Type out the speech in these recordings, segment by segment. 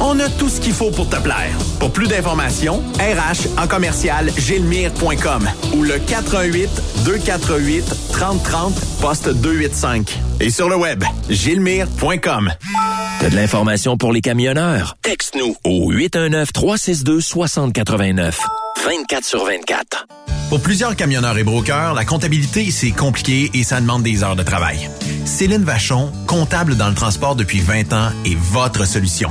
On a tout ce qu'il faut pour te plaire. Pour plus d'informations, RH en commercial gilmire.com ou le 418 248 3030 poste 285. Et sur le web, gilmire.com. T'as de l'information pour les camionneurs? Texte-nous Au 819-362-6089. 24 sur 24. Pour plusieurs camionneurs et brokers, la comptabilité, c'est compliqué et ça demande des heures de travail. Céline Vachon, comptable dans le transport depuis 20 ans, est votre solution.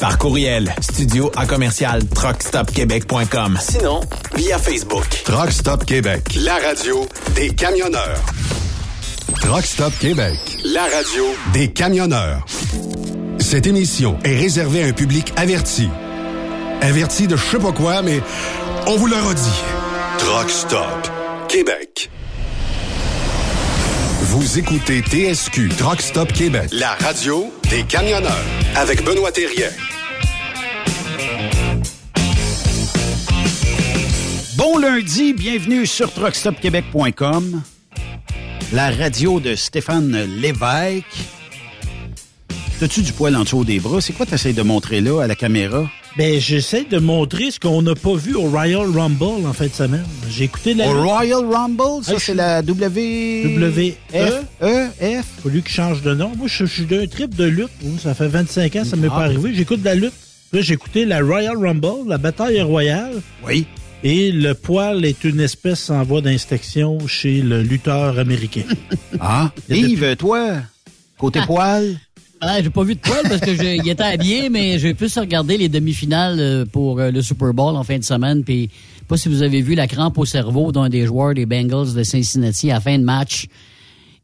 Par courriel, studio à commercial truckstopquebec.com. Sinon, via Facebook. Truck Stop Québec, la radio des camionneurs. Truck Stop Québec, la radio des camionneurs. Cette émission est réservée à un public averti. Averti de je sais pas quoi, mais on vous le redit. Truck Stop Québec. Vous écoutez TSQ Truck Stop Québec, la radio des camionneurs avec Benoît Thérien. Beau lundi, bienvenue sur truckstopquebec.com, la radio de Stéphane Lévesque. T'as-tu du poil en dessous des bras? C'est quoi t'essayes de montrer là à la caméra? Ben, j'essaie de montrer ce qu'on n'a pas vu au Royal Rumble en fin de semaine. J'ai écouté la... Au Royal Rumble? Ça, Ah, c'est la W... W F, E, F. Faut lui qu'il change de nom. Moi, je, je suis d'un trip de lutte. Ça fait 25 ans, ça m'est Ah. pas arrivé. J'écoute de la lutte. Là, j'ai écouté la Royal Rumble, la bataille royale. Oui. Et le poil est une espèce en voie d'inspection chez le lutteur américain. Ah, Yves, toi, côté poil? Ah, j'ai pas vu de poil parce que il était habillé, mais j'ai plus regardé les demi-finales euh, pour euh, le Super Bowl en fin de semaine. Puis, pas si vous avez vu la crampe au cerveau d'un des joueurs des Bengals de Cincinnati à la fin de match.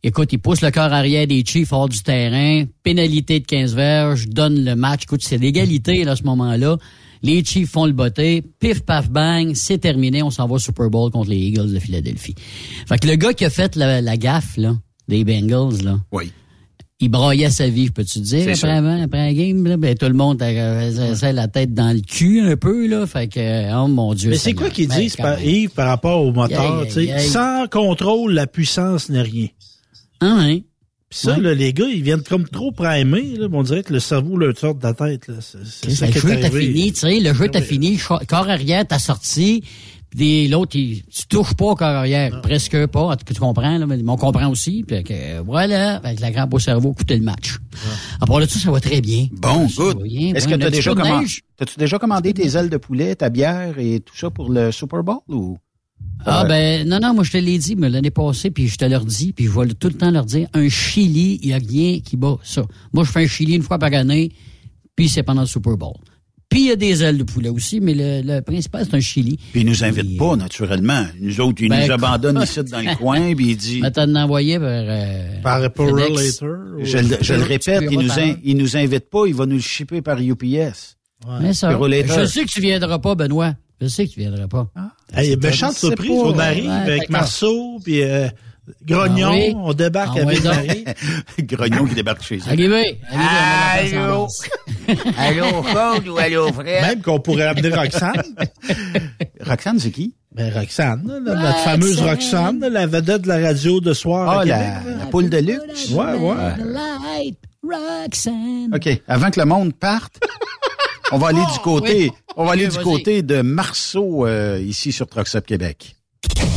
Écoute, il pousse le corps arrière des Chiefs hors du terrain, pénalité de 15 verges, donne le match. Écoute, c'est l'égalité à ce moment-là. Les Chiefs font le botté, pif paf bang, c'est terminé, on s'en va au Super Bowl contre les Eagles de Philadelphie. Fait que le gars qui a fait la, la gaffe là, des Bengals là, Oui. Il braillait sa vie, peux-tu dire, après, avant, après la game, là, ben, tout le monde avait avait la tête dans le cul un peu, là, fait que, oh mon Dieu. Mais c'est quoi qu'ils Ben, disent, par. Yves, par rapport au moteur? Tu sais? Sans contrôle, la puissance n'est rien. Ah, hein? Puis ça, Ouais. là, les gars, ils viennent comme trop primer. Là, on dirait que le cerveau leur sort de la tête. là. C'est ça le jeu t'a fini, tu sais, le jeu t'a Oui. fini, corps arrière, t'as sorti, puis l'autre, il- tu touches pas au corps arrière, presque pas, en tout cas, tu comprends, là, mais on comprend aussi, puis que, euh, voilà, avec la crampe au cerveau, coûter le match. Après là, ça, ça va très bien. Bon, Ça va good. bien, Est-ce ouais, que t'as petit déjà, de commandé, t'as-tu déjà commandé tes ailes de poulet, ta bière et tout ça pour le Super Bowl ou? Ah Ouais. ben non non moi je te l'ai dit mais l'année passée puis je te leur dis puis je vais tout le temps leur dire un chili il y a rien qui bat ça. Moi je fais un chili une fois par année puis c'est pendant le Super Bowl. Puis il y a des ailes de poulet aussi mais le, le principal c'est un chili. Puis ils nous invitent Puis, pas, naturellement. Nous autres, ils Ben, nous abandonnent ici dans le coin, puis ils disent... Mais t'en as envoyé vers euh, Par. Relator. ou- Je, le- je le répète, il nous, in- il nous invite pas, il va nous le shipper par UPS. Mais ça, je sais que tu viendras pas Benoît. Je sais que tu viendras pas. Hey, méchante C'est surprise. pas- On arrive Ouais, avec. Marceau, puis euh, Grognon. Ah oui. On débarque Ah avec. Marie. Grognon qui débarque chez eux. Arrivez, arrivez, on a la Allô? Allô, Claude ou allô, frère? Même qu'on pourrait amener Roxane. Roxane, c'est qui? Ben, Roxane, là, notre fameuse Roxane, la vedette de la radio de soir Ah, à la, Québec. la poule de luxe. Ouais, ouais. Light, Roxanne. OK, avant que le monde parte, on va aller du côté, oui. on va aller Oui, du côté de Marceau, euh, ici sur Trucks Up Québec.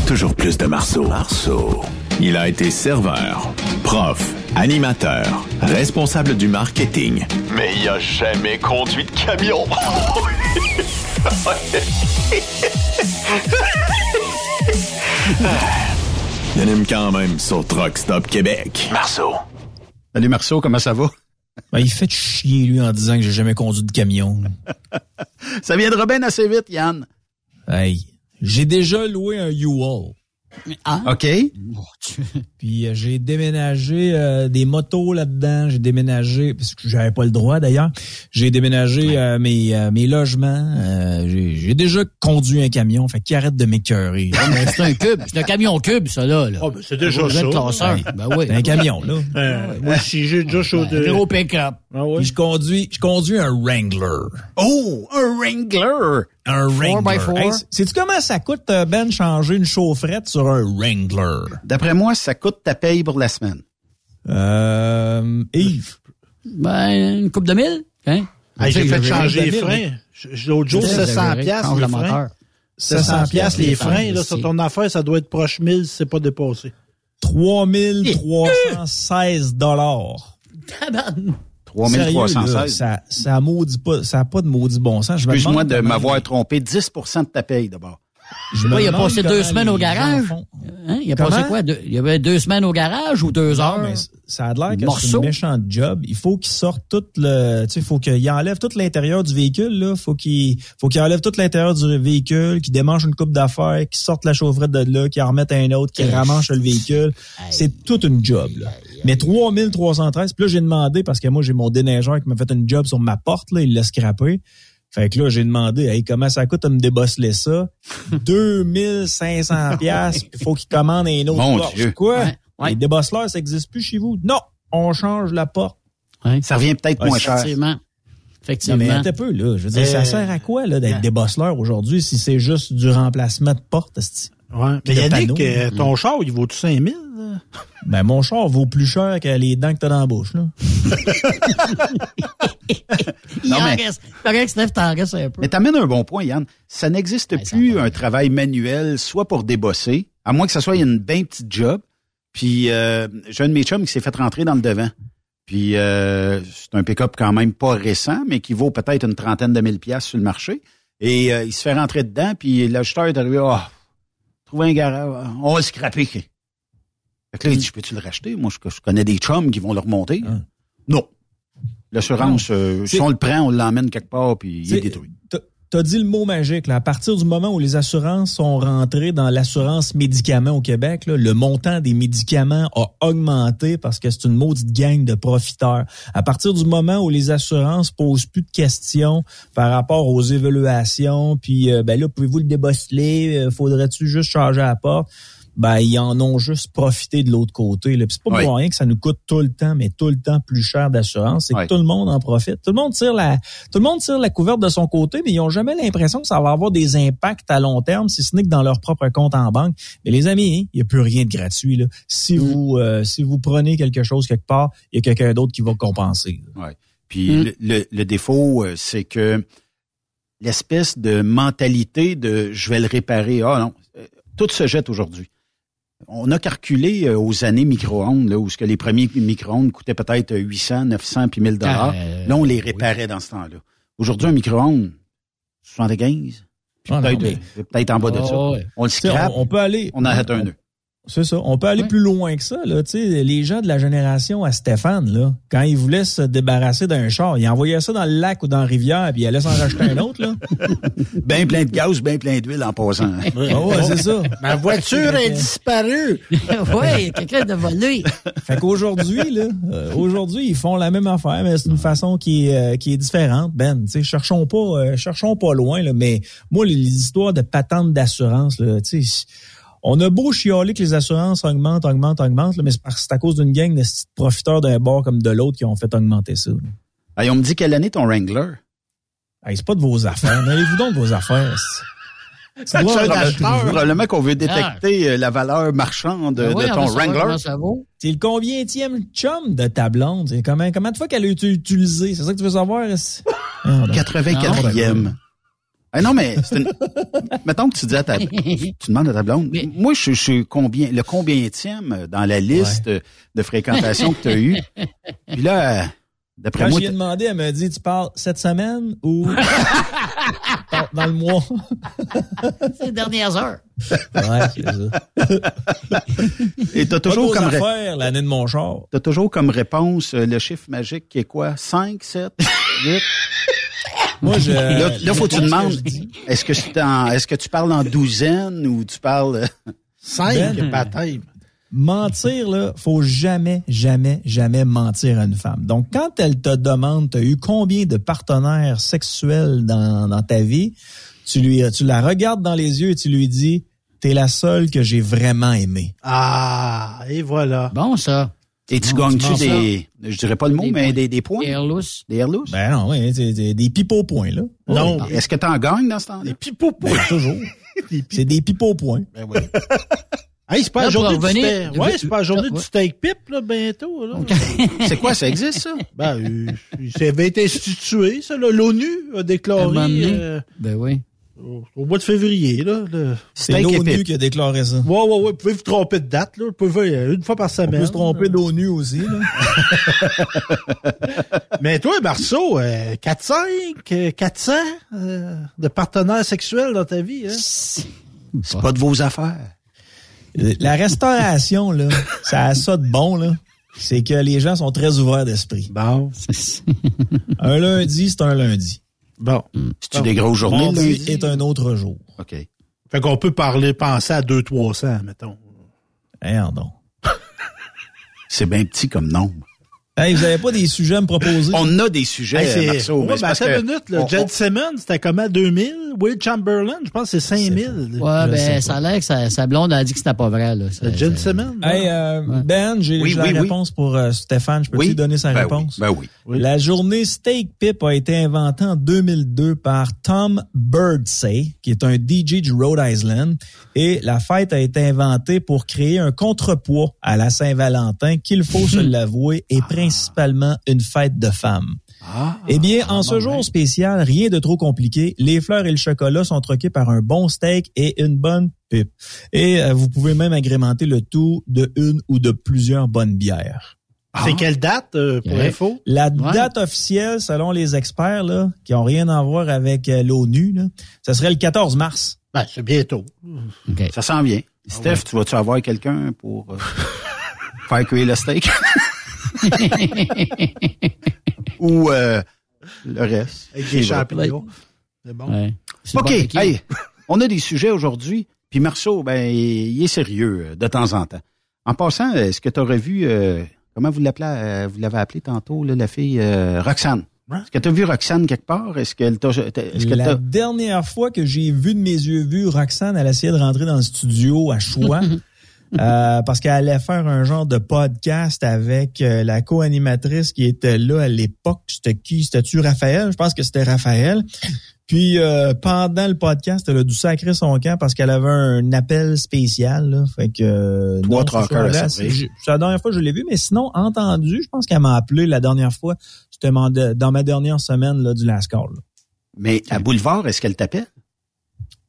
Toujours plus de Marceau. Marceau. Il a été serveur, prof, animateur, responsable du marketing. Mais il a jamais conduit de camion. Il anime quand même sur Truck Stop Québec. Marceau. Salut Marceau, comment ça va? Ben, il fait chier, lui, en disant que j'ai jamais conduit de camion. Ça viendra bien assez vite, Yann. Hey, j'ai déjà loué un U-Haul. Ah, OK? Puis euh, j'ai déménagé euh, des motos là-dedans. J'ai déménagé, parce que j'avais pas le droit d'ailleurs. J'ai déménagé euh, mes, euh, mes logements. Euh, j'ai j'ai déjà conduit un camion. Fait qu'il arrête de m'écœurer. mais c'est un cube. C'est un camion cube, ça, là. là. Oh, ben, c'est déjà ça. classeur. Ouais. Ben oui. C'est un camion, là. Euh, moi aussi, j'ai déjà chaud de... Gros pick-up. Ah ouais? Puis je conduis, je conduis un Wrangler. Oh, un Wrangler! Un Wrangler. by four? Hey, sais-tu comment ça coûte, euh, Ben, changer une chaufferette sur un Wrangler? D'après moi, ça coûte ta paye pour la semaine? Euh, Yves. Ben, une coupe de mille. Hein? Hey, j'ai fait changer les freins. L'autre jour, je- 700 je- piastres les le freins. moteur. 700 piastres les freins. Là, sur ton affaire, ça doit être proche 1000 si c'est pas dépassé. 3316 dollars. Tabarnak. 3316. ça, ça maudit pas, ça a pas de maudit bon sens. Excuse-moi de m'avoir trompé 10% de ta paye d'abord. Je Ouais, il a passé deux semaines au garage. Hein? Il a Comment? passé quoi? Deux- il y avait deux semaines au garage ou deux Non, heures? mais ça a l'air que c'est un méchant job. Il faut qu'il sorte tout le, tu sais, faut qu'il enlève tout l'intérieur du véhicule, là. Faut qu'il, faut qu'il enlève tout l'intérieur du véhicule, qu'il démange une coupe d'affaires, qu'il sorte la chaufferette de là, qu'il en remette un autre, qu'il ramanche le véhicule. C'est toute une job, là. Mais 3313, puis là, j'ai demandé, parce que moi, j'ai mon déneigeur qui m'a fait une job sur ma porte, là, il l'a scrappé. Fait que là, j'ai demandé, hey, comment ça coûte de me débosseler ça? 2500 piastres, il faut qu'il commande un autre Mon porte. Dieu. Quoi? Ouais, ouais. Les débosseleurs, ça existe plus chez vous? Non! On change la porte. Ouais. Ça revient peut-être Ouais, moins cher. Effectivement. Effectivement. Non, mais un peu, là. Je veux dire, Euh, ça sert à quoi, là, d'être débosseleur aujourd'hui si c'est juste du remplacement de porte? Ouais. Mais Yannick, euh, ton char, il vaut tout 5000? là? Ben, mon char vaut plus cher que les dents que t'as dans la bouche, là. Il Non, en mais- reste. Il paraît que Steph t'en reste un peu. Mais t'amènes un bon point, Yann. Ça n'existe Ouais, ça plus un travail manuel, soit pour débosser, à moins que ce soit une bien petite job. Puis euh, j'ai un de mes chums qui s'est fait rentrer dans le devant. Puis euh, c'est un pick-up quand même pas récent, mais qui vaut peut-être une trentaine de mille piastres sur le marché. Et euh, il se fait rentrer dedans, puis l'acheteur est arrivé, ah, trouver un garage, on va le scraper. Fait que là, il dit, peux-tu le racheter? Moi, je, je connais des chums qui vont le remonter. Non. L'assurance, euh, si on le prend, on l'emmène quelque part, puis il est détruit. T'as- T'as dit le mot magique. Là. À partir du moment où les assurances sont rentrées dans l'assurance médicaments au Québec, là, le montant des médicaments a augmenté parce que c'est une maudite gang de profiteurs. À partir du moment où les assurances posent plus de questions par rapport aux évaluations, puis euh, ben là, pouvez-vous le débosseler? Euh, Faudrait-tu juste changer la porte? Ben, ils en ont juste profité de l'autre côté. Là. Puis c'est pas Oui. pour rien que ça nous coûte tout le temps, mais tout le temps plus cher d'assurance. C'est Oui. que tout le monde en profite. Tout le monde tire la, tout le monde tire la couverte de son côté, mais ils ont jamais l'impression que ça va avoir des impacts à long terme, si ce n'est que dans leur propre compte en banque. Mais les amis, hein, il n'y a plus rien de gratuit. Là. Si vous euh, si vous prenez quelque chose quelque part, il y a quelqu'un d'autre qui va compenser. là. Puis Mm. le, le- le défaut, euh, c'est que l'espèce de mentalité de je vais le réparer. Ah non, euh, tout se jette aujourd'hui. On a calculé euh, aux années micro-ondes, là, où ce que les premiers micro-ondes coûtaient peut-être 800, 900 puis 1000 dollars. Euh, là, on les réparait dans ce temps-là. Aujourd'hui, un micro-ondes, 75, puis Ah, peut-être mais- euh, peut-être en bas de Ah, ça. ouais. On le scrape, on, on peut aller. on arrête un nœud. C'est ça. On peut aller Ouais. plus loin que ça. Là. Les gens de la génération à Stéphane, là, quand ils voulaient se débarrasser d'un char, ils envoyaient ça dans le lac ou dans la rivière, puis ils allaient s'en racheter un autre. Là. Bien plein de gaz, bien plein d'huile en passant. Ah ouais, c'est ça. Ma voiture est disparue. oui, quelqu'un de volé. Fait qu'aujourd'hui, là, euh, aujourd'hui, ils font la même affaire, mais c'est une façon qui est, euh, qui est différente. Ben, tu sais, cherchons pas, euh, cherchons pas loin, là, mais moi, les, les histoires de patentes d'assurance, là, tu sais, on a beau chialer que les assurances augmentent, augmentent, augmentent, là, mais c'est parce- c'est à cause d'une gang de profiteurs d'un bord comme de l'autre qui ont fait augmenter ça. Hey, on me dit quelle année ton Wrangler? Hey, c'est pas de vos affaires. Mêlez-vous donc de vos affaires. C'est-. Probablement qu'on veut détecter euh, la valeur marchande de, Ben oui, de on ton Wrangler. comment ça vaut? C'est le combienième chum de ta blonde? Comment, comment de fois qu'elle a été utilisée? C'est ça que tu veux savoir? Ah, non. 84e. Ah non, mais c'est une... mettons que tu dis à ta... tu demandes à ta blonde. Mais- Moi, je je suis combien le combienième dans la liste de fréquentation que tu as eu. Puis là, d'après Quand moi, je lui ai demandé, elle m'a dit, tu parles cette semaine ou Dans- dans le mois? C'est les dernières heures. Ouais, c'est ça. et t'as toujours comme ré- l'année de mon char. t'as toujours comme réponse euh, le chiffre magique qui est quoi? 5, 7, 8 Moi, je. Là, là, faut que tu demandes est-ce que est-ce que tu parles en douzaine ou tu parles euh, Cinq Ben. baptêmes. Mentir, là, faut jamais, jamais, jamais mentir à une femme. Donc, quand elle te demande, tu as eu combien de partenaires sexuels dans, dans ta vie, tu lui, tu la regardes dans les yeux et tu lui dis, t'es la seule que j'ai vraiment aimée. Ah, et voilà. Bon, ça. Et tu gagnes-tu des je dirais pas le mot Des mais points. des, des points? Air loose? des airloos Ben non, oui, c'est c'est des pipeaux points, là. Non. Oui, Est-ce que tu en gagnes dans ce temps-là? Les pipeaux. ben, toujours. C'est des pipeaux points. Ben oui. Hey, c'est pas la journée du revenir- steak. Ouais, c'est pas la journée Ouais. du steak pip, là, bientôt, là. C'est quoi ça existe ça? Ben, euh, ça avait été institué, ça, là. L'ONU a déclaré euh, Ben oui. Au, mois de février, là. le- C'est l'ONU qui a déclaré ça. Ouais, ouais, ouais. Vous pouvez vous tromper de date, là. Vous pouvez euh, une fois par On semaine. peut se tromper d'ONU aussi, là. Mais toi, Marceau, euh, 4-5, euh, 400 euh, de partenaires sexuels dans ta vie, hein? C'est pas de vos affaires. La restauration, là, ça a ça de bon, là. C'est que les gens sont très ouverts d'esprit. Bon. Un lundi, c'est un lundi. Bon. C'est-tu des grosses journées Mardi lundi? est un autre jour. OK. Fait qu'on peut parler, penser à 200-300, mettons. Merde, non. C'est bien petit comme nombre. Hey, vous avez pas des sujets à me proposer? On a des sujets, Hey, c'est- Marceau. Ouais, mais c'est ben, que minute, là. on- Jed on- Simmons, c'était comment 2000? Will Chamberlain, je pense que c'est 5000. Ouais, ben, ça a l'air que sa, sa blonde a dit que c'était pas vrai, là. Jed c'est- Simmons? Hey, euh, Ben, j'ai Oui, j'ai oui, la oui. réponse pour euh, Stéphane. Je peux Oui. te donner sa Ben réponse? oui, ben oui. La journée Steak Pip a été inventée en 2002 par Tom Birdsey, qui est un DJ du Rhode Island. Et la fête a été inventée pour créer un contrepoids à la Saint-Valentin, qu'il faut se l'avouer, est principalement une fête de femmes. eh bien, en ce jour spécial, rien de trop compliqué. Les fleurs et le chocolat sont troqués par un bon steak et une bonne pipe. Et euh, vous pouvez même agrémenter le tout de une ou de plusieurs bonnes bières. C'est quelle date, euh, pour Ouais. info? La date officielle, selon les experts, là, qui ont rien à voir avec euh, l'ONU, ce serait le 14 mars. Ben, c'est bientôt. Ça s'en vient. Steph, tu vas-tu avoir quelqu'un pour euh, faire cuire le steak? Ou euh, le reste? Avec des champignons. C'est bon. Ouais. OK, hey, on a des sujets aujourd'hui. Puis Marceau, ben, il est sérieux euh, de temps en temps. En passant, est-ce que tu aurais vu, euh, comment vous l'appelez, euh, vous l'avez appelée tantôt, là, la fille euh, Roxane? Est-ce que tu as vu Roxane quelque part? Est-ce qu'elle t'a... Est-ce que La dernière fois que j'ai vu de mes yeux vus Roxane, elle essayait de rentrer dans le studio à choix. euh, parce qu'elle allait faire un genre de podcast avec euh, la co-animatrice qui était là à l'époque. C'était qui? C'était-tu Raphaël? Je pense que c'était Raphaël. Puis euh, pendant le podcast, elle a dû sacrer son camp parce qu'elle avait un appel spécial. Là. Fait que Trois c'est la dernière fois que je l'ai vu, mais sinon, entendu, je pense qu'elle m'a appelé la dernière fois. C'était dans ma dernière semaine là, du là. Mais à Boulevard, est-ce qu'elle t'appelle?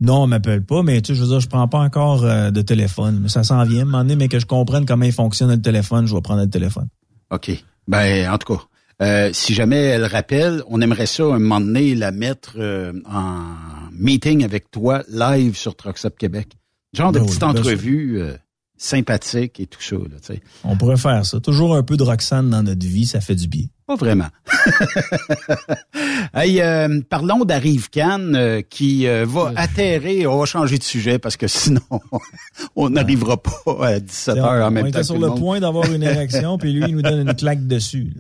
Non, on m'appelle pas, mais tu sais, je veux dire, je prends pas encore euh, de téléphone. Mais ça s'en vient, à un moment donné, mais que je comprenne comment il fonctionne le téléphone, je vais prendre le téléphone. OK. Ben, en tout cas, euh, si jamais elle rappelle, on aimerait ça, un moment donné, la mettre euh, en meeting avec toi, live sur Trucks Québec. Genre de Ben petite entrevue euh, sympathique et tout ça, là. On pourrait faire ça. Toujours un peu de Roxane dans notre vie, ça fait du bien. Pas vraiment. hey, euh, parlons d'Arrive Cannes euh, qui euh, va atterrir. On va changer de sujet parce que sinon, on n'arrivera pas à 17 heures en on même temps. était que sur le point d'avoir une érection, puis lui, il nous donne une claque dessus.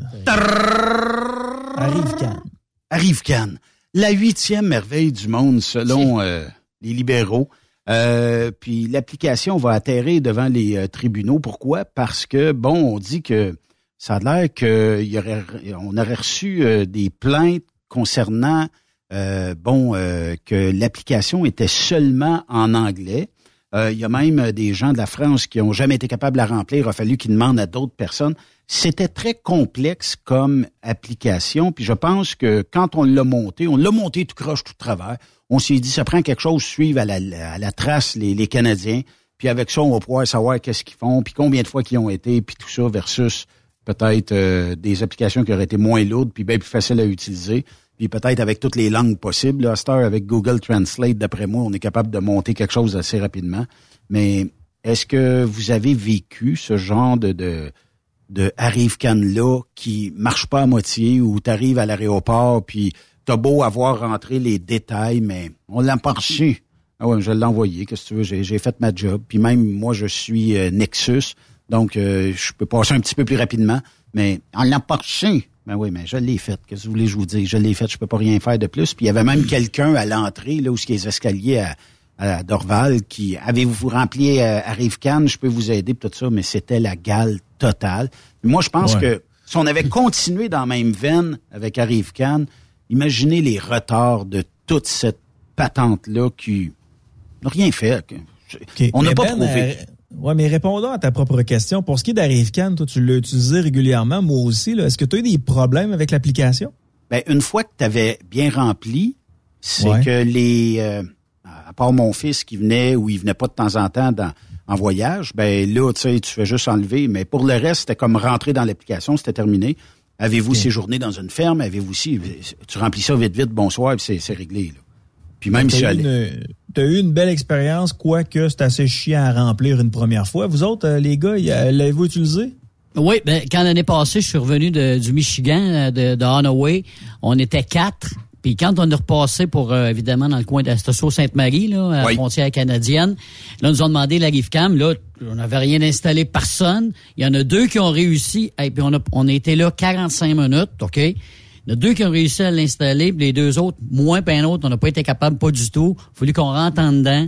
Arrive Cannes. Arrive Cannes, la huitième merveille du monde selon les libéraux. Euh, puis l'application va atterrir devant les euh, tribunaux. Pourquoi? Parce que, bon, on dit que ça a l'air y aurait, reçu euh, des plaintes concernant, euh, bon, euh, que l'application était seulement en anglais. Euh, il y a même des gens de la France qui ont jamais été capables de la remplir. Il a fallu qu'ils demandent à d'autres personnes. C'était très complexe comme application. Puis je pense que quand on l'a monté, on l'a monté tout croche, tout travers. On s'est dit, ça prend quelque chose, suivre à la, à la trace les, les Canadiens. Puis avec ça, on va pouvoir savoir qu'est-ce qu'ils font, puis combien de fois qu'ils ont été, puis tout ça, versus peut-être euh, des applications qui auraient été moins lourdes, puis bien plus faciles à utiliser. Puis peut-être avec toutes les langues possibles. Là, avec Google Translate, d'après moi, on est capable de monter quelque chose assez rapidement. Mais est-ce que vous avez vécu ce genre de, de, de arrive là qui marche pas à moitié ou tu arrives à l'aéroport puis t'as beau avoir rentré les détails, mais on l'a reçu? Ah ouais, je l'ai envoyé, qu'est-ce que tu veux, j'ai, j'ai fait ma job. Puis même moi, je suis euh, Nexus, donc euh, je peux passer un petit peu plus rapidement, mais on l'a. Ben oui, mais je l'ai fait. Qu'est-ce que vous voulez que je vous dise? Je l'ai fait, je peux pas rien faire de plus. Puis il y avait même quelqu'un à l'entrée, là, où y a les escaliers à, à Dorval, qui avez-vous rempli euh, à Rive-Cannes, je peux vous aider, tout ça, mais c'était la gale totale. Moi, je pense Ouais. que si on avait continué dans la même veine avec Arrive Cannes, imaginez les retards de toute cette patente-là qui n'a rien fait. On n'a pas Ben, prouvé. Ouais, mais répondons à ta propre question. Pour ce qui est d'Arrive Cannes, toi, tu l'as utilisé régulièrement, moi aussi. là. Est-ce que tu as eu des problèmes avec l'application? Ben, une fois que tu avais bien rempli, c'est Ouais. que les... euh, à part mon fils qui venait ou il venait pas de temps en temps dans, en voyage, ben là, tu sais, tu fais juste enlever. Mais pour le reste, c'était comme rentrer dans l'application, c'était terminé. Avez-vous séjourné dans une ferme? Avez-vous si Tu remplis ça vite, vite, bonsoir, c'est réglé. Là. Puis même si... T'as eu, elle- une, t'as eu une belle expérience, quoique c'est assez chiant à remplir une première fois. Vous autres, euh, les gars, l'avez-vous utilisé? Oui, ben, quand l'année passée, je suis revenu de- du Michigan, euh, de, de Hanaway, on était quatre. Puis quand on est repassé pour, euh, évidemment, dans le coin d'Astosso-Sainte-Marie, là, à la Oui. frontière canadienne, là, nous ont demandé la Rivecam. Là, on n'avait rien installé, personne. Il y en a deux qui ont réussi. Et puis on a, on a été là 45 minutes, OK? Il y en a deux qui ont réussi à l'installer, puis les deux autres, moins qu'un autre, on n'a pas été capable, pas du tout. Il a fallu qu'on rentre en dedans.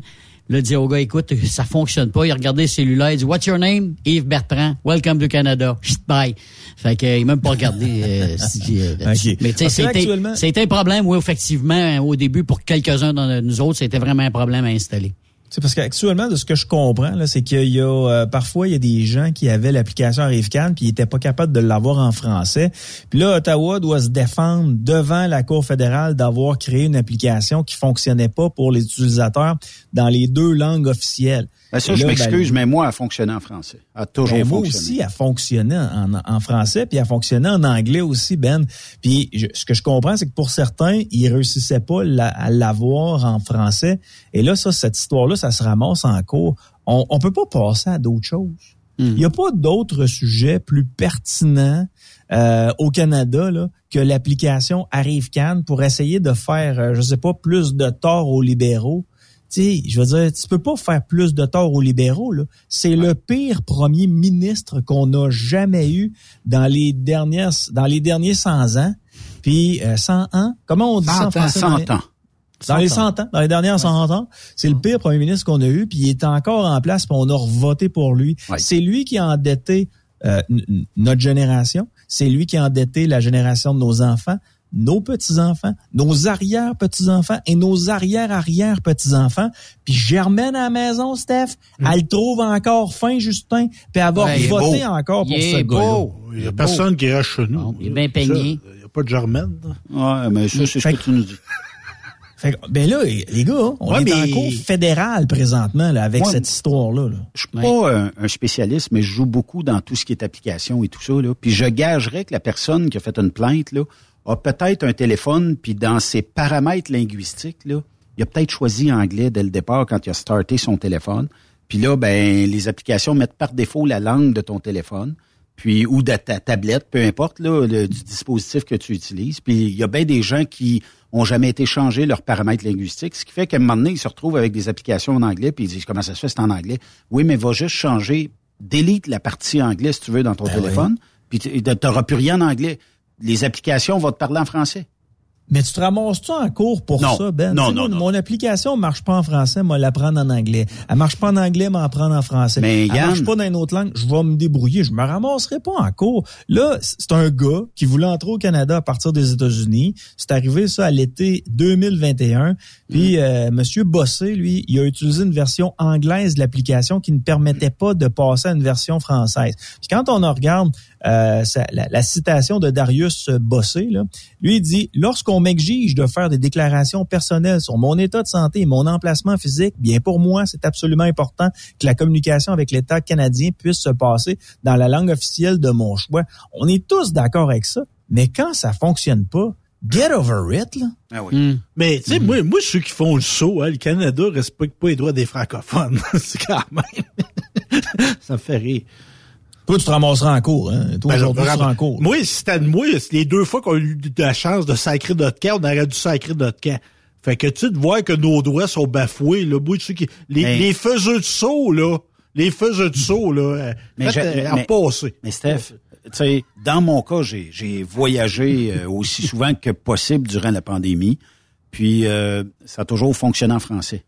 Là, dit au gars, écoute, ça fonctionne pas. Il a regardé le cellulaire, il dit, What's your name? Yves Bertrand. Welcome to Canada. Chut, Bye. Fait que, il m'a même pas regardé. euh, si, euh. Mais tu sais, c'était, actuellement- c'était un problème, oui, effectivement, au début, pour quelques-uns de nous autres, c'était vraiment un problème à installer. C'est parce qu'actuellement, de ce que je comprends, là, c'est qu'il y a euh, parfois il y a des gens qui avaient l'application Arrivecan puis ils étaient pas capables de l'avoir en français. Puis là, Ottawa doit se défendre devant la Cour fédérale d'avoir créé une application qui fonctionnait pas pour les utilisateurs dans les deux langues officielles. Ben ça, Et je là, m'excuse, ben, mais moi, elle fonctionnait en français. Elle a toujours ben, moi fonctionné. aussi, elle fonctionnait en, en français, puis elle fonctionnait en anglais aussi, Ben. Puis je- ce que je comprends, c'est que pour certains, ils réussissaient pas la- à l'avoir en français. Et là, ça, cette histoire-là, ça se ramasse en cours. On, on peut pas passer à d'autres choses. Il n'y a pas d'autres sujets plus pertinents euh, au Canada là, que l'application ArriveCan pour essayer de faire, euh, je sais pas, plus de tort aux libéraux. Tu sais, je veux dire, tu peux pas faire plus de tort aux libéraux. là. C'est le pire premier ministre qu'on a jamais eu dans les dernières, dans les derniers 100 ans. Puis euh, 100 ans, comment on dit ça en 100 ans, français? 100 ans. Dans les 100 ans, dans les dernières 100 ans, c'est le pire premier ministre qu'on a eu, puis il est encore en place, puis on a voté pour lui. C'est lui qui a endetté euh, notre génération, c'est lui qui a endetté la génération de nos enfants, nos petits-enfants, nos arrière-petits-enfants et nos arrière-arrière-petits-enfants. Puis Germaine à la maison, Steph, elle trouve encore fin, Justin, puis elle va Ouais, il est voter beau. encore pour Il ce beau. Il n'y a personne qui reste chez nous. il est bien peigné. Il n'y a pas de germaine. Ouais, mais ça, c'est ce que tu nous dis. Fait que, ben là, les gars, on Ouais, est mais- en cours fédéral présentement là, avec Ouais. cette histoire-là. là. Je suis pas un, un spécialiste, mais je joue beaucoup dans tout ce qui est application et tout ça. Là. Puis je gagerais que la personne qui a fait une plainte là, a peut-être un téléphone, puis dans ses paramètres linguistiques, là, il a peut-être choisi anglais dès le départ quand il a starté son téléphone. Puis là, ben, les applications mettent par défaut la langue de ton téléphone, puis ou de ta tablette, peu importe là, le, du dispositif que tu utilises. Puis il y a bien des gens qui ont jamais été changés leurs paramètres linguistiques, ce qui fait qu'à un moment donné, ils se retrouvent avec des applications en anglais, puis ils disent comment ça se fait, c'est en anglais. Oui, mais va juste changer, délite la partie anglais si tu veux dans ton téléphone, puis tu n'auras plus rien en anglais. Les applications vont te parler en français. Mais tu te ramasses-tu en cours pour Non. ça, Ben? Non, non, non. Mon application marche pas en français, moi, l'apprendre en anglais. Elle marche pas en anglais, mais apprendre en français. Mais Elle Yann- marche pas dans une autre langue, je vais me débrouiller. Je me ramasserai pas en cours. Là, c'est un gars qui voulait entrer au Canada à partir des États-Unis. C'est arrivé, ça, à l'été 2021. Puis, euh, Monsieur Bossé, lui, il a utilisé une version anglaise de l'application qui ne permettait pas de passer à une version française. Puis quand on regarde euh, la, citation de Darius Bossé, lui il dit lorsqu'on m'exige de faire des déclarations personnelles sur mon état de santé et mon emplacement physique, bien pour moi c'est absolument important que la communication avec l'État canadien puisse se passer dans la langue officielle de mon choix. On est tous d'accord avec ça, mais quand ça fonctionne pas, get over it là. Ah oui. Mais, tu sais, moi, moi, ceux qui font le saut, hein, le Canada respecte pas les droits des francophones. c'est quand même. ça me fait rire. Toi, tu te ramasseras en cours, hein? Toi, Ben, aujourd'hui, tu en cours. Moi, si c'était de moi, c'est les deux fois qu'on a eu de la chance de sacrer notre camp, on aurait dû sacrer notre camp. Fait que tu de voir que nos droits sont bafoués, là, moi, ceux qui, les, Mais- les faiseux de saut, là, les faiseux de saut, là, euh, Mais, j'ai- euh, mais- passer. mais Steph, tu dans mon cas, j'ai, j'ai voyagé euh, aussi souvent que possible durant la pandémie. Puis euh, ça a toujours fonctionné en français.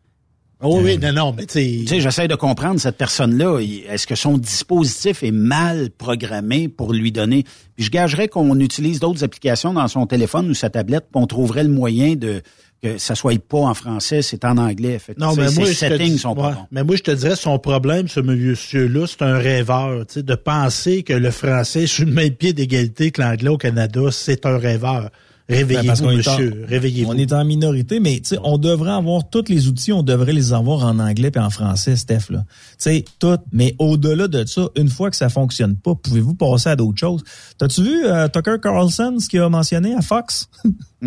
Oh oui, non, non, mais tu sais. J'essaie de comprendre cette personne-là. Est-ce que son dispositif est mal programmé pour lui donner? Puis je gagerais qu'on utilise d'autres applications dans son téléphone ou sa tablette, puis on trouverait le moyen de que ça soit pas en français, c'est en anglais. Fait Non, mais moi, je te settings sont pas ouais, bons. Mais moi, je te dirais, son problème, ce monsieur-là, c'est un rêveur. Tu sais, de penser que le français est sur le même pied d'égalité que l'anglais au Canada, c'est un rêveur. Ben, Réveillez-vous, qu'on est en- monsieur. Réveillez-vous. On est en minorité, mais tu sais, on devrait avoir tous les outils, on devrait les avoir en anglais et en français, Steph. Là. Tu sais, tout. Mais au-delà de ça, une fois que ça fonctionne pas, pouvez-vous passer à d'autres choses? T'as-tu vu euh, Tucker Carlson, ce qu'il a mentionné à Fox?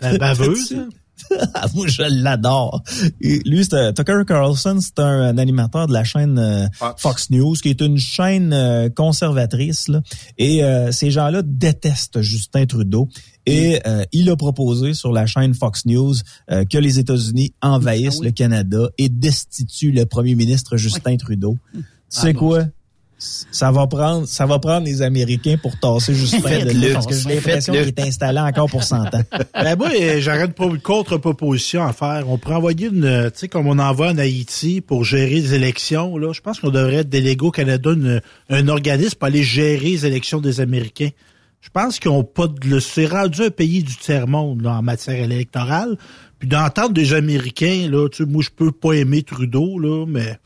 Ben, baveux, T'as-tu- ça. Moi, je l'adore. Lui, c'est, euh, Tucker Carlson, c'est un, un animateur de la chaîne euh, Fox. News, qui est une chaîne euh, conservatrice. là. Et euh, ces gens-là détestent Justin Trudeau. Et euh, il a proposé sur la chaîne Fox News que les États-Unis envahissent le Canada et destituent le premier ministre Justin Trudeau. Tu sais quoi? Ça va prendre, ça va prendre les Américains pour tasser Justin de là, parce que j'ai l'impression qu'il est installé encore pour 100 ans. Ben moi, j'aurais une pro- une contre-proposition à faire. On pourrait envoyer une, tu sais, comme on envoie en Haïti pour gérer les élections, là. Je pense qu'on devrait déléguer au Canada une- un organisme pour aller gérer les élections des Américains. Je pense qu'ils ont pas de, le- c'est rendu un pays du tiers-monde, là, en matière électorale. Puis d'entendre des Américains, là, tu sais, moi, je peux pas aimer Trudeau, là, mais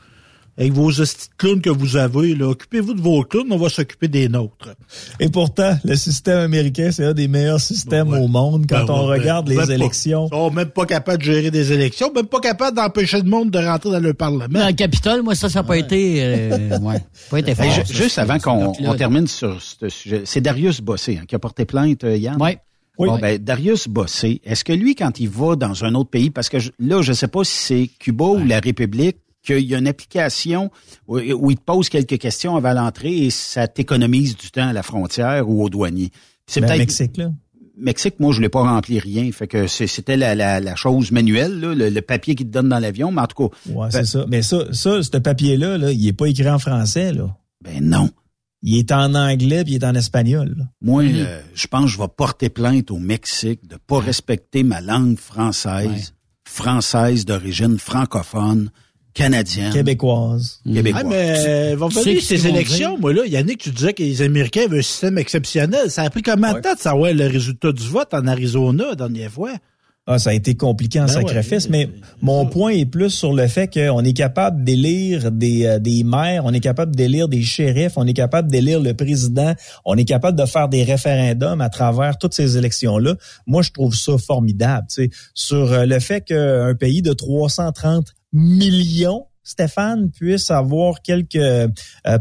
avec vos hosties de clowns que vous avez, là, occupez-vous de vos clowns, on va s'occuper des nôtres. Et pourtant, le système américain, c'est un des meilleurs systèmes au monde quand Ben on ouais, regarde ben, les même pas. élections. Ils sont même pas capables de gérer des élections, même pas capables d'empêcher le monde de rentrer dans le Parlement. Dans le Capitole, moi, ça, ça n'a pas été, euh, ouais, pas été fort. Ça, juste avant qu'on termine sur ce sujet, c'est Darius Bossé hein, qui a porté plainte, euh, Yann? Ouais. Bon, Oui. ben, Darius Bossé, est-ce que lui, quand il va dans un autre pays, parce que je- là, je sais pas si c'est Cuba ou la République, qu'il y a une application où, où il te pose quelques questions avant l'entrée et ça t'économise du temps à la frontière ou au douanier. C'est Ben, peut-être Mexique, là. Mexique, moi, je l'ai pas rempli rien. Fait que c'était la, la, la chose manuelle, là, le, le papier qu'il te donne dans l'avion, mais en tout cas. Ouais, ben- c'est ça. Mais ça, ça, ce papier-là, là, il est pas écrit en français, là. Ben non. Il est en anglais puis il est en espagnol. là. Moi, euh, je pense que je vais porter plainte au Mexique de pas respecter ma langue française, française d'origine francophone, canadienne. Québécoise. Québécoise. Ah, mais va sais venir ce ces élections, moi, là. Yannick, tu disais que les Américains avaient un système exceptionnel. Ça a pris combien de temps de savoir le résultat du vote en Arizona, la dernière fois? Ah, ça a été compliqué en Ben sacrifice, ouais, mais mon point est plus sur le fait qu'on est capable d'élire des, euh, des maires, on est capable d'élire des shérifs, on est capable d'élire le président, on est capable de faire des référendums à travers toutes ces élections-là. Moi, je trouve ça formidable, tu sais, sur euh, le fait qu'un pays de 330 millions, Stéphane, puisse avoir quelques euh,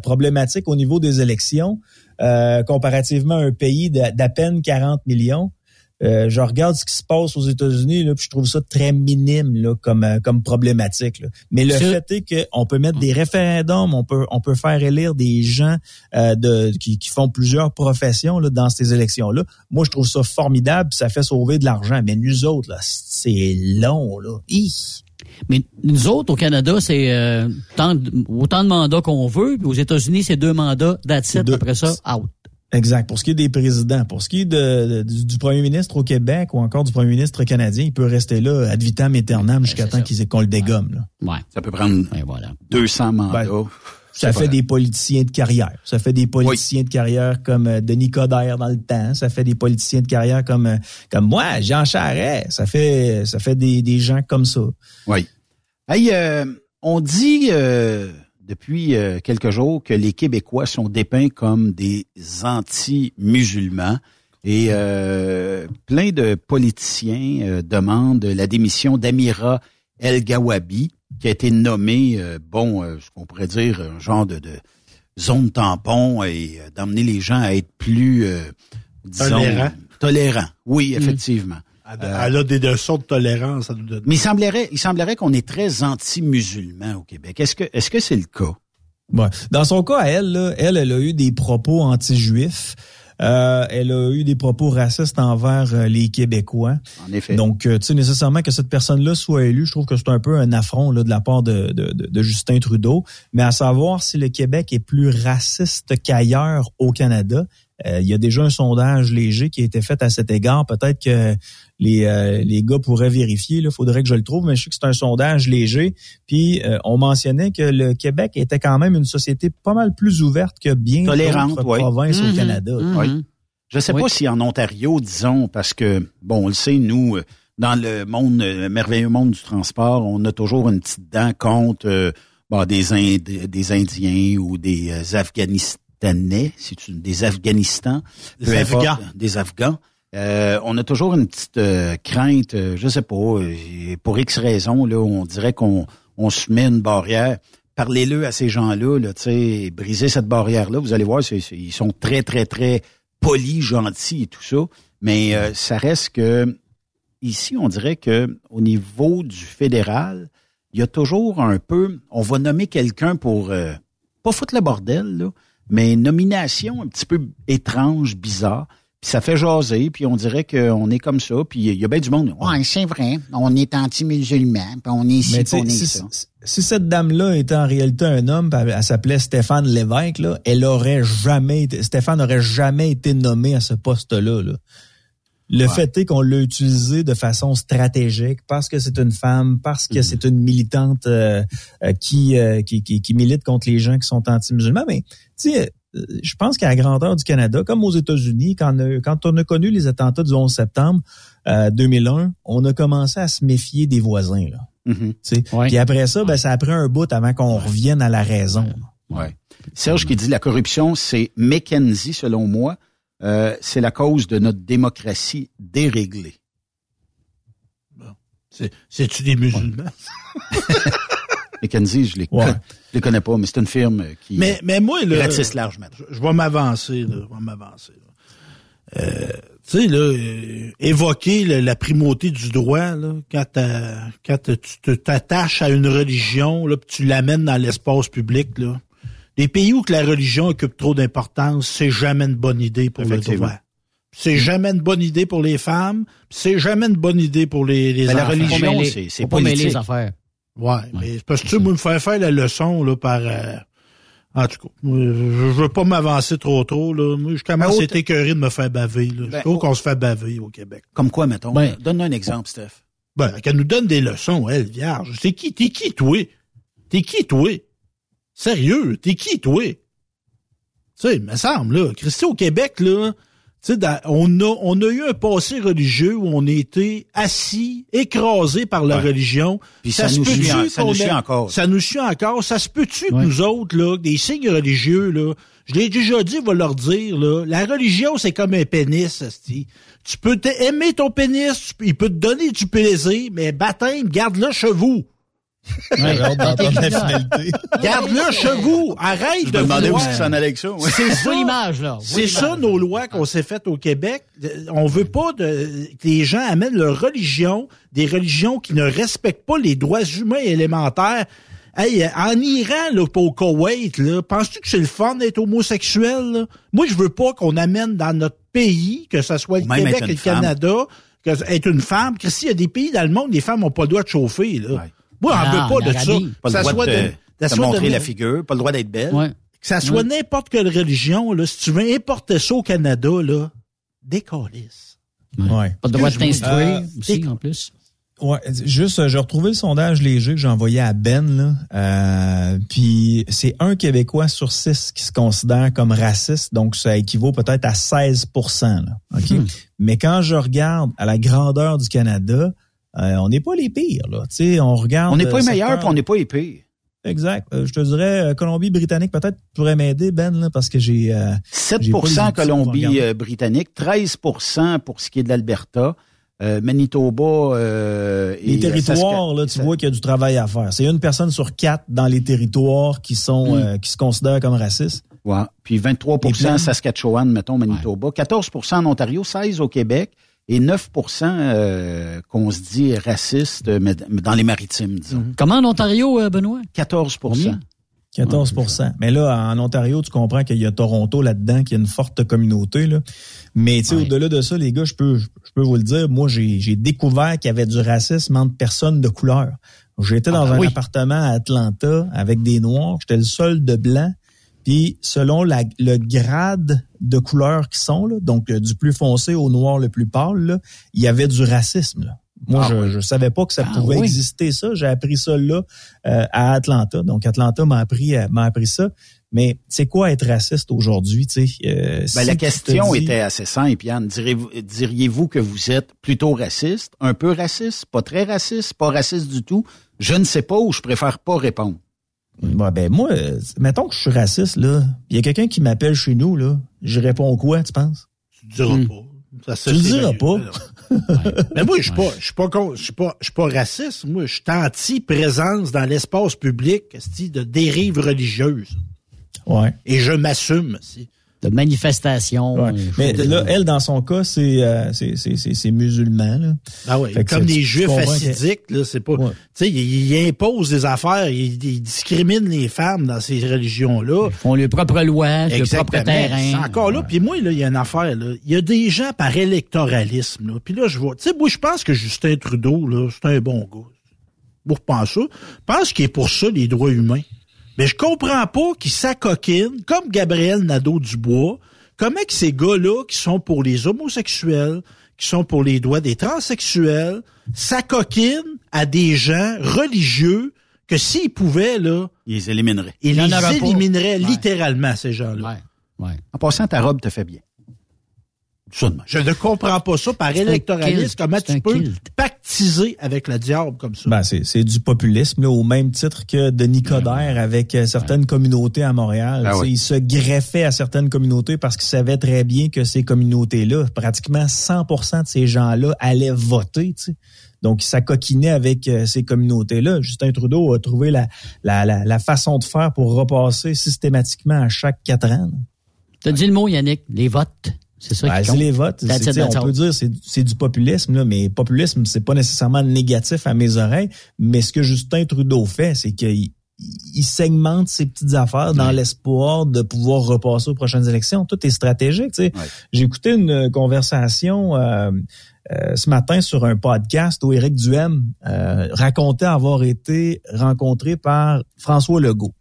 problématiques au niveau des élections, euh, comparativement à un pays d'à peine 40 millions. Euh, je regarde ce qui se passe aux États-Unis, là, puis je trouve ça très minime là, comme, euh, comme problématique. là. Mais le fait est qu'on peut mettre des référendums, on peut, on peut faire élire des gens euh, de, qui, qui font plusieurs professions là, dans ces élections-là. Moi, je trouve ça formidable, puis ça fait sauver de l'argent. Mais nous autres, là, c'est long. Là. Hi! Mais nous autres, au Canada, c'est euh, autant de mandats qu'on veut. Puis aux États-Unis, c'est deux mandats. That's it. Deux. Après ça, out. Exact. Pour ce qui est des présidents, pour ce qui est de, de- du, du premier ministre au Québec ou encore du premier ministre canadien, il peut rester là ad vitam aeternam jusqu'à temps qu'on le dégomme. Là. Ouais. Ça peut prendre Et voilà. 200 mandats. Ben, Ça fait des politiciens de carrière. Ça fait des politiciens de carrière comme euh, Denis Coderre dans le temps. Ça fait des politiciens de carrière comme euh, comme moi, Jean Charest. Ça fait ça fait des, des gens comme ça. Oui. Hey, euh, on dit euh, depuis euh, quelques jours que les Québécois sont dépeints comme des anti-musulmans et plein de politiciens demandent la démission d'Amira El Gawabi, qui a été nommée, euh, bon, euh, ce qu'on pourrait dire un genre de, de zone tampon et euh, d'emmener les gens à être plus, euh, disons, Tolérants. tolérants. Oui, effectivement. Elle, elle a des leçons de tolérance à nous donner. Mais il semblerait, il semblerait qu'on est très anti-musulman au Québec. Est-ce que, est-ce que c'est le cas? Ouais. Dans son cas, elle, là, elle, elle a eu des propos anti-juifs. Euh, elle a eu des propos racistes envers euh, les Québécois. En effet. Donc, euh, tu sais, nécessairement que cette personne-là soit élue, je trouve que c'est un peu un affront là, de la part de, de, de- Justin Trudeau. Mais à savoir si le Québec est plus raciste qu'ailleurs au Canada, il y a déjà un sondage léger qui a été fait à cet égard. Peut-être que les, euh, les gars pourraient vérifier. Il faudrait que je le trouve, mais je sais que c'est un sondage léger. Puis euh, on mentionnait que le Québec était quand même une société pas mal plus ouverte que bien Tolérante, d'autres oui. provinces au Canada. Oui. Je sais Oui. pas si en Ontario, disons, parce que, bon, on le sait, nous, euh, dans le monde, euh, le merveilleux monde du transport, on a toujours une petite dent contre euh, bon, des, Ind- des Indiens ou des euh, Afghanistanais, si tu, des Afghanistans, Des peu importe, Afghans. des Afghans. Euh, on a toujours une petite euh, crainte, euh, je sais pas, euh, pour X raisons, là, on dirait qu'on on se met une barrière. Parlez-le à ces gens-là, là, tu sais, briser cette barrière-là, vous allez voir, c'est- c'est- ils sont très, très, très polis, gentils et tout ça, mais euh, ça reste que ici, on dirait que au niveau du fédéral, il y a toujours un peu, on va nommer quelqu'un pour euh, pas foutre le bordel, là, mais une nomination un petit peu étrange, bizarre. Puis ça fait jaser, puis on dirait qu'on est comme ça, puis il y a bien du monde. Ouais, c'est vrai, on est anti-musulman, puis on est ici, Mais puis on est sais, ça. si, si cette dame-là était en réalité un homme, puis elle s'appelait Stéphane Lévesque, là, elle aurait jamais été, Stéphane n'aurait jamais été nommé à ce poste-là. là. Le fait est qu'on l'a utilisé de façon stratégique parce que c'est une femme, parce que c'est une militante euh, euh, qui, euh, qui, qui, qui milite contre les gens qui sont anti-musulmans. Mais tu sais, je pense qu'à la grandeur du Canada, comme aux États-Unis, quand, on a- quand on a connu les attentats du 11 septembre euh, 2001, on a commencé à se méfier des voisins. Là. Mhm. Tu sais. Puis après ça, ben, ça a pris un bout avant qu'on revienne à la raison. Ouais. Serge qui dit la corruption, c'est Mackenzie, selon moi. Euh, c'est la cause de notre démocratie déréglée. C'est- C'est-tu des musulmans? Je les, Ouais. je les connais pas, mais c'est une firme qui Mais, mais moi, là. ratisse large maintenant. Je, je vais m'avancer, là. Je vais m'avancer. Euh, tu sais, là, euh, évoquer la primauté du droit, là, quand, quand tu t'attaches à une religion, là, tu l'amènes dans l'espace public, là. Les pays où que la religion occupe trop d'importance, c'est jamais une bonne idée pour le droit. C'est jamais une bonne idée pour les femmes, c'est jamais une bonne idée pour les, les Ben, la religion, c'est- pas les affaires. Ouais, mais parce que tu me faire faire la leçon, là, par... euh, en tout cas, je veux pas m'avancer trop trop, là. Moi, je commence Ben, à être écœuré de me faire baver, là. Je Ben, trouve qu'on se fait baver au Québec. Comme quoi, mettons? Ben- Donne-nous un exemple, Steph. Ben, qu'elle nous donne des leçons, elle, vierge. C'est qui? T'es qui, toi? T'es qui, toi? Sérieux? T'es qui, toi? Tu sais, il me semble, là. Christy, au Québec, là, tu sais, dans- on a, on a eu un passé religieux où on a été assis, écrasés par la Ouais. religion. Puis ça nous suit en- ça nous suit ait- encore. Ça nous suit encore. Ça se peut-tu que nous autres, là, des signes religieux, là, je l'ai déjà dit, va leur dire, là, la religion, c'est comme un pénis, esti. Tu peux aimer ton pénis, tu il peut te donner du plaisir, mais baptême, garde-le chez vous. J'ai hâte d'entendre la finalité. Garde-le chez vous. Arrête Je de me demandais où vouloir- c'est que ça en allait avec ça. ouais. C'est ça. l'image, là. C'est ça nos lois qu'on s'est faites au Québec. On veut pas de, que les gens amènent leur religion, des religions qui ne respectent pas les droits humains élémentaires. Hey, en Iran, là, pas au Koweït, là, penses-tu que c'est le fun d'être homosexuel? là? Moi, je veux pas qu'on amène dans notre pays, que ce soit le Ou Québec et le Canada, que être une femme. Christy, il y a des pays dans le monde, les femmes n'ont pas le droit de chauffer. Là. Ouais. Moi, on Ah, veut pas de ça. Pas ça le droit soit de, de- montrer de- la figure, pas le droit d'être belle. Ouais. que ça soit n'importe quelle religion, là, si tu veux importer ça au Canada, là, décalisse. Ouais. Pas de droit de t'instruire Euh, aussi, en plus. Ouais, juste, euh, j'ai retrouvé le sondage léger que j'ai envoyé à Ben, là. Euh, puis c'est un Québécois sur six qui se considère comme raciste, donc ça équivaut peut-être à 16 là. OK? Hmm. Mais quand je regarde à la grandeur du Canada, euh, on n'est pas les pires, là. Tu sais, on regarde. On n'est pas euh, les meilleurs, puis on n'est pas les pires. Exact. Euh, je te dirais, Colombie-Britannique peut-être pourrait m'aider, Ben, là, parce que j'ai... euh, 7 J'ai pas les outils pour regarder. Colombie-Britannique, 13% pour ce qui est de l'Alberta, euh, Manitoba et Les territoires, là, tu vois qu'il y a du travail à faire. C'est une personne sur quatre dans les territoires qui sont Mm. euh, qui se considèrent comme racistes. Ouais. Puis 23 Les plaines. Saskatchewan, mettons, Manitoba. 14 en Ontario, 16 au Québec et 9% euh, qu'on se dit raciste mais dans les maritimes, disons. Comment en Ontario, euh, Benoît? 14 Combien? 14% Mais là, en Ontario, tu comprends qu'il y a Toronto là-dedans, qui a une forte communauté. Là. Mais tu sais, Ouais. au-delà de ça, les gars, je peux, je peux vous le dire, moi, j'ai j'ai découvert qu'il y avait du racisme entre personnes de couleur. J'étais dans ben un oui. appartement à Atlanta avec des Noirs. J'étais le seul de blanc. Puis selon la, le grade de couleur qui sont, là, donc euh, du plus foncé au noir le plus pâle, là, il y avait du racisme. là. Moi, Ah je, je savais pas que ça Ah pouvait oui. exister ça. J'ai appris ça là euh, à Atlanta. Donc Atlanta m'a appris euh, m'a appris ça. Mais c'est quoi être raciste aujourd'hui, tu sais euh, Ben, si la question était assez simple, Yann. Diriez-vous que vous êtes plutôt raciste, un peu raciste, pas très raciste, pas raciste du tout? Je ne sais pas ou je préfère pas répondre. Ouais, ben moi, euh, mettons que je suis raciste là. Il y a quelqu'un qui m'appelle chez nous là. Je réponds quoi, tu penses? Tu le diras Hmm. pas. Ça, Tu le diras pas. Mais moi, je suis pas, je suis pas je suis pas, je suis pas raciste. Moi, je suis anti-présence dans l'espace public, de dérive religieuse. Ouais. Et je m'assume, si. De manifestations. Ouais. Mais là, elle, dans son cas, c'est euh, c'est- c'est- c'est- c'est musulman. Là. Ah oui, comme tu juifs assidiques, là, c'est pas. Tu sais, ils, ils imposent des affaires, ils, ils discriminent les femmes dans ces religions-là. Ils font leur propre loi, leur propre terrain. C'est encore là. Puis moi, là, il y a une affaire, là. Il y a des gens par électoralisme, là. Puis là, je vois. Tu sais, moi, je pense que Justin Trudeau, là, c'est un bon gars. Moi, je pense ça? Je pense qu'il est pour ça, les droits humains. Mais je comprends pas qu'ils s'acoquinent, comme Gabriel Nadeau-Dubois, comment que ces gars-là, qui sont pour les homosexuels, qui sont pour les droits des transsexuels, s'acoquinent à des gens religieux que s'ils pouvaient, là, Ils les élimineraient. ils Il les pas. élimineraient littéralement, ces gens-là. En passant, ta robe te fait bien. Je ne comprends pas ça par kilt, Comment tu peux avec le diable comme ça? Ben, c'est, c'est du populisme, là, au même titre que Denis Coderre avec euh, certaines communautés à Montréal. Oui. Il se greffait à certaines communautés parce qu'il savait très bien que ces communautés-là, pratiquement 100% de ces gens-là allaient voter. tu sais. Donc, il s'acoquinait avec euh, ces communautés-là. Justin Trudeau a trouvé la, la, la, la façon de faire pour repasser systématiquement à chaque quatre ans. T'as dit le mot, Yannick, les votes. C'est ça Ben, qui c'est compte. les votes. That's it, that's on all. peut dire c'est c'est du populisme, là, mais populisme, c'est pas nécessairement négatif à mes oreilles. Mais ce que Justin Trudeau fait, c'est qu'il il segmente ses petites affaires dans l'espoir de pouvoir repasser aux prochaines élections. Tout est stratégique. tu sais. J'ai écouté une conversation euh, euh, ce matin sur un podcast où Éric Duhem euh, racontait avoir été rencontré par François Legault.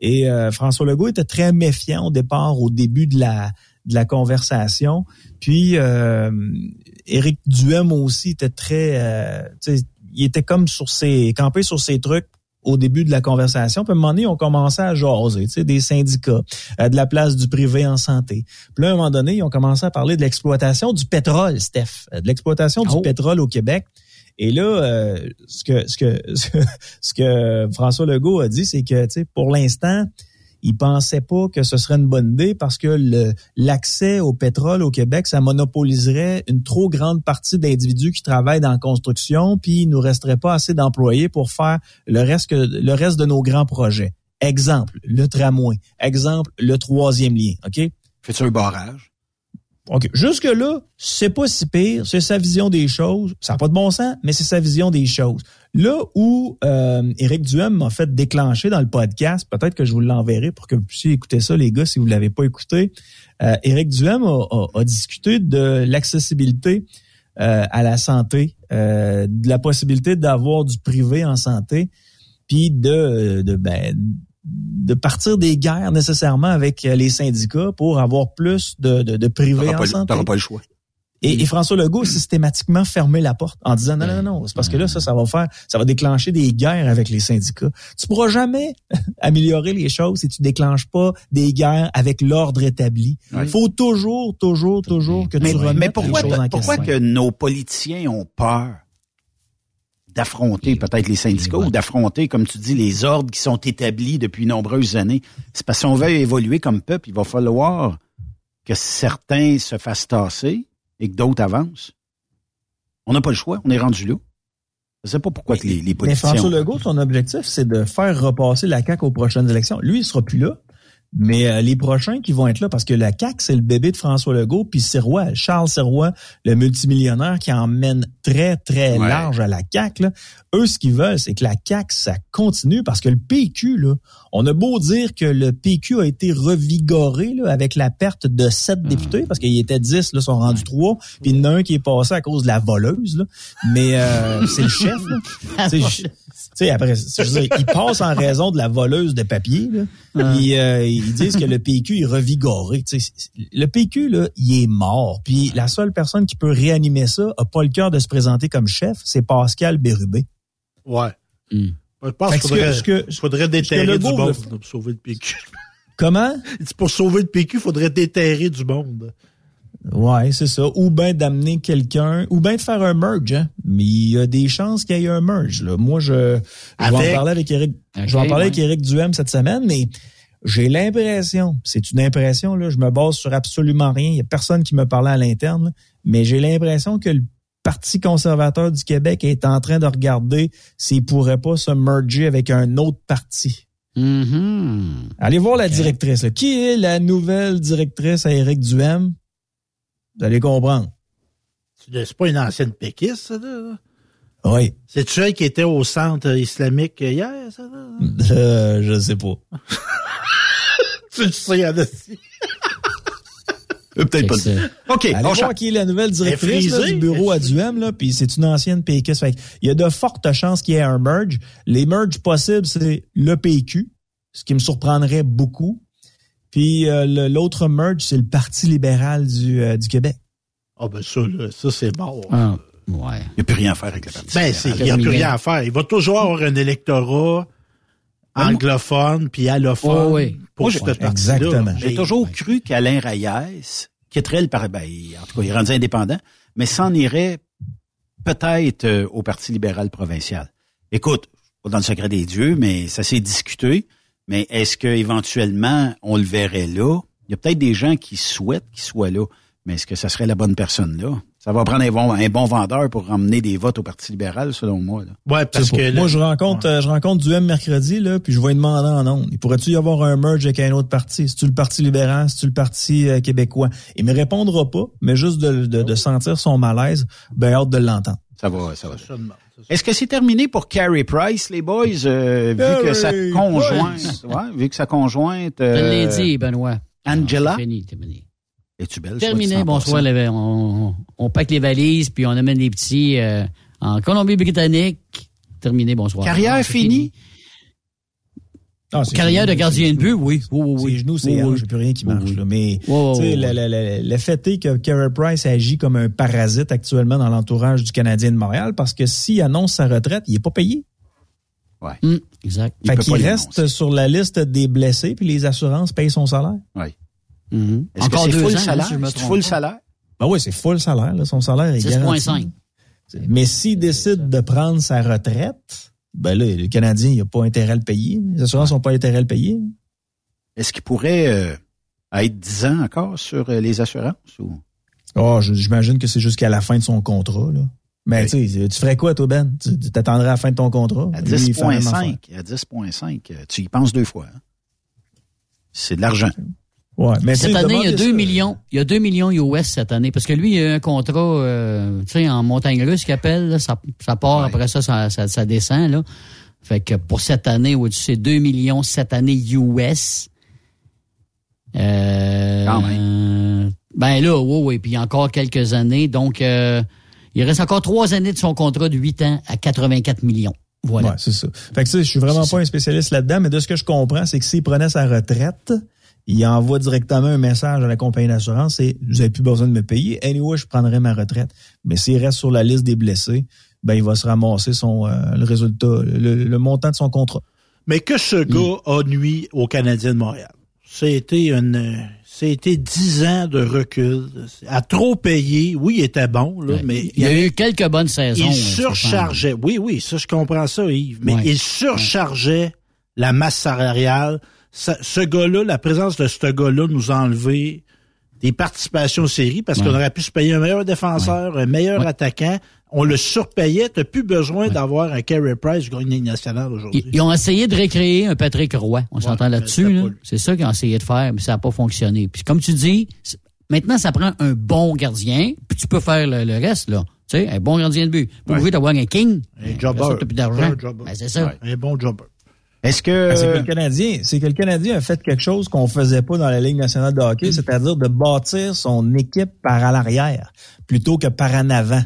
Et euh, François Legault était très méfiant au départ, au début de la de la conversation. Puis euh, Éric Duhem aussi était très, euh, tu sais, il était comme sur ses campé sur ses trucs au début de la conversation. Puis à un moment donné, on commençait à jaser, tu sais, des syndicats, euh, de la place du privé en santé. Puis là, à un moment donné, ils ont commencé à parler de l'exploitation du pétrole, Steph, euh, de l'exploitation du pétrole au Québec. Et là, euh, ce que ce que ce que François Legault a dit, c'est que tu sais, pour l'instant, il pensait pas que ce serait une bonne idée parce que l'accès au pétrole au Québec, ça monopoliserait une trop grande partie d'individus qui travaillent dans la construction, puis il nous resterait pas assez d'employés pour faire le reste que le reste de nos grands projets. Exemple, le tramway. Exemple, le troisième lien. OK? Fais-tu un barrage? OK. Jusque-là, c'est pas si pire. C'est sa vision des choses. Ça n'a pas de bon sens, mais c'est sa vision des choses. Là où euh, Éric Duhem m'a fait déclencher dans le podcast, peut-être que je vous l'enverrai pour que vous puissiez écouter ça, les gars, si vous ne l'avez pas écouté. Euh, Éric Duhem a, a- a discuté de l'accessibilité euh, à la santé, euh, de la possibilité d'avoir du privé en santé, puis de, de ben, de partir des guerres nécessairement avec les syndicats pour avoir plus de, de, de privé en pas, santé. pas le choix. Et, et François Legault a systématiquement fermé la porte en disant non, non, non, non, c'est parce que là, ça, ça va faire, ça va déclencher des guerres avec les syndicats. Tu pourras jamais améliorer les choses si tu déclenches pas des guerres avec l'ordre établi. Il faut toujours, toujours, toujours que Mais, tu remettes mais les pourquoi, choses en pourquoi question. que nos politiciens ont peur d'affronter peut-être les syndicats ou d'affronter, comme tu dis, les ordres qui sont établis depuis nombreuses années? C'est parce qu'on veut évoluer comme peuple, il va falloir que certains se fassent tasser et que d'autres avancent. On n'a pas le choix, on est rendu là. Je sais pas pourquoi que les, les Mais politiciens... François ont- Legault, son objectif, c'est de faire repasser la CAQ aux prochaines élections. Lui, il sera plus là. Mais euh, les prochains qui vont être là, parce que la CAQ, c'est le bébé de François Legault, puis Sirois, Charles Sirois, le multimillionnaire qui emmène très, très Ouais. large à la CAQ, là, eux, ce qu'ils veulent, c'est que la CAQ, ça continue, parce que le PQ, là, on a beau dire que le PQ a été revigoré là, avec la perte de sept députés, parce qu'il était 10, là, sont rendus trois, puis il y en a un qui est passé à cause de la voleuse, là. mais euh, c'est le chef. Là. Tu sais, après, je veux dire, ils passent en raison de la voleuse de papier. Là. Puis, euh, ils disent que le PQ est revigoré. Tu sais, c'est- le PQ, là, il est mort. Puis la seule personne qui peut réanimer ça a pas le cœur de se présenter comme chef, c'est Pascal Bérubé. Ouais. Je pense qu'il que faudrait, que- faudrait que déterrer du monde pour sauver le PQ. Comment? Pour sauver le PQ, il faudrait déterrer du monde. Ouais, c'est ça. Ou bien d'amener quelqu'un, ou bien de faire un merge. Hein? Mais il y a des chances qu'il y ait un merge. Là. Moi, je, je vais en parler avec Eric. je vais en parler ouais. avec Eric Duhem cette semaine, mais j'ai l'impression, c'est une impression, là, je me base sur absolument rien. Il y a personne qui me parlait à l'interne, là, mais j'ai l'impression que le Parti conservateur du Québec est en train de regarder s'il pourrait pas se merger avec un autre parti. Mhm. Allez voir la directrice. là. Qui est la nouvelle directrice à Éric Duhem? Vous allez comprendre. C'est pas une ancienne péquiste, ça, là? Oui. C'est-tu elle qui était au centre islamique hier, ça, là? Euh, je sais pas. tu le sais, Anastie. Peut-être pas. C'est ça. OK. Allez on voir change. qui est la nouvelle directrice là, du bureau à Duhem, là, puis c'est une ancienne péquiste. Fait que il y a de fortes chances qu'il y ait un merge. Les merges possibles, c'est le PQ, ce qui me surprendrait beaucoup. Puis euh, l'autre merge, c'est le Parti libéral du, euh, du Québec. Ah, ben ça, là, ça, c'est mort. Ah, ouais. Il n'y a plus rien à faire avec le parti. Ben, c'est- il n'y a plus rien à faire. Il va toujours avoir un électorat anglophone puis allophone Oh, oui. pour Moi, cette j'ai- partie-là. exactement. J'ai toujours cru qu'Alain Reyes quitterait le parti. Ben, en tout cas, il est rendu indépendant, mais s'en irait peut-être euh, au Parti libéral provincial. Écoute, pas dans le secret des dieux, mais ça s'est discuté. Mais est-ce que éventuellement on le verrait là? Il y a peut-être des gens qui souhaitent qu'il soit là, mais est-ce que ça serait la bonne personne là? Ça va prendre un bon, un bon vendeur pour ramener des votes au Parti libéral, selon moi. Là. Ouais, parce que. Moi, je rencontre, euh, je rencontre Duhem mercredi, là, puis je vais lui demander en ondes. Il pourrait-tu y avoir un merge avec un autre parti? C'est-tu le Parti libéral? C'est-tu le Parti euh, québécois? Il me répondra pas, mais juste de, de, de sentir son malaise, ben hâte de l'entendre. Ça va, ça va. Ça demande, ça. Est-ce que c'est terminé pour Carrie Price, les boys, euh, vu que sa conjointe, ouais, vu que sa conjointe, Je l'ai euh, dit, Benoît. Angela? Fini, terminé. es-tu belle? Terminé, bonsoir. les- On, on pack les valises, puis on amène les petits euh, en Colombie-Britannique. Terminé, bonsoir. Carrière Ah, finie? Ah, Carrière de gardien de but, oui. Oui, oui, oui. C'est genoux, c'est Oui, oui. plus rien qui marche. Oui, oui. Là. Mais le, ouais. le, le, le fait est que Carey Price agit comme un parasite actuellement dans l'entourage du Canadien de Montréal parce que s'il annonce sa retraite, il est pas payé. Hum, exact. Il fait pas reste sur la liste des blessés puis les assurances payent son salaire. Oui. Est-ce Encore que deux full ans, hein, salaire? si je me full salaire? Ben oui, c'est full salaire. Là. Son salaire est garanti. 6,5. Mais s'il décide de prendre sa retraite, ben là, le Canadien, il n'a pas intérêt à le payer. Les assurances n'ont pas intérêt à le payer. Est-ce qu'il pourrait euh, être 10 ans encore sur euh, les assurances? Ou... Oh, j'imagine que c'est jusqu'à la fin de son contrat. Là. Mais Oui. tu ferais quoi, toi, Ben? Tu t'attendrais à la fin de ton contrat? À Lui, il fait la même affaire. 10,5, à 10,5, euh, tu y penses deux fois. hein? C'est de l'argent. Ouais, mais Cette année, il y a demandez 2 ça. millions. Il y a 2 millions US cette année. Parce que lui, il a un contrat, euh, tu sais, en montagne russe qu'il appelle. là, ça, ça part, Ouais. après ça, ça, ça, ça descend. Là. Fait que pour cette année, au-dessus, c'est 2 millions cette année US. Euh, Quand ben là, oui, oui. Puis il y a encore quelques années. Donc, euh, il reste encore trois années de son contrat de 8 ans à 84 millions. Voilà. Ouais, c'est ça. Fait que tu sais, je suis vraiment pas un spécialiste là-dedans, mais de ce que je comprends, c'est que s'il prenait sa retraite, il envoie directement un message à la compagnie d'assurance et vous avez plus besoin de me payer. Anyway, je prendrai ma retraite. Mais s'il reste sur la liste des blessés, ben il va se ramasser son euh, le résultat, le, le montant de son contrat. Mais que ce gars a nuit aux Canadiens de Montréal. C'était une, c'était dix ans de recul. À trop payer. Oui, il était bon, là, Ouais. mais il y a avait- eu quelques bonnes saisons. il euh, surchargeait. Oui, oui, ça, je comprends ça, Yves. Mais Ouais. il surchargeait la masse salariale. Ça- ce gars-là, la présence de ce gars-là nous a enlevé des participations aux séries parce Ouais. qu'on aurait pu se payer un meilleur défenseur, un meilleur Ouais. attaquant. On le surpayait. T'as plus besoin d'avoir un Carey Price Ligue nationale aujourd'hui. Ils, ils ont essayé de recréer un Patrick Roy. On s'entend là-dessus. là. C'est ça qu'ils ont essayé de faire, mais ça n'a pas fonctionné. Puis comme tu dis, maintenant, ça prend un bon gardien, puis tu peux faire le, le reste, là. Tu sais, un bon gardien de but. Ouais. obligé d'avoir un king. Un jobber. T'as plus d'argent. Un jobber. Ben, c'est ça. Un bon jobber. Est-ce que... Ben, c'est que le Canadien, c'est que le Canadien a fait quelque chose qu'on faisait pas dans la Ligue nationale de Mm. hockey, c'est-à-dire de bâtir son équipe par à l'arrière plutôt que par en avant.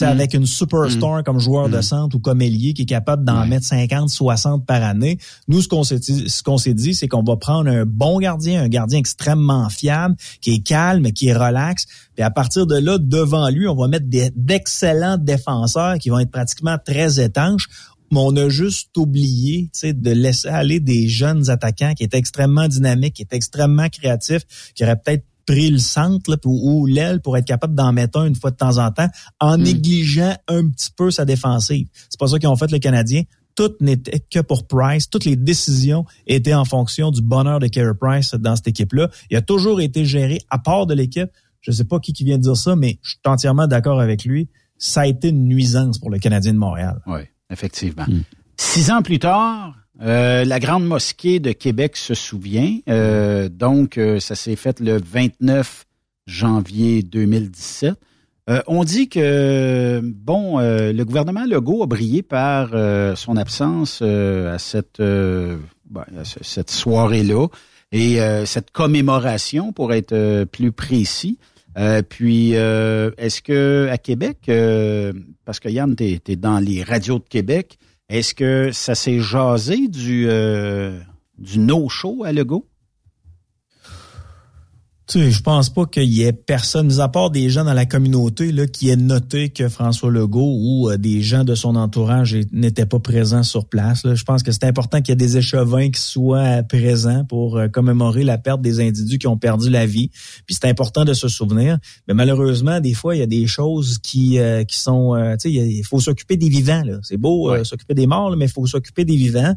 Mm. avec une superstar comme joueur de centre ou comme ailier qui est capable d'en Ouais. mettre 50, 60 par année. Nous, ce qu'on s'est dit, ce qu'on s'est dit, c'est qu'on va prendre un bon gardien, un gardien extrêmement fiable, qui est calme, qui est relax. Puis à partir de là, devant lui, on va mettre d'excellents défenseurs qui vont être pratiquement très étanches mais on a juste oublié de laisser aller des jeunes attaquants qui étaient extrêmement dynamiques, qui étaient extrêmement créatifs, qui auraient peut-être pris le centre là, ou, ou l'aile pour être capable d'en mettre un une fois de temps en temps, en négligeant un petit peu sa défensive. C'est pas ça qu'ils ont fait le Canadien. Tout n'était que pour Price. Toutes les décisions étaient en fonction du bonheur de Carey Price dans cette équipe-là. Il a toujours été géré à part de l'équipe. Je sais pas qui, qui vient de dire ça, mais je suis entièrement d'accord avec lui. Ça a été une nuisance pour le Canadien de Montréal. Oui, effectivement. Mm. Six ans plus tard, Euh, la Grande Mosquée de Québec se souvient. Euh, donc, euh, ça s'est fait le 29 janvier 2017. Euh, on dit que, bon, le gouvernement Legault a brillé par son absence à cette, ben, à ce- cette soirée-là et cette commémoration, pour être plus précis. Euh, puis, euh, est-ce que à Québec, euh, parce que Yann, t'es es dans les radios de Québec, est-ce que ça s'est jasé du euh, du no-show à Legault? Tu sais, je pense pas qu'il y ait personne, mis à part des gens dans la communauté, là, qui aient noté que François Legault ou euh, des gens de son entourage n'étaient pas présents sur place. là. Je pense que c'est important qu'il y ait des échevins qui soient présents pour euh, commémorer la perte des individus qui ont perdu la vie. Puis c'est important de se souvenir. Mais malheureusement, des fois, il y a des choses qui, euh, qui sont... euh, tu sais, il faut s'occuper des vivants. C'est beau euh, s'occuper des morts, là, mais il faut s'occuper des vivants.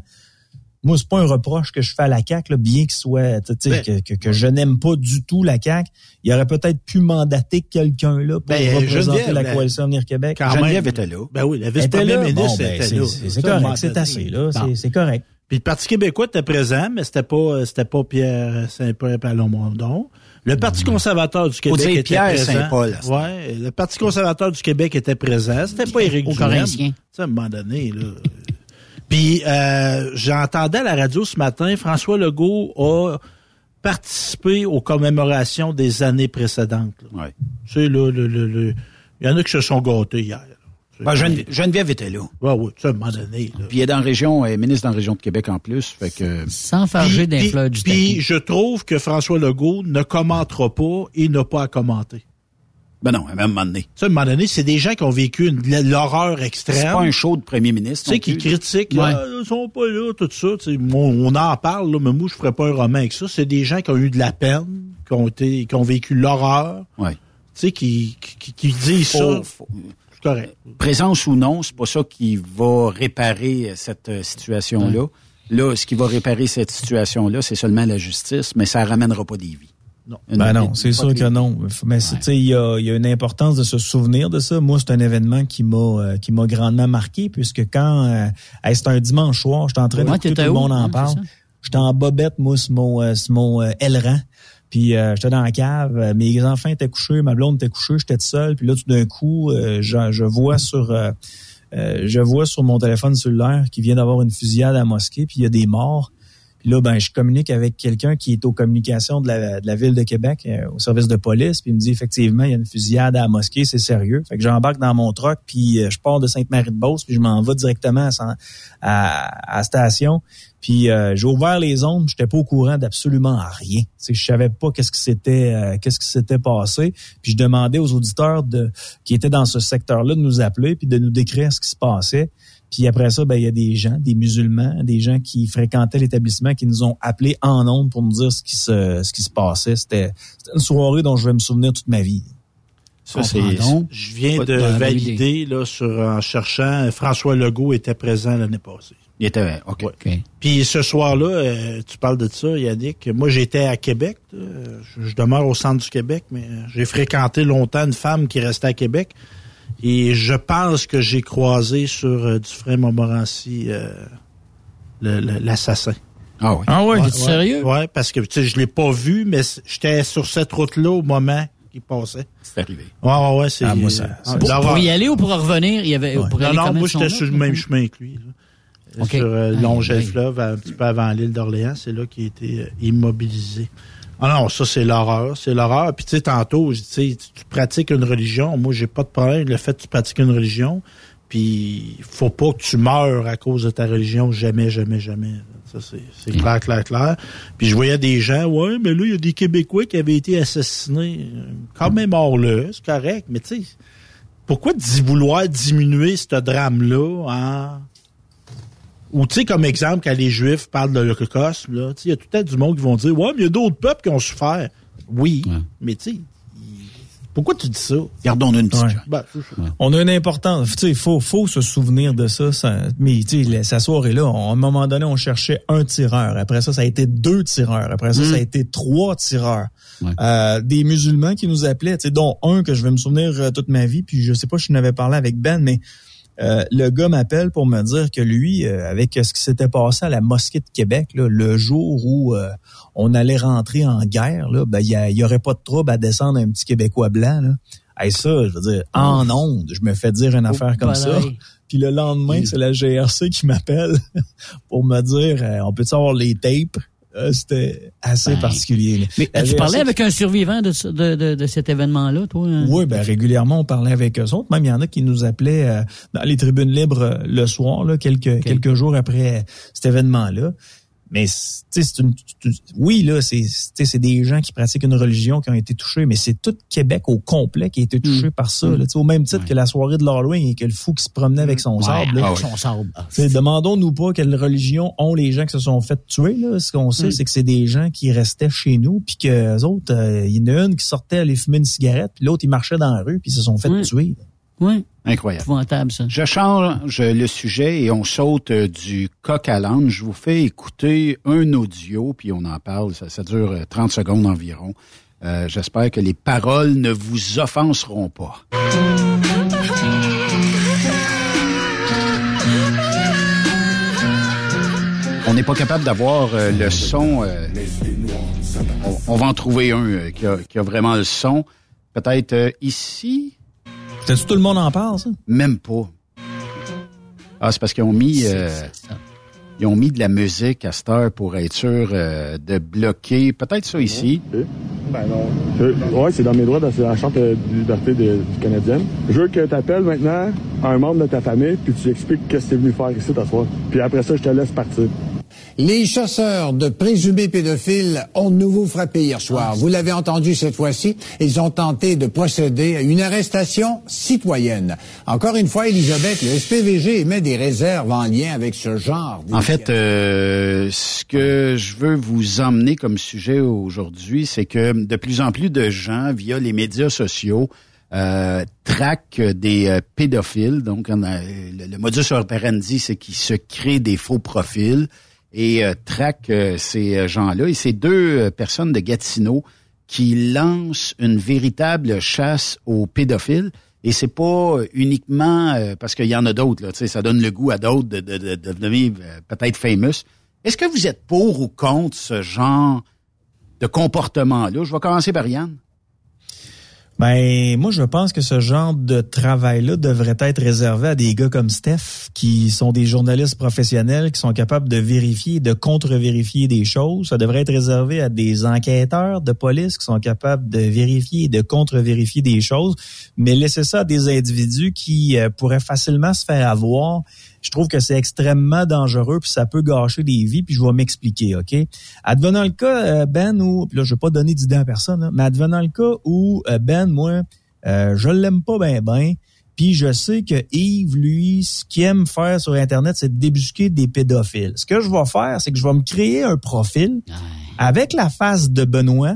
Moi, c'est pas un reproche que je fais à la CAQ, là, bien qu'il soit, tu sais, Ben, que, que, que je n'aime pas du tout la CAQ. Il aurait peut-être pu mandater quelqu'un là pour Ben, représenter la coalition Avenir Québec. Quand Geneviève même. était là. Ben oui, la vice-première ministre Bon, ben, était c'est- là. c'est- c'est correct, c'est assez, là. C'est- correct. Puis le Parti québécois était présent, mais c'était pas c'était pas Pierre Saint-Paul Plamondon. Le Parti conservateur du Québec était Pierre présent. Saint-Paul, Ouais, le Parti conservateur du Québec était présent. C'était pas Éric Au Duhem. À un moment donné, là. Puis euh, j'entendais à la radio ce matin, François Legault a participé aux commémorations des années précédentes. là. Ouais. Tu sais, là, le, le, le- il y en a qui se sont gâtés hier. Ben, Gene- Geneviève était là. Ouais, ouais, tu sais, à un moment donné. là. Puis elle est dans la région, elle est ministre dans la région de Québec en plus. Fait que Sans farger d'un Puis- Puis je trouve que François Legault ne commentera pas et n'a pas à commenter. Ben non, à un moment donné. Sais, à un moment donné, c'est des gens qui ont vécu l'horreur C'est extrême. pas un show de premier ministre. Tu sais, qui critiquent, Ouais. là, ils sont pas là, tout ça. On, on en parle, là, mais moi, je ferais pas un roman avec ça. C'est des gens qui ont eu de la peine, qui ont été, qui ont vécu l'horreur, Ouais. tu sais, qui, qui, qui disent Faut- ça. faut- C'est correct. présence ou non, c'est pas ça qui va réparer cette euh, situation-là. Là, ce qui va réparer cette situation-là, c'est seulement la justice, mais ça ramènera pas des vies. Non. Ben non, c'est sûr de- que non. Mais sais, il y a, il y a une importance de se souvenir de ça. Moi, c'est un événement qui m'a euh, qui m'a grandement marqué puisque quand euh, hey, c'était un dimanche soir, j'étais en train Ouais, d'écouter tout le monde en Ouais, parle. J'étais en bobette, moi, sur mon, euh, sur mon euh, aileron. Puis euh, j'étais dans la cave, euh, mes enfants étaient couchés, ma blonde était couchée, j'étais seul. Puis là, tout d'un coup, euh, je, je vois sur euh, euh, je vois sur mon téléphone cellulaire qu'il vient d'avoir une fusillade à la mosquée, puis il y a des morts. Là, ben, je communique avec quelqu'un qui est aux communications de la, ville de Québec, euh, au service de police, puis il me dit effectivement, il y a une fusillade à la mosquée, c'est sérieux. Fait que j'embarque dans mon truck, puis euh, je pars de Sainte-Marie-de-Beauce, puis je m'en vais directement à, à, à station. Puis euh, j'ai ouvert les ondes, j'étais pas au courant d'absolument rien. Sais, je savais pas qu'est-ce qui s'était euh, qu'est-ce qui s'était passé. Puis je demandais aux auditeurs qui étaient dans ce secteur-là de nous appeler puis de nous décrire ce qui se passait. Puis après ça, ben il y a des gens, des musulmans, des gens qui fréquentaient l'établissement qui nous ont appelés en ondes pour nous dire ce qui se ce qui se passait. C'était une soirée dont je vais me souvenir toute ma vie. Ça. Je viens de valider, là, sur, en cherchant, François Legault était présent l'année passée. Il était OK. Ouais. OK. Puis ce soir-là, euh, tu parles de ça, Yannick. Moi, j'étais à Québec. je, je demeure au centre du Québec, mais j'ai fréquenté longtemps une femme qui restait à Québec. Et je pense que j'ai croisé sur euh, Dufresne Montmorency euh, l'assassin. Ah oui. Ah ouais, sérieux? Ouais, parce que tu sais, je l'ai pas vu, mais j'étais sur cette route-là au moment qu'il passait. C'est arrivé. Ouais, ouais, ouais, c'est. Ah, moi, ça- euh, ça- Pour, y aller ou pour revenir, il y avait. Pour Non, aller non, moi, j'étais sur le même chemin que lui. là. OK. Sur euh, Aïe, longeait le aïe. fleuve, un petit peu avant l'île d'Orléans. C'est là qu'il a été euh, immobilisé. Ah non, ça, c'est l'horreur. C'est l'horreur. Puis, tu sais, tantôt, je dis, tu sais, tu pratiques une religion. Moi, j'ai pas de problème. Le fait que tu pratiques une religion, puis faut pas que tu meurs à cause de ta religion. Jamais, jamais, jamais. Ça, c'est c'est clair, clair, clair. Puis, je voyais des gens, ouais, mais là, il y a des Québécois qui avaient été assassinés. Quand même hors là, c'est correct. Mais, tu sais, pourquoi vouloir diminuer ce drame-là en... Ou, tu sais, comme exemple, quand les Juifs parlent de l'Holocauste, là, tu sais, il y a tout le temps du monde qui vont dire, ouais, mais il y a d'autres peuples qui ont souffert. Oui, Ouais. mais tu sais, pourquoi tu dis ça? Gardons-nous une petite Ouais. chance. Ben, ça. On a une importance. Tu sais, il faut, faut se souvenir de ça. ça mais tu sais, la- sa soirée-là, on- à un moment donné, on cherchait un tireur. Après ça, ça a été deux tireurs. Après ça, ça a été trois tireurs. Ouais. Euh, des musulmans qui nous appelaient, tu sais, dont un que je vais me souvenir euh, toute ma vie. Puis je sais pas si je n'avais parlé avec Ben, mais Euh, le gars m'appelle pour me dire que lui, euh, avec ce qui s'était passé à la mosquée de Québec, là, le jour où euh, on allait rentrer en guerre, là, ben, il y, aurait pas de trouble à descendre un petit Québécois blanc. Là. Hey, ça, je veux dire, en onde, je me fais dire une affaire comme ça. Puis le lendemain, c'est la GRC qui m'appelle pour me dire, on peut savoir les tapes? C'était assez ben, particulier. Mais tu parlais avec un survivant de, de, de, cet événement-là, toi? Hein? Oui, ben régulièrement, on parlait avec eux autres. Même il y en a qui nous appelaient euh, dans les tribunes libres euh, le soir, là, quelques, quelques jours après cet événement-là. Mais c'est une, oui là, c'est c'est des gens qui pratiquent une religion qui ont été touchés, mais c'est tout Québec au complet qui a été touché mm. par ça. Là, au même titre que la soirée de l'Halloween et que le fou qui se promenait avec son sable. Son sable. Demandons-nous pas quelle religion ont les gens qui se sont fait tuer. Là. Ce qu'on sait, mm. c'est que c'est des gens qui restaient chez nous, puis que autres, euh, il y en a une qui sortait aller fumer une cigarette, puis l'autre il marchait dans la rue, puis ils se sont fait tuer. Oui. Incroyable. ça. Je change le sujet et on saute euh, du coq à l'âne. Je vous fais écouter un audio, puis on en parle. Ça, dure 30 euh, secondes environ. Euh, j'espère que les paroles ne vous offenseront pas. On n'est pas capable d'avoir le son. on, va en trouver un qui a vraiment le son. Peut-être ici. Tout le monde en parle, ça? Même pas. Ah, c'est parce qu'ils ont mis... Euh, ils ont mis de la musique à cette heure pour être sûr euh, de bloquer. Peut-être ça ici. Ben non. Oui, c'est dans mes droits, c'est la charte de liberté de, du Canadien. Je veux que tu appelles maintenant un membre de ta famille, puis tu expliques ce que tu es venu faire ici soir. Puis après ça, je te laisse partir. Les chasseurs de présumés pédophiles ont de nouveau frappé hier soir. Vous l'avez entendu cette fois-ci, ils ont tenté de procéder à une arrestation citoyenne. Encore une fois, Elisabeth, le SPVG émet des réserves en lien avec ce genre. En fait, euh, ce que je veux vous emmener comme sujet aujourd'hui, c'est que de plus en plus de gens, via les médias sociaux, euh, traquent des euh, pédophiles. Donc, le, le modus operandi, c'est qu'ils se créent des faux profils et euh, traque euh, ces euh, gens-là. Et c'est deux personnes de Gatineau qui lancent une véritable chasse aux pédophiles. Et c'est pas uniquement parce qu'il y en a d'autres, là, ça donne le goût à d'autres de, de, de, devenir peut-être famous. Est-ce que vous êtes pour ou contre ce genre de comportement-là? Je vais commencer par Yann. Ben, moi, je pense que ce genre de travail-là devrait être réservé à des gars comme Steph, qui sont des journalistes professionnels, qui sont capables de vérifier, de contre-vérifier des choses. Ça devrait être réservé à des enquêteurs de police qui sont capables de vérifier et de contre-vérifier des choses. Mais laisser ça à des individus qui euh, pourraient facilement se faire avoir je trouve que c'est extrêmement dangereux puis ça peut gâcher des vies puis je vais m'expliquer, OK? Advenant le cas, euh, Ben, ou, là, je vais pas donner d'idée à personne, hein, mais advenant le cas où euh, Ben, moi, euh, je l'aime pas ben ben, puis je sais que Yves, lui, ce qu'il aime faire sur Internet, c'est de débusquer des pédophiles. Ce que je vais faire, c'est que je vais me créer un profil avec la face de Benoît,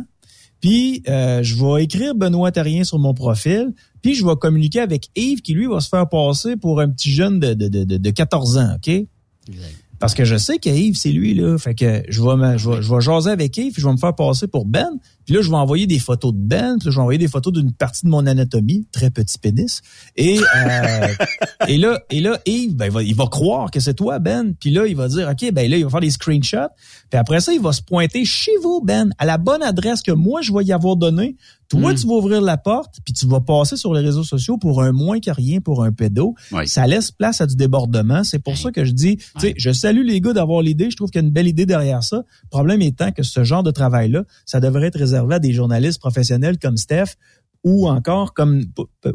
puis je vais écrire Benoît Terrien sur mon profil. Puis je vais communiquer avec Yves qui, lui, va se faire passer pour un petit jeune de, de, de, de 14 ans, OK? Parce que je sais que Yves, c'est lui, là. Fait que je vais, je, vais, je vais jaser avec Yves, puis je vais me faire passer pour Ben. Puis là, je vais envoyer des photos de Ben, puis là, je vais envoyer des photos d'une partie de mon anatomie, très petit pénis. Et, euh, et là, et là, Yves, ben, il, va, il va croire que c'est toi, Ben. Puis là, il va dire, OK, ben là, il va faire des screenshots. Puis après ça, il va se pointer chez vous, Ben, à la bonne adresse que moi, je vais y avoir donnée. Toi, hmm. tu vas ouvrir la porte, puis tu vas passer sur les réseaux sociaux pour un moins que rien pour un pédo. Ça laisse place à du débordement. C'est pour ça que je dis, tu sais, je salue les gars d'avoir l'idée. Je trouve qu'il y a une belle idée derrière ça. Le problème étant que ce genre de travail-là, ça devrait être réservé à des journalistes professionnels comme Steph ou encore comme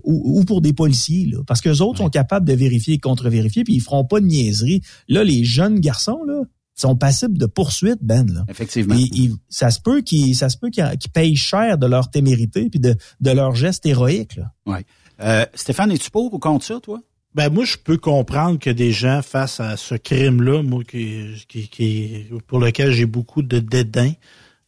ou, pour des policiers là, parce que les autres sont capables de vérifier et contre-vérifier puis ils feront pas de niaiserie. Là les jeunes garçons là, sont passibles de poursuite, Ben. Là. Effectivement. ça se peut qu'ils ça se peut qu'ils payent cher de leur témérité puis de, de leur geste héroïque. Là. Ouais. Euh, Stéphane, es-tu pour ou contre ça, toi? Ben moi, je peux comprendre que des gens face à ce crime-là, moi, qui, qui, qui, pour lequel j'ai beaucoup de dédain,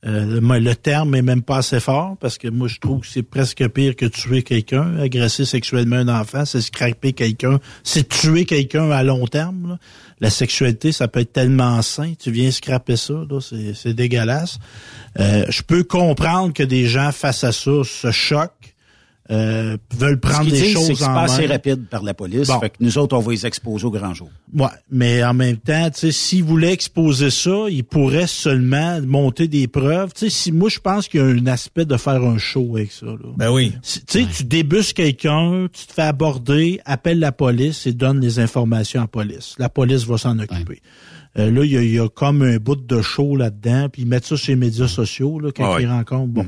euh, le, terme est même pas assez fort parce que moi je trouve que c'est presque pire que tuer quelqu'un, agresser sexuellement un enfant, c'est scraper quelqu'un, c'est tuer quelqu'un à long terme. La sexualité, ça peut être tellement sain, tu viens scraper ça, c'est dégueulasse. Euh, je peux comprendre que des gens face à ça se choquent. Euh, veulent prendre des c'est choses c'est en main. assez rapide par la police. Bon. Fait que nous autres, on va les exposer au grand jour. Ouais, mais en même temps, tu sais, s'ils voulaient exposer ça, ils pourraient seulement monter des preuves. Tu sais, si moi je pense qu'il y a un aspect de faire un show avec ça. Là. Ben oui. Si- Tu sais, tu débusques quelqu'un, tu te fais aborder, appelle la police et donne les informations à la police. La police va s'en occuper. Euh, là, il y, a- il y a comme un bout de show là-dedans, puis ils mettent ça sur les médias sociaux là, quand Ah ouais. ils rencontrent. Bon,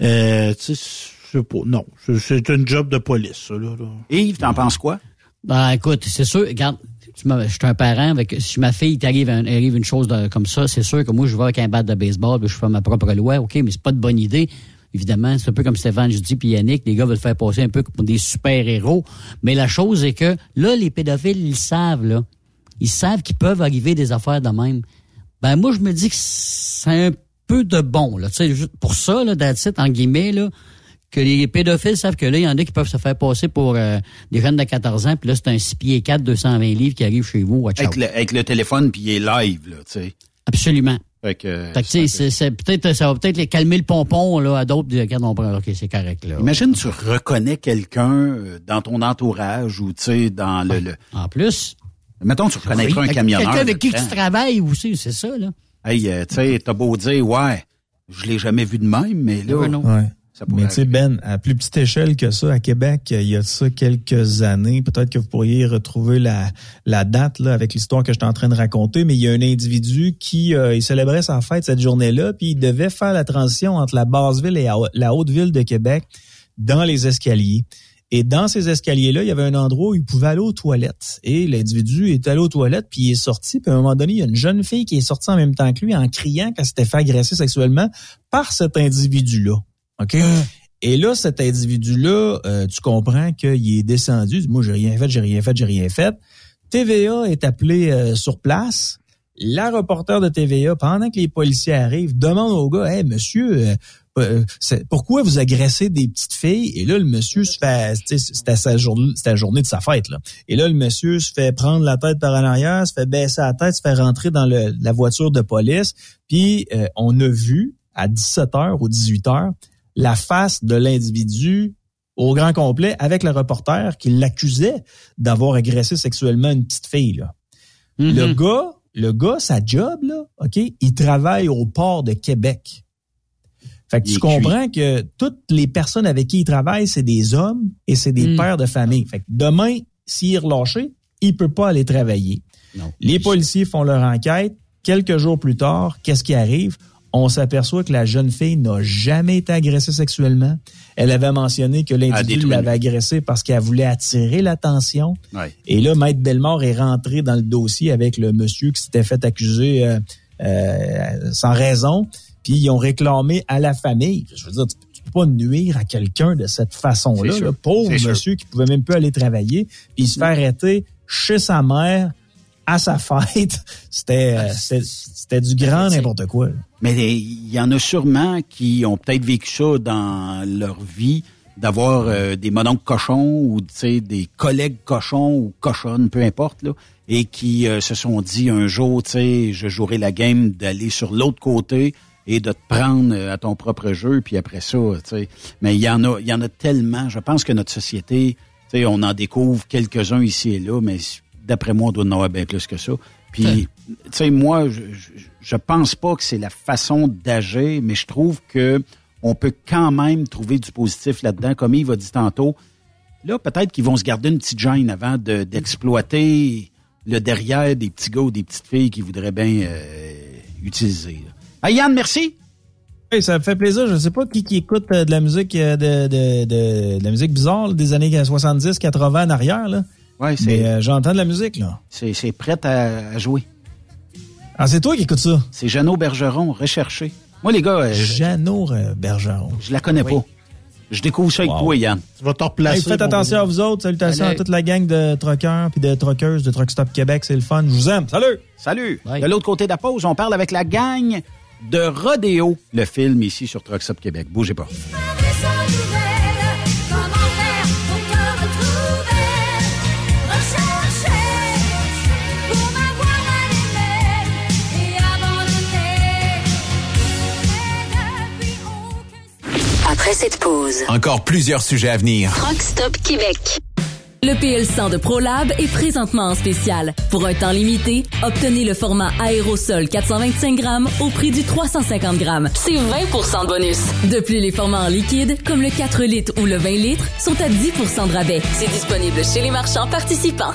Euh, tu sais, sais pas. Non, c'est- c'est un job de police. Ça, là, là. Yves, t'en penses quoi? Ben, écoute, c'est sûr, regarde, tu m'as- je suis un parent, avec, si ma fille t'arrive un- arrive une chose de- comme ça, c'est sûr que moi, je vais avec un bat de baseball, puis je fais ma propre loi, OK, mais c'est pas de bonne idée. Évidemment, c'est un peu comme Stéphane, je dis, puis Yannick, les gars veulent faire passer un peu pour des super-héros. Mais la chose est que, là, les pédophiles, ils savent, là. Ils savent qu'ils peuvent arriver des affaires de même. Ben, moi, je me dis que c'est un peu de bon, là. Tu sais, juste pour ça, là, that's it, en guillemets, là, que les pédophiles savent que là, il y en a qui peuvent se faire passer pour euh, des jeunes de 14 ans, puis là, c'est un 6 pieds 4, 220 livres qui arrive chez vous. Watch Avec out. le, avec le téléphone, puis il est live, là, tu sais. Absolument. Fait que, c'est- peut-être, ça va peut-être les calmer le pompon, là, à d'autres, de- regarde, on prend, OK, c'est correct, là. Imagine, tu reconnais quelqu'un euh, dans ton entourage ou, tu sais, dans le, le- En plus. Mettons, tu reconnaîtrais un camionneur. Quelqu'un avec qui tu travailles aussi, c'est ça, là. Hey, euh, tu sais, t'as beau dire, ouais, je l'ai jamais vu de même, mais là, Ouais. ça pourrait Mais tu sais, Ben, à plus petite échelle que ça, à Québec, il y a ça quelques années. Peut-être que vous pourriez retrouver la, la date là, avec l'histoire que je suis en train de raconter, mais il y a un individu qui euh, il célébrait sa fête cette journée-là, puis il devait faire la transition entre la basse ville et la, la haute ville de Québec dans les escaliers. Et dans ces escaliers-là, il y avait un endroit où il pouvait aller aux toilettes. Et l'individu est allé aux toilettes, puis il est sorti. Puis à un moment donné, il y a une jeune fille qui est sortie en même temps que lui en criant qu'elle s'était fait agresser sexuellement par cet individu-là. OK? Et là, cet individu-là, euh, tu comprends qu'il est descendu. Moi, j'ai rien fait, j'ai rien fait, j'ai rien fait. TVA est appelé euh, sur place. La reporter de TVA, pendant que les policiers arrivent, demande au gars, Hey, monsieur, euh, euh, pourquoi vous agressez des petites filles? Et là, le monsieur se fait, c'était sa journée, c'était la journée de sa fête, là. Et là, le monsieur se fait prendre la tête par en arrière, se fait baisser la tête, se fait rentrer dans le- la voiture de police. Puis, euh, on a vu, à 17h ou 18h, la face de l'individu au grand complet avec le reporter qui l'accusait d'avoir agressé sexuellement une petite fille, là. Le gars, le gars, sa job, là, OK, il travaille au port de Québec. Fait que tu comprends que toutes les personnes avec qui il travaille, c'est des hommes et c'est des Mm. pères de famille. Fait que demain, s'il est relâché, il peut pas aller travailler. Les policiers font leur enquête. Quelques jours plus tard, qu'est-ce qui arrive? On s'aperçoit que la jeune fille n'a jamais été agressée sexuellement. Elle avait mentionné que l'individu l'avait agressée parce qu'elle voulait attirer l'attention. Ouais. Et là, Maître Bellemare est rentré dans le dossier avec le monsieur qui s'était fait accuser euh, euh, sans raison. Puis ils ont réclamé à la famille. Je veux dire, tu, tu peux pas nuire à quelqu'un de cette façon-là. Là. Pauvre sûr. monsieur qui pouvait même plus aller travailler. Puis il se fait arrêter chez sa mère à sa fête. C'était euh, c'était- c'était du grand n'importe quoi. Mais il y en a sûrement qui ont peut-être vécu ça dans leur vie, d'avoir euh, des mononcles cochons ou tu sais, des collègues cochons ou cochonnes, peu importe, là, et qui euh, se sont dit un jour, tu sais, je jouerai la game d'aller sur l'autre côté et de te prendre euh, à ton propre jeu, puis après ça, tu sais. Mais il y en a, il y en a tellement. Je pense que notre société, tu sais, on en découvre quelques-uns ici et là, mais d'après moi, on doit en avoir bien plus que ça. Puis, tu sais, moi, je, je, je pense pas que c'est la façon d'agir, mais je trouve que on peut quand même trouver du positif là-dedans. Comme Yves a dit tantôt, là, peut-être qu'ils vont se garder une petite gêne avant de- d'exploiter le derrière des petits gars ou des petites filles qui voudraient bien euh, utiliser. Ah, Yann, merci. Hey, ça me fait plaisir. Je sais pas qui, qui écoute euh, de la musique euh, de, de, de, de la musique bizarre des années 70, 80 en arrière. Là. Ouais, c'est- Mais euh, j'entends de la musique. là. C'est c'est prêt à, à jouer. Ah, c'est toi qui écoutes ça? C'est Jeannot Bergeron, recherché. Moi, les gars, euh, je, Jeannot euh, Bergeron. je la connais pas. Je découvre ça avec Wow. toi, Yann. Tu vas te Hey, replacer. faites attention à vous autres. Salutations Salut. à toute la gang de truckers puis de truckeuses de Truck Stop Québec. C'est le fun. Je vous aime. Salut! Salut. Bye. De l'autre côté de la pause, on parle avec la gang de Rodéo, le film ici sur Trucks Up Québec. Bougez pas. Cette pause. Encore plusieurs sujets à venir. Truck Stop Québec. Le PL100 de ProLab est présentement en spécial. Pour un temps limité, obtenez le format aérosol 425 grammes au prix du 350 grammes. C'est 20 de bonus. De plus, les formats en liquide, comme le 4 litres ou le 20 litres, sont à 10 de rabais. C'est disponible chez les marchands participants.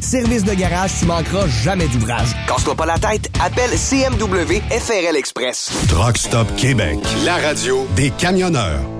Service de garage, tu manqueras jamais d'ouvrage. Casse-toi pas la tête. Appelle CMW FRL Express. Truck Stop Québec. La radio des camionneurs.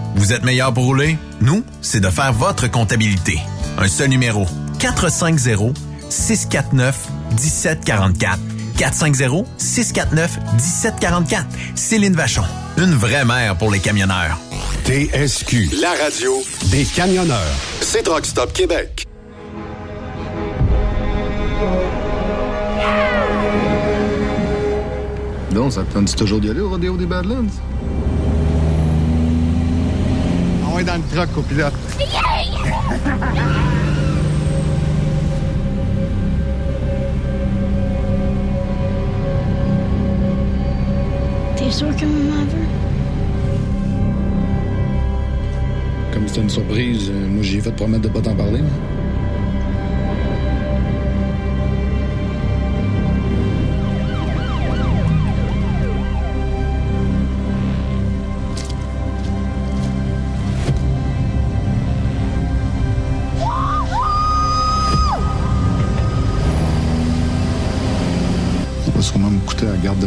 Vous êtes meilleur pour rouler? Nous, c'est de faire votre comptabilité. Un seul numéro. 450 649 1744. 450-649-1744. Céline Vachon. Une vraie mère pour les camionneurs. TSQ. La radio des camionneurs. C'est Truck Stop Québec. Donc, ça te tente toujours d'y aller au rodéo des Badlands? Dans le truck, copilote. T'es sûr que maman veut? Comme c'était une surprise, euh, moi j'ai fait promettre de pas t'en parler.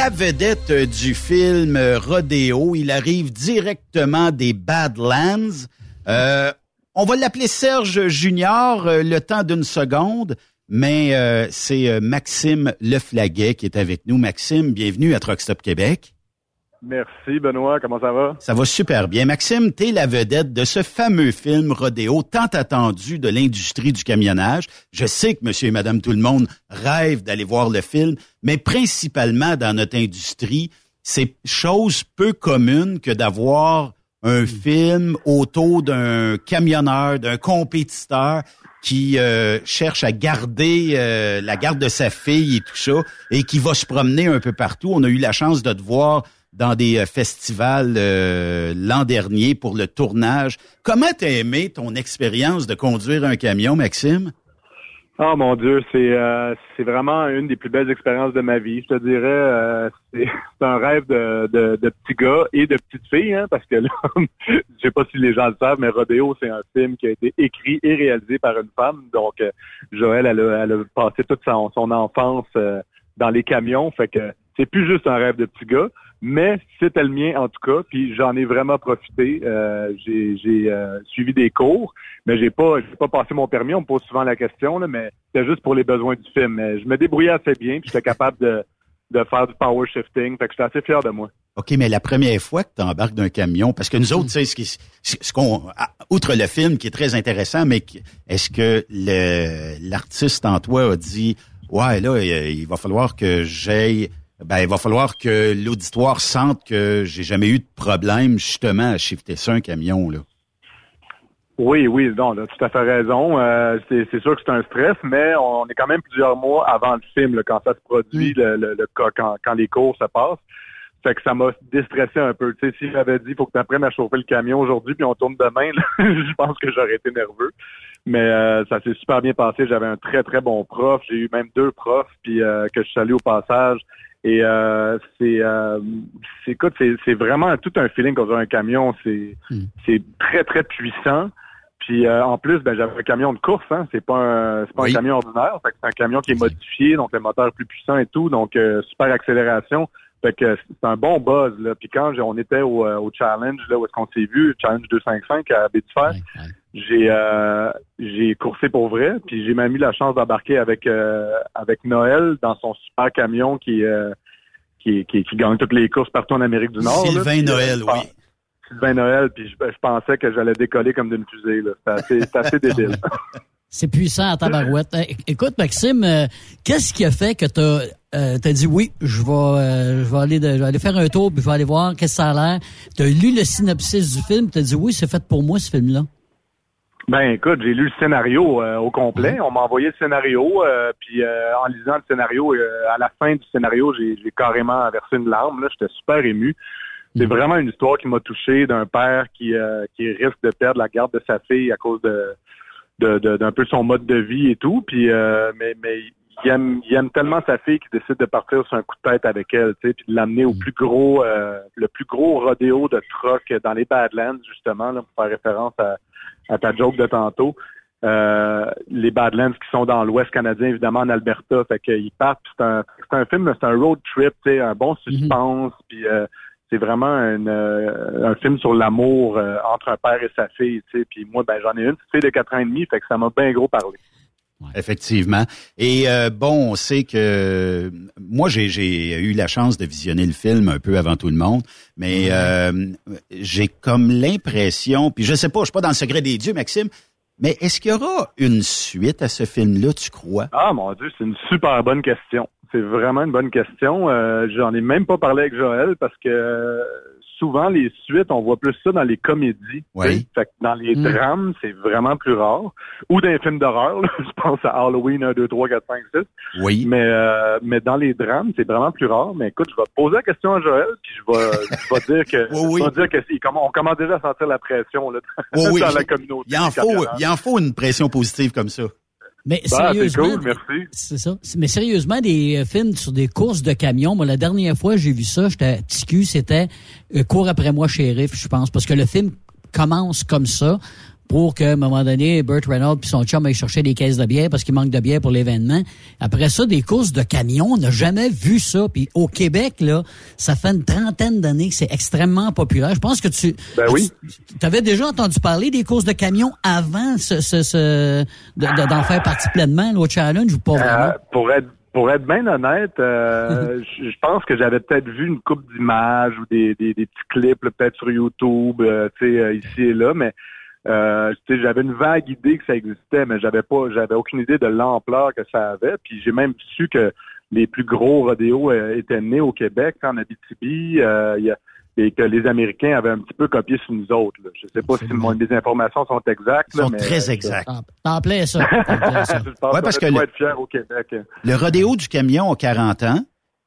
la vedette du film Rodeo. Il arrive directement des Badlands. Euh, on va l'appeler Serge Junior euh, le temps d'une seconde, mais euh, c'est Maxime Leflaguet qui est avec nous. Maxime, bienvenue à Truck Stop Québec. Merci Benoît, comment ça va? Ça va super bien. Maxime, t'es la vedette de ce fameux film Rodéo tant attendu de l'industrie du camionnage. Je sais que monsieur et madame tout le monde rêvent d'aller voir le film, mais principalement dans notre industrie, c'est chose peu commune que d'avoir un film autour d'un camionneur, d'un compétiteur qui euh, cherche à garder euh, la garde de sa fille et tout ça, et qui va se promener un peu partout. On a eu la chance de te voir dans des euh, festivals euh, l'an dernier pour le tournage. Comment t'as aimé ton expérience de conduire un camion, Maxime? Oh mon Dieu, c'est euh, c'est vraiment une des plus belles expériences de ma vie. Je te dirais, c'est un rêve de, de, petit gars et de petite fille, hein, parce que là, je sais pas si les gens le savent, mais Rodéo, c'est un film qui a été écrit et réalisé par une femme. Donc, Joël, elle a, elle a passé toute son, son enfance dans les camions, fait que c'est plus juste un rêve de petit gars, mais c'était le mien en tout cas, puis j'en ai vraiment profité. Euh, j'ai euh, suivi des cours, mais j'ai pas pas passé mon permis. On me pose souvent la question, là, mais c'était juste pour les besoins du film. Mais je me débrouillais assez bien, puis j'étais capable de, de faire du power shifting, fait que j'étais assez fier de moi. OK, mais la première fois que tu embarques d'un camion, parce que nous autres, tu sais, ce qu'on, outre le film qui est très intéressant, mais est-ce que l'artiste en toi a dit, ouais, là, il il va falloir que j'aille, ben, il va falloir que l'auditoire sente que j'ai jamais eu de problème, justement, à shifter ça un camion, là. Oui, oui, non, là, tout à fait raison. Euh, c'est sûr que c'est un stress, mais on est quand même plusieurs mois avant le film, là, quand ça se produit, le, le, quand, quand les cours se passent. Fait que ça m'a déstressé un peu. Tu sais, si j'avais dit faut que tu apprennes à chauffer le camion aujourd'hui puis on tourne demain, là, je pense que j'aurais été nerveux. Mais euh, ça s'est super bien passé. J'avais un très, très bon prof. J'ai eu même deux profs puis euh, que je salue au passage. Et euh, c'est, euh, c'est, écoute, c'est, c'est vraiment tout un feeling quand on a un camion. C'est, c'est très, très puissant. Puis euh, en plus, ben j'avais un camion de course, hein. C'est pas un c'est pas un camion ordinaire. C'est un camion qui est modifié, donc le moteur est plus puissant et tout, donc euh, super accélération. Fait que c'est un bon buzz là. Puis quand on était au, euh, au challenge là où est-ce qu'on s'est vu, challenge 255 à Bétifer, j'ai euh, j'ai coursé pour vrai. Puis j'ai même eu la chance d'embarquer avec euh, avec Noël dans son super camion qui euh, qui, qui, qui gagne toutes les courses partout en Amérique du Nord. là. Sylvain euh, Noël, pense- Sylvain Noël, puis je, je pensais que j'allais décoller comme d'une fusée. là. C'était assez, assez débile. C'est puissant à tabarouette. Euh, Écoute, Maxime, euh, qu'est-ce qui a fait que tu as, dit oui, je vais, euh, je vais aller, de- je vais aller faire un tour, puis je vais aller voir qu'est-ce que ça a l'air. Tu as lu le synopsis du film, tu as dit oui, c'est fait pour moi ce film-là. Ben écoute, j'ai lu le scénario euh, au complet. On m'a envoyé le scénario, euh, puis euh, en lisant le scénario, euh, à la fin du scénario, j'ai carrément versé une larme. Là, j'étais super ému. C'est vraiment une histoire qui m'a touché d'un père qui euh, qui risque de perdre la garde de sa fille à cause de de- de- d'un peu son mode de vie et tout. Puis euh, mais mais il aime il aime tellement sa fille qu'il décide de partir sur un coup de tête avec elle, tu sais, puis de l'amener au plus gros euh, le plus gros rodéo de truck dans les Badlands justement là, pour faire référence à à ta joke de tantôt. Euh, les Badlands qui sont dans l'Ouest canadien, évidemment, en Alberta. Fait qu'ils partent. C'est un, c'est un film, c'est un road trip, tu sais, un bon suspense. Puis euh, c'est vraiment un, euh, un film sur l'amour euh, entre un père et sa fille. Tu sais. Puis moi, ben j'en ai une petite fille de 4 ans et demi, fait que ça m'a bien gros parlé. Effectivement. Et euh, bon, on sait que moi, j'ai, eu la chance de visionner le film un peu avant tout le monde, mais j'ai comme l'impression, puis je sais pas, je suis pas dans le secret des dieux, Maxime, mais est-ce qu'il y aura une suite à ce film-là, tu crois? Ah mon Dieu, c'est une super bonne question. C'est vraiment une bonne question. Euh, J'en ai même pas parlé avec Joël parce que euh, souvent les suites, on voit plus ça dans les comédies. Oui. Fait que dans les Mm. drames, c'est vraiment plus rare. Ou dans les films d'horreur, je pense à Halloween 1, 2, 3, 4, 5, 6. Oui. Mais euh, mais dans les drames, c'est vraiment plus rare. Mais écoute, je vais poser la question à Joël, puis je vais, je vais dire que je vais dire que si, on commence déjà à sentir la pression là, dans la communauté. Il en faut, il en faut une pression positive comme ça. Mais Bah, sérieusement, cool, merci. C'est ça. Mais sérieusement, des euh, films sur des courses de camions, moi, la dernière fois j'ai vu ça, j'étais à TQ, c'était euh, Cours après moi, shérif, je pense, parce que le film commence comme ça. Pour qu'à un moment donné, Burt Reynolds puis son chum aillent chercher des caisses de bière parce qu'il manque de bière pour l'événement. Après ça, des courses de camions, on n'a jamais vu ça. Puis au Québec, là, ça fait une trentaine d'années que c'est extrêmement populaire. Je pense que tu, Ben oui. tu avais déjà entendu parler des courses de camions avant ce, ce, ce- de- de- d'en faire partie pleinement, l'autre challenge ou pas vraiment? Euh, pour être pour être bien honnête, euh, je pense que j'avais peut-être vu une coupe d'images ou des, des, des petits clips là, peut-être sur YouTube, euh, tu sais, euh, ici et là, mais euh, tu sais, j'avais une vague idée que ça existait, mais j'avais pas, j'avais aucune idée de l'ampleur que ça avait. Puis j'ai même su que les plus gros rodéos euh, étaient nés au Québec, en Abitibi, euh, il y a- et que les Américains avaient un petit peu copié sur nous autres. Là. Je sais pas si mon, les informations sont exactes. là, sont mais, très exactes. T'en plais ça. Ouais, parce que le- être fier au Québec. Le rodéo du camion a 40 ans.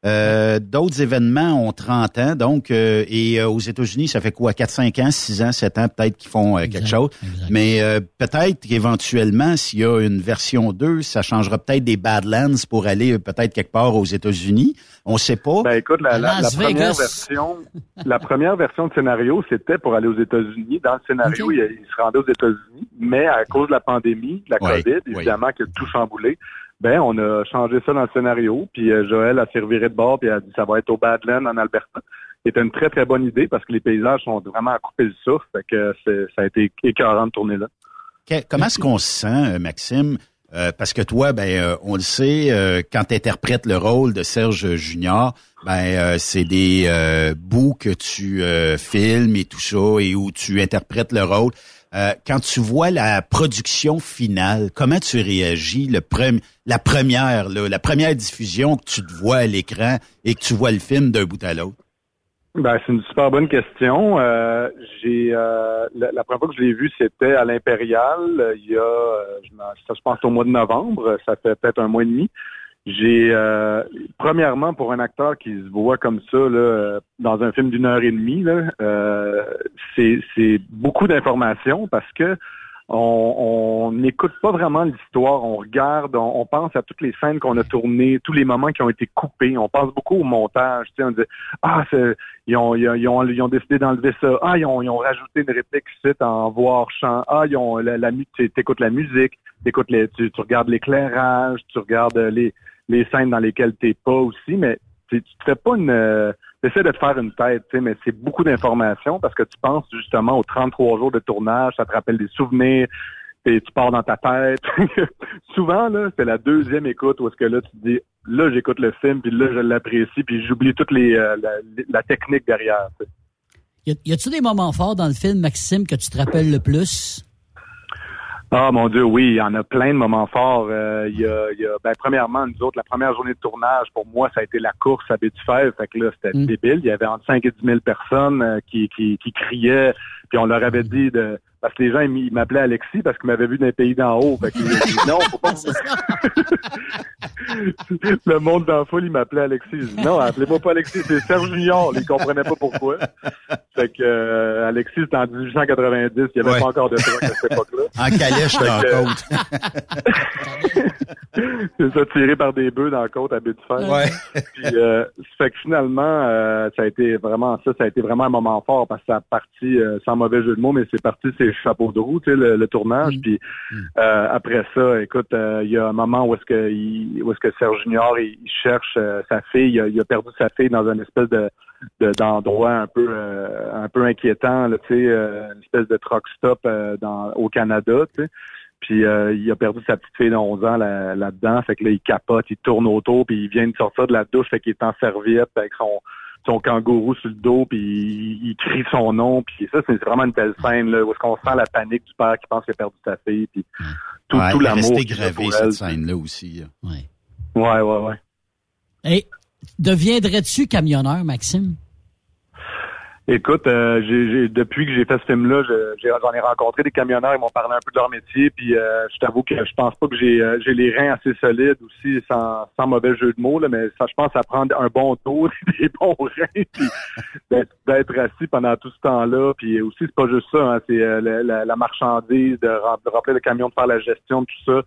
Euh, D'autres événements ont 30 ans. Donc, euh, et euh, aux États-Unis, ça fait quoi? 4, 5 ans, 6 ans, 7 ans, peut-être qu'ils font euh, quelque chose. Mais euh, peut-être qu'éventuellement, s'il y a une version 2, ça changera peut-être des Badlands pour aller euh, peut-être quelque part aux États-Unis. On sait pas. Ben écoute, la, la- la première version, la première version de scénario, c'était pour aller aux États-Unis. Dans le scénario, il, il se rendait aux États-Unis, mais à cause de la pandémie, de la Ouais, COVID, évidemment, qui a tout chamboulé. Ben, on a changé ça dans le scénario, puis euh, Joël a serviré de bord, puis a dit ça va être au Badland en Alberta. C'était une très très bonne idée parce que les paysages sont vraiment à couper le souffle, fait que ça a été écœurant de tourner là. Comment est-ce qu'on se sent, euh, Maxime? Euh, parce que toi, ben, euh, on le sait, euh, quand tu interprètes le rôle de Serge Junior, ben, euh, c'est des euh, bouts que tu filmes et tout ça, et où tu interprètes le rôle. Quand tu vois la production finale, comment tu réagis le prem- la première, là, la première diffusion que tu te vois à l'écran et que tu vois le film d'un bout à l'autre? Ben, c'est une super bonne question. Euh, j'ai euh, la, la première fois que je l'ai vu, c'était à l'Impérial. euh, Il y a, euh, je, je pense au mois de novembre. Ça fait peut-être un mois et demi. J'ai euh, premièrement pour un acteur qui se voit comme ça là, euh, dans un film d'une heure et demie, euh, c'est beaucoup d'informations parce que on n'écoute pas vraiment l'histoire, on regarde, on, on pense à toutes les scènes qu'on a tournées, tous les moments qui ont été coupés, on pense beaucoup au montage. Tu sais, on dit ah ils ont, ils, ont, ils, ont, ils ont décidé d'enlever ça, ah ils ont, ils ont rajouté une réplique ici en voix chant, ah ils ont la, la mu- tu écoutes la musique, t'écoutes les, tu, tu regardes l'éclairage, tu regardes euh, les les scènes dans lesquelles t'es pas aussi, mais tu tu te fais pas une T'essaies de te faire une tête, mais c'est beaucoup d'informations parce que tu penses justement aux 33 jours de tournage, ça te rappelle des souvenirs, et tu pars dans ta tête. Souvent, là, c'est la deuxième écoute où est-ce que là, tu te dis, là, j'écoute le film, puis là, je l'apprécie, puis j'oublie toute les, euh, la, technique derrière. tu sais. Y a- y a-tu des moments forts dans le film, Maxime, que tu te rappelles le plus? Ah mon Dieu, oui, il y en a plein de moments forts. Euh, il y a, il y a ben, premièrement, nous autres, la première journée de tournage, pour moi, ça a été la course à Bédufèvre. Fait que là, c'était débile. Il y avait entre 5 et 10 000 personnes euh, qui, qui, qui criaient. Puis on leur avait dit de. Parce que les gens, ils m'appelaient Alexis parce qu'ils m'avaient vu d'un pays d'en haut. Fait ont dit non, faut pas. le monde la foule, il m'appelait Alexis. Non, appelez-moi pas Alexis, c'est Serge Junior. Ils comprenaient pas pourquoi. Fait que euh, Alexis, c'était en 1890. Il n'y avait Ouais. pas encore de truck à cette époque-là. En calèche dans que- la côte. c'est ça, tiré par des bœufs dans la côte à but de fer. Ouais. Puis, euh, fait que finalement, euh, ça a été vraiment ça, ça a été vraiment un moment fort parce que ça a parti, euh, sans mauvais jeu de mots, mais c'est parti c'est chapeau de roue, tu sais, le, le tournage. Puis euh, après ça, écoute, euh, il y a un moment où est-ce que il, où est-ce que Serge Junior il, il cherche euh, sa fille, il a, il a perdu sa fille dans une espèce de de- d'endroit un peu euh, un peu inquiétant, là, tu sais, euh, une espèce de truck stop euh, dans au Canada, tu sais. Puis euh, il a perdu sa petite fille de 11 ans là- là-dedans. fait que là, il capote, il tourne autour, puis il vient de sortir de la douche, fait qu'il est en serviette avec son son kangourou sur le dos, puis il, il crie son nom, puis ça, c'est vraiment une belle scène, là, où est-ce qu'on sent la panique du père qui pense qu'il a perdu sa fille, puis tout, Ouais, tout l'amour. a gravé, pour cette scène-là aussi. là. Ouais, ouais, ouais. Et deviendrais-tu camionneur, Maxime? Écoute, euh, j'ai, j'ai- depuis que j'ai fait ce film-là, j'ai- j'en ai rencontré des camionneurs, ils m'ont parlé un peu de leur métier, puis euh, je t'avoue que je pense pas que j'ai, euh, j'ai les reins assez solides aussi, sans, sans mauvais jeu de mots, là, mais ça, je pense à prendre un bon tour, des bons reins, puis d'être, d'être assis pendant tout ce temps-là, puis aussi c'est pas juste ça, hein, c'est euh, la, la- la marchandise, de, rem- de remplir le camion, de faire la gestion, de tout ça,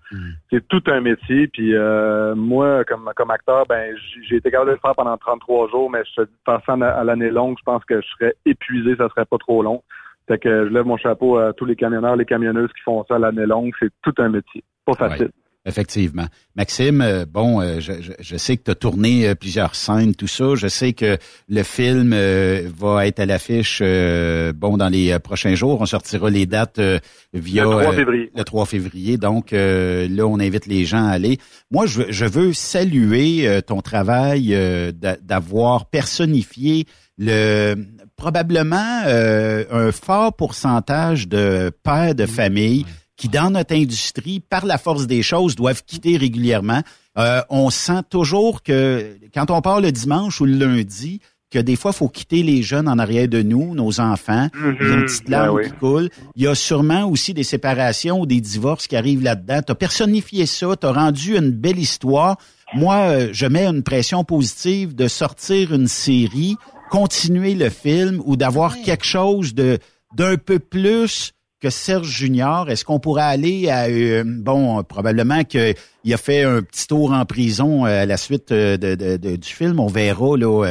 c'est tout un métier, puis euh, moi, comme, comme acteur, ben j'ai- été capable de le faire pendant 33 jours, mais je te dis, en- à l'année longue, je pense que je serais épuisé, ça serait pas trop long. Fait que je lève mon chapeau à tous les camionneurs, les camionneuses qui font ça l'année longue. C'est tout un métier. Pas facile. Effectivement. Maxime, euh, bon, euh, je, je- je sais que tu as tourné euh, plusieurs scènes, tout ça. Je sais que le film euh, va être à l'affiche euh, bon dans les prochains jours. On sortira les dates euh, via Le 3 euh, février. le 3 février. Donc là, on invite les gens à aller. Moi, je, veux- je veux saluer ton travail d'a- d'avoir personnifié le probablement euh, un fort pourcentage de pères de famille qui, dans notre industrie, par la force des choses, doivent quitter régulièrement. Euh, on sent toujours que quand on part le dimanche ou le lundi, que des fois, il faut quitter les jeunes en arrière de nous, nos enfants. Il y a une Mhm. petite larme Ben oui. qui coule. Il y a sûrement aussi des séparations ou des divorces qui arrivent là-dedans. Tu as personnifié ça, tu as rendu une belle histoire. Moi, euh, je mets une pression positive de sortir une série, continuer le film ou d'avoir quelque chose de d'un peu plus que Serge Junior? Est-ce qu'on pourrait aller à euh, bon probablement qu'il a fait un petit tour en prison euh, à la suite euh, de, de- de- du film. On verra là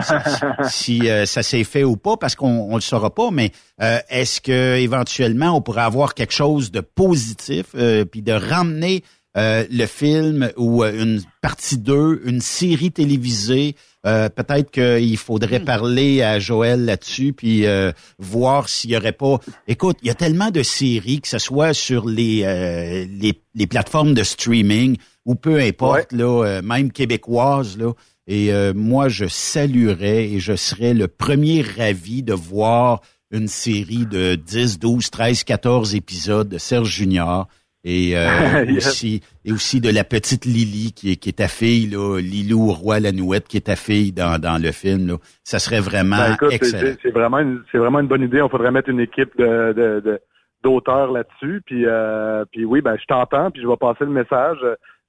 si, si, euh, ça s'est fait ou pas parce qu'on on le saura pas. Mais euh, est-ce que éventuellement on pourrait avoir quelque chose de positif puis de ramener le film ou une partie 2, une série télévisée. Euh, Peut-être qu'il faudrait parler à Joël là-dessus, puis euh, voir s'il y aurait pas. Écoute, il y a tellement de séries, que ce soit sur les euh, les, les plateformes de streaming ou peu importe, là, euh, même québécoises, là. Et euh, moi, je saluerais et je serais le premier ravi de voir une série de 10, 12, 13, 14 épisodes de Serge Junior et euh, aussi et aussi de la petite Lily qui est, qui est ta fille là, Lilou Roy Lanouette qui est ta fille dans, dans le film là. Ça serait vraiment Ben, écoute, excellent. c'est c'est vraiment, une- c'est vraiment une bonne idée. On faudrait mettre une équipe de, de, de- d'auteurs là-dessus. Puis, euh, puis oui, ben je t'entends, puis je vais passer le message.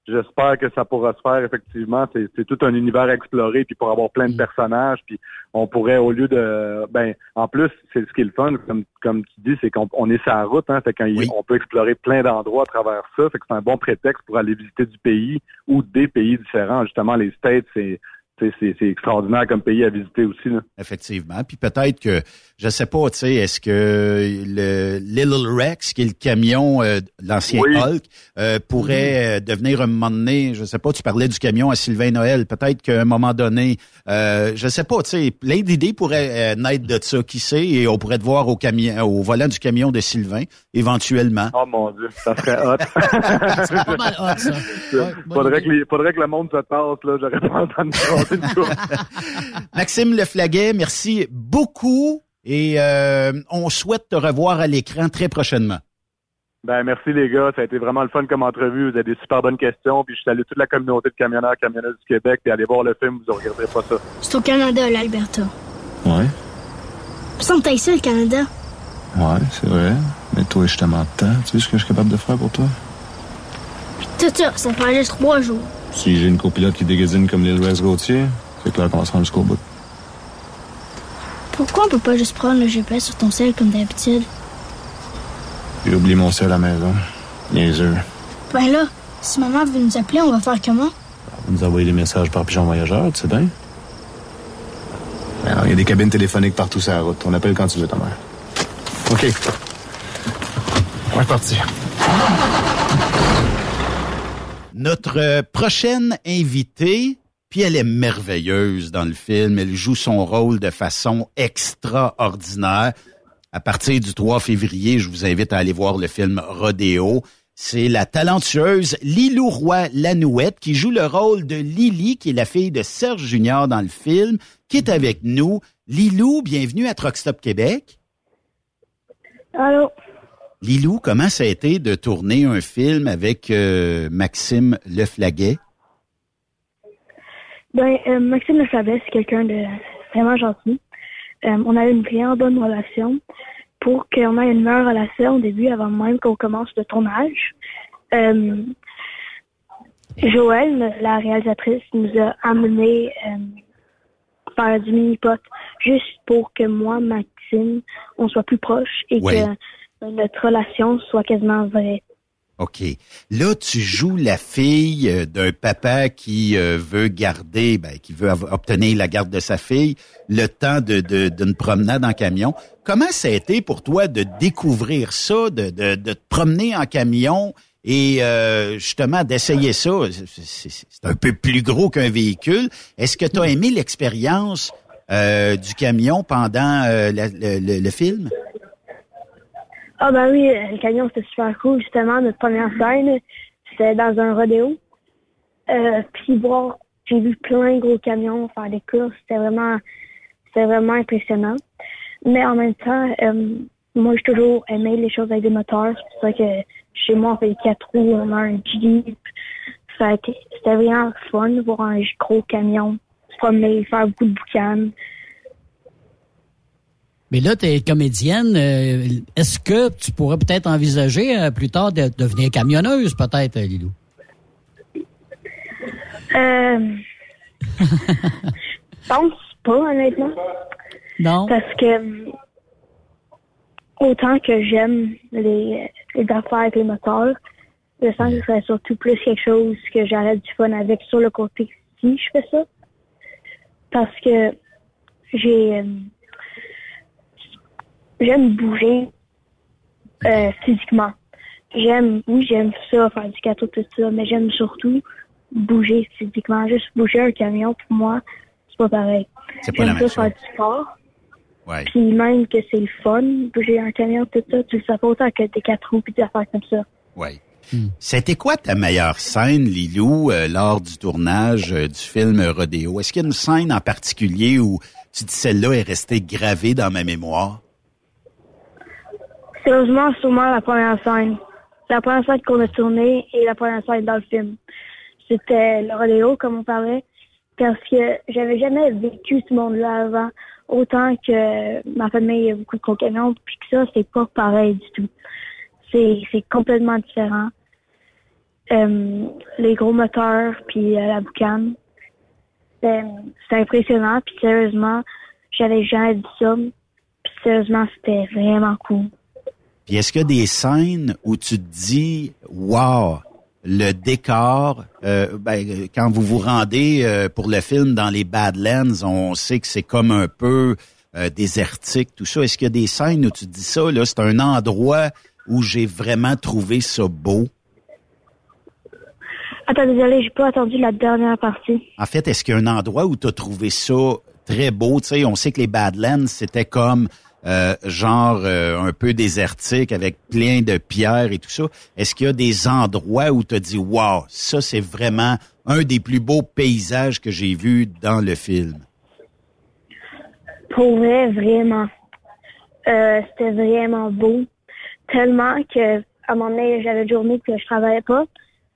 J'espère que ça pourra se faire effectivement. C'est, tout un univers à explorer, puis pour avoir plein de personnages, puis on pourrait au lieu de, ben en plus c'est ce qui est le fun, comme comme tu dis, c'est qu'on on est sur la route, hein, fait qu'on peut explorer plein d'endroits à travers ça, fait que c'est un bon prétexte pour aller visiter du pays ou des pays différents. Justement, les States, c'est c'est, c'est, c'est extraordinaire comme pays à visiter aussi. Là. Effectivement. Puis peut-être que, je sais pas, tu sais, est-ce que le Little Rex, qui est le camion euh, de l'ancien Oui. Hulk, euh, pourrait euh, devenir un moment donné, je sais pas, tu parlais du camion à Sylvain Noël, peut-être qu'à un moment donné, euh, je sais pas, tu sais, plein d'idées pourraient euh, naître de ça, qui sait, et on pourrait te voir au camion, au volant du camion de Sylvain, éventuellement. Oh mon Dieu, ça serait hot. C'est pas mal hot, ça. faudrait, que les- faudrait que le monde se tasse, là. J'aurais pas entendu. Maxime Leflaguet, merci beaucoup et euh, on souhaite te revoir à l'écran très prochainement. Ben, merci les gars. Ça a été vraiment le fun comme entrevue. Vous avez des super bonnes questions. Puis je salue toute la communauté de camionneurs, camionneuses du Québec. Puis allez voir le film, vous ne regarderez pas ça. C'est au Canada, l'Alberta. Ouais, que t'as ça, le Canada. ouais, c'est vrai. Mais toi, je te tant. Tu sais ce que je suis capable de faire pour toi? Tout ça, ça fait juste trois jours. Si j'ai une copilote qui dégaine comme l'île West Gauthier, c'est clair qu'on va se rendre jusqu'au bout. Pourquoi on peut pas juste prendre le GPS sur ton sel comme d'habitude? J'ai oublié mon sel à la maison. Niaiseux. Ben là, si maman veut nous appeler, on va faire comment? On nous envoyer des messages par pigeon voyageur, tu sais bien? Alors, il y a des cabines téléphoniques partout sur la route. On appelle quand tu veux, ta mère. OK. On est parti. Notre euh, prochaine invitée, puis elle est merveilleuse dans le film. Elle joue son rôle de façon extraordinaire. À partir du 3 février, je vous invite à aller voir le film Rodéo. C'est la talentueuse Lilou Roy Lanouette qui joue le rôle de Lily, qui est la fille de Serge Junior dans le film, qui est avec nous. Lilou, bienvenue à Truck Stop Québec. Allô? Lilou, comment ça a été de tourner un film avec euh, Maxime Leflaguet? Ben, euh, Maxime le savait, c'est quelqu'un de vraiment gentil. Euh, on a eu une vraiment bonne relation. Pour qu'on ait une meilleure relation au début, avant même qu'on commence le tournage, Joël, la réalisatrice, nous a amené faire du mini-pot juste pour que moi, Maxime, on soit plus proches et Ouais. que notre relation soit quasiment vraie. OK. Là, tu joues la fille euh, d'un papa qui euh, veut garder, ben, qui veut obtenir la garde de sa fille, le temps d'une promenade en camion. Comment ça a été pour toi de découvrir ça, de, te promener en camion et euh, justement d'essayer ça? C'est- un peu plus gros qu'un véhicule. Est-ce que tu as aimé l'expérience euh, du camion pendant le film? Ah ben oui, le camion c'était super cool. Justement, notre première scène, c'était dans un rodéo. Euh, puis voir, j'ai vu plein de gros camions faire des courses. C'était vraiment, c'était vraiment impressionnant. Mais en même temps, euh, moi j'ai toujours aimé les choses avec des moteurs. C'est pour ça que chez moi on fait des quatre roues, on a un Jeep. Fait c'était vraiment fun de voir un gros camion se promener, faire beaucoup de boucanes. Mais là, tu es comédienne. euh, Est-ce que tu pourrais peut-être envisager euh, plus tard de devenir camionneuse, peut-être, euh, Lilou? Euh, je pense pas, honnêtement. Non? Parce que autant que j'aime les, les affaires avec les moteurs, je sens que ce serait surtout plus quelque chose que j'aurais du fun avec sur le côté si je fais ça. Parce que j'ai j'aime bouger euh, physiquement. J'aime, oui, j'aime ça, faire du gâteau, tout ça, mais j'aime surtout bouger physiquement. Juste bouger un camion, pour moi, c'est pas pareil. C'est pas la J'aime même ça faire du sport. Ouais. Puis même que c'est le fun, bouger un camion, tout ça, tu le sais pas autant que des quatre roues puis des affaires comme ça. Oui. C'était quoi ta meilleure scène, Lilou, euh, lors du tournage euh, du film Rodéo? Est-ce qu'il y a une scène en particulier où tu dis celle-là est restée gravée dans ma mémoire? Sérieusement, sûrement la première scène. La première scène qu'on a tournée et la première scène dans le film. C'était le rodéo, comme on parlait, parce que j'avais jamais vécu ce monde-là avant. Autant que ma famille a beaucoup de camions, puis que ça, c'est pas pareil du tout. C'est, complètement différent. Euh, les gros moteurs, puis euh, la boucane. C'est, c'est impressionnant, puis sérieusement, j'avais jamais vu ça. Puis sérieusement, c'était vraiment cool. Puis est-ce qu'il y a des scènes où tu te dis, wow, le décor, euh, ben, quand vous vous rendez euh, pour le film dans les Badlands, on sait que c'est comme un peu euh, désertique, tout ça. Est-ce qu'il y a des scènes où tu te dis ça, là, c'est un endroit où j'ai vraiment trouvé ça beau? Attends, désolé, j'ai pas entendu la dernière partie. En fait, est-ce qu'il y a un endroit où tu as trouvé ça très beau? Tu sais, on sait que les Badlands, c'était comme euh, genre euh, un peu désertique avec plein de pierres et tout ça. Est-ce qu'il y a des endroits où tu as dit Wow, ça c'est vraiment un des plus beaux paysages que j'ai vus dans le film? Pour vrai, vraiment. Euh, c'était vraiment beau. Tellement que, à un moment donné, j'avais une journée que je travaillais pas.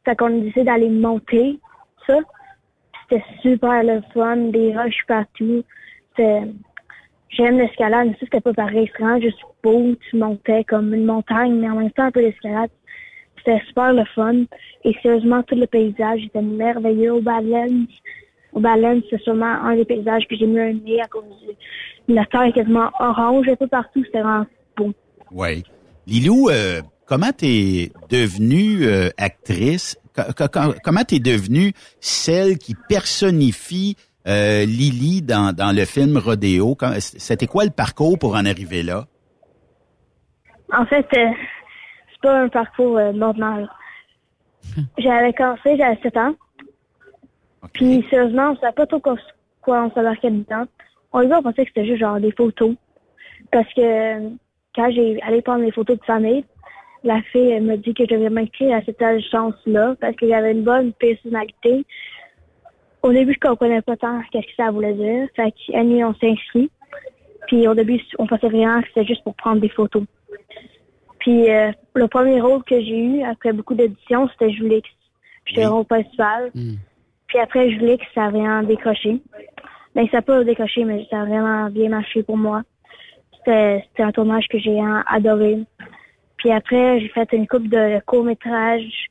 Fait qu'on a décidé d'aller monter ça. C'était super le fun, des roches partout. C'était- J'aime l'escalade, mais ça, c'était pas pareil. C'était vraiment juste beau. Tu montais comme une montagne, mais en même temps un peu l'escalade. C'était super le fun. Et sérieusement, tout le paysage était merveilleux au Badlands. Au Badlands, c'est sûrement un des paysages que j'ai mieux aimé à cause du... La terre est quasiment orange un peu partout. C'était vraiment beau. Oui. Lilou, euh, comment t'es devenue euh, actrice? Co- co- co- comment t'es devenue celle qui personnifie euh, Lily dans, dans le film Rodéo? C'était quoi le parcours pour en arriver là? En fait, euh, c'est pas un parcours euh, normal. J'avais commencé, j'avais 7 ans. Puis sérieusement, on savait pas trop quoi, quoi on s'embarquait dedans. On les on pensait que c'était juste genre des photos. Parce que quand j'ai allé prendre les photos de famille, la fille elle m'a dit que je devais m'inscrire à cette chance-là parce que j'avais une bonne personnalité. Au début, je comprenais pas tant qu'est-ce que ça voulait dire. Fait qu'Annie, on s'est inscrit. Puis au début, on pensait vraiment que c'était juste pour prendre des photos. Puis euh, le premier rôle que j'ai eu après beaucoup d'éditions, c'était Julix. J'étais au rôle principal. Puis après Julix, ça a vraiment décroché. Ben, ça pas décroché, mais ça a vraiment bien marché pour moi. C'était un tournage que j'ai euh, adoré. Puis après, j'ai fait une coupe de courts-métrages.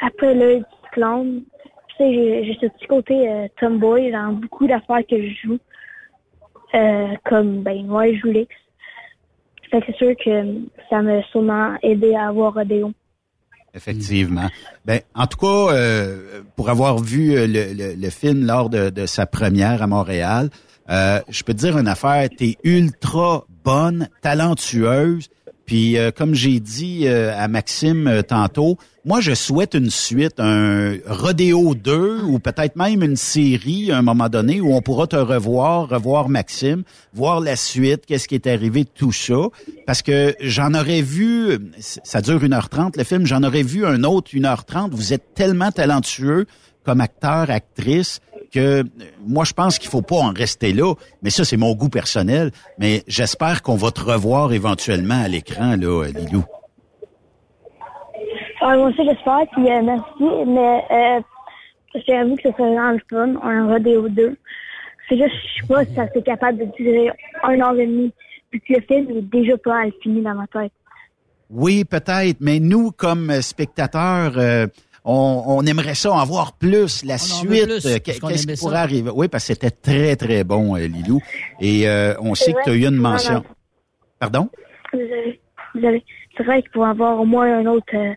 Après le cyclone, j'ai ce petit côté euh, tomboy dans beaucoup d'affaires que je joue. Euh, comme, ben, moi, je joue. Fait que c'est sûr que ça m'a sûrement aidé à avoir Rodéo. Effectivement. Ben, en tout cas, euh, pour avoir vu le, le- film lors de, sa première à Montréal, je peux te dire une affaire, t'es ultra bonne, talentueuse. Puis euh, comme j'ai dit euh, à Maxime euh, tantôt, moi je souhaite une suite, un Rodéo 2 ou peut-être même une série à un moment donné où on pourra te revoir, revoir Maxime, voir la suite, qu'est-ce qui est arrivé, tout ça. Parce que j'en aurais vu, ça dure 1h30 le film, j'en aurais vu un autre 1h30. Vous êtes tellement talentueux comme acteur, actrice, que euh, moi, je pense qu'il faut pas en rester là. Mais ça, c'est mon goût personnel. Mais j'espère qu'on va te revoir éventuellement à l'écran, là, Lilou. Ah, moi aussi, j'espère, puis euh, merci, mais euh, j'avoue que ce serait vraiment le fun, un rodéo 2. C'est juste, je sais pas si ça serait capable de durer un heure et demie, puis que le film est déjà pas mal fini dans ma tête. Oui, peut-être, mais nous, comme euh, spectateurs, euh, on, on aimerait ça en voir plus, la suite. Qu'est-ce qui pourrait arriver? Oui, parce que c'était très, très bon, euh, Lilou. Et euh, on sait que tu as eu une mention. Pardon? Désolé. Désolé. C'est vrai qu'il pourrait avoir au moins un autre, euh,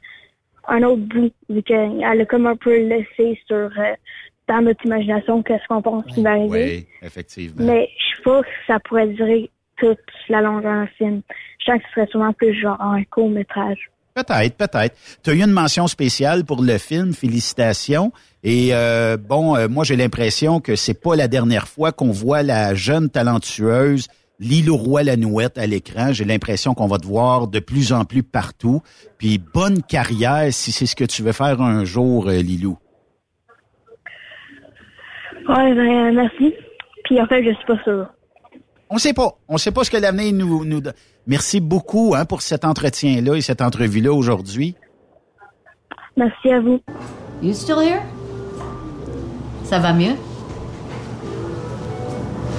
un autre bout, vu qu'elle a comme un peu laissé sur, euh, dans notre imagination, qu'est-ce qu'on pense qui va arriver. Oui, effectivement. Mais je sais pas si ça pourrait durer toute la longueur d'un film. Je sens que ce serait sûrement plus genre un court métrage. Peut-être, peut-être. Tu as eu une mention spéciale pour le film, félicitations. Et euh, bon, euh, moi j'ai l'impression que c'est pas la dernière fois qu'on voit la jeune talentueuse Lilo Roy Lanouette à l'écran. J'ai l'impression qu'on va te voir de plus en plus partout. Puis bonne carrière si c'est ce que tu veux faire un jour, euh, Lilou. Ouais, ben, merci. Puis en fait, je suis pas sûre. On sait pas. On sait pas ce que l'avenir nous, nous donne. Merci beaucoup hein, pour cet entretien-là et cette entrevue-là aujourd'hui. Merci à vous. You still here? Ça va mieux?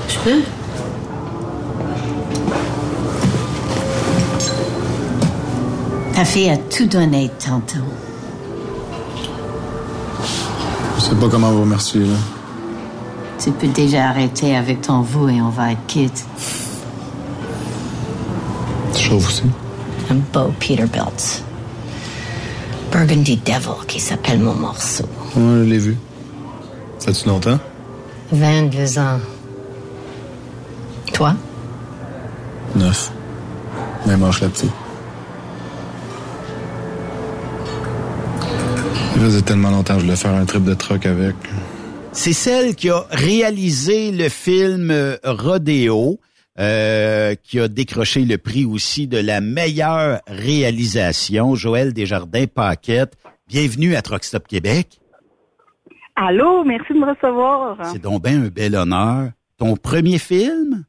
Je peux? Ta fille a tout donné tantôt. Je sais pas comment vous remercier, là. Tu peux déjà arrêter avec ton vous et on va être quitte. Tu chauffes aussi? Un beau Peterbilt. Burgundy Devil qui s'appelle mon morceau. Ouais, je l'ai vu. Ça fait-tu longtemps? 22 ans. Toi? Neuf. Même âge la petite. Ça faisait tellement longtemps que je voulais faire un trip de truck avec. C'est celle qui a réalisé le film euh, Rodéo, euh, qui a décroché le prix aussi de la meilleure réalisation. Joël Desjardins-Paquette, bienvenue à Truck Stop Québec. Allô, merci de me recevoir. C'est donc bien un bel honneur. Ton premier film,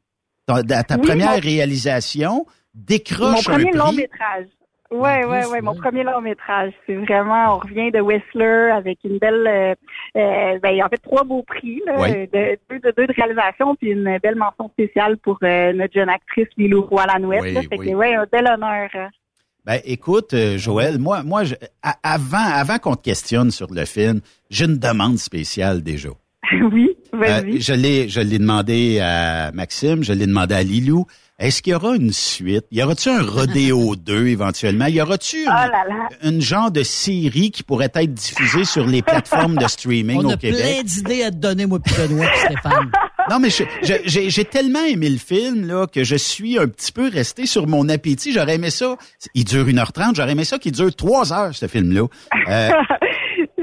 ta, ta Oui, première mon- réalisation, décroche Mon premier un long prix. métrage. Ouais, ouais, ouais, mon premier long métrage. C'est vraiment, on revient de Whistler avec une belle, euh, euh, ben, en fait, trois beaux prix, là, Ouais. de, deux, de deux de réalisation, puis une belle mention spéciale pour euh, notre jeune actrice Lilou. Oui, là. Fait oui. que, ouais, un bel honneur. hein. Ben, écoute, euh, Joël, moi, moi, je- avant, avant qu'on te questionne sur le film, j'ai une demande spéciale déjà. oui, Euh, vas-y. je l'ai, je l'ai demandé à Maxime, je l'ai demandé à Lilou. Est-ce qu'il y aura une suite? Y aura-tu un Rodéo 2 éventuellement? Y aura-tu une, Oh une genre de série qui pourrait être diffusée sur les plateformes de streaming On au a Québec? plein d'idées à te donner, moi, puis Benoît, puis Stéphane. Non, mais j'ai tellement aimé le film là que je suis un petit peu resté sur mon appétit. J'aurais aimé ça. Il dure 1h30. J'aurais aimé ça qu'il dure 3 heures, ce film-là. Euh,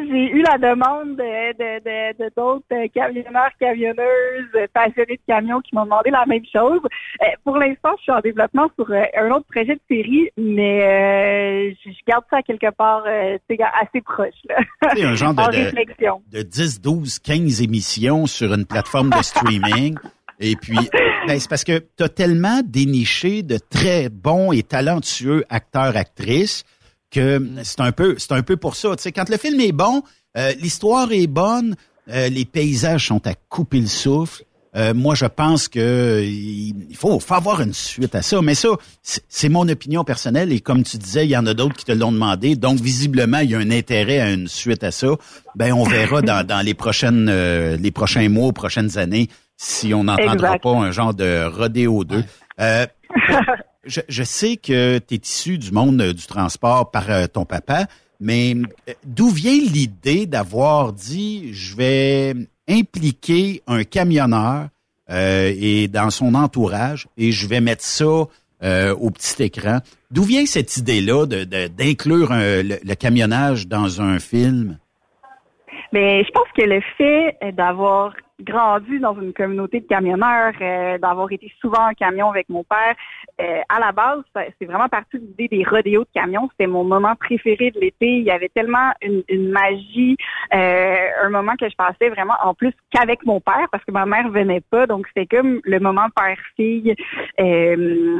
J'ai eu la demande de de- de- de d'autres euh, camionneurs, camionneuses, euh, passionnés de camions qui m'ont demandé la même chose. Euh, pour l'instant, je suis en développement sur un autre projet de série, mais je garde ça quelque part assez proche. C'est un genre de- de- réflexion. de 10, 12, 15 émissions sur une plateforme de streaming. Et puis, ben, c'est parce que tu as tellement déniché de très bons et talentueux acteurs, actrices que c'est un peu c'est un peu pour ça. Tu sais, quand le film est bon, euh, l'histoire est bonne, euh, les paysages sont à couper le souffle. Euh, moi, je pense que il faut, faut avoir une suite à ça. Mais ça, c'est mon opinion personnelle. Et comme tu disais, il y en a d'autres qui te l'ont demandé. Donc, visiblement, il y a un intérêt à une suite à ça. Ben, on verra dans, dans les prochaines, euh, les prochains mois, prochaines années, si on n'entendra pas un genre de rodéo 2. Euh, je, sais que tu es issu du monde euh, du transport par euh, ton papa, mais euh, d'où vient l'idée d'avoir dit je vais impliquer un camionneur et dans son entourage et je vais mettre ça au petit écran? D'où vient cette idée-là d'inclure le, le, camionnage dans un film? Mais je pense que le fait d'avoir grandi dans une communauté de camionneurs, euh, d'avoir été souvent en camion avec mon père. Euh, à la base, c'est vraiment parti de l'idée des rodéos de camion. C'était mon moment préféré de l'été. Il y avait tellement une, une magie, euh, un moment que je passais vraiment en plus qu'avec mon père parce que ma mère venait pas. Donc c'était comme le moment père-fille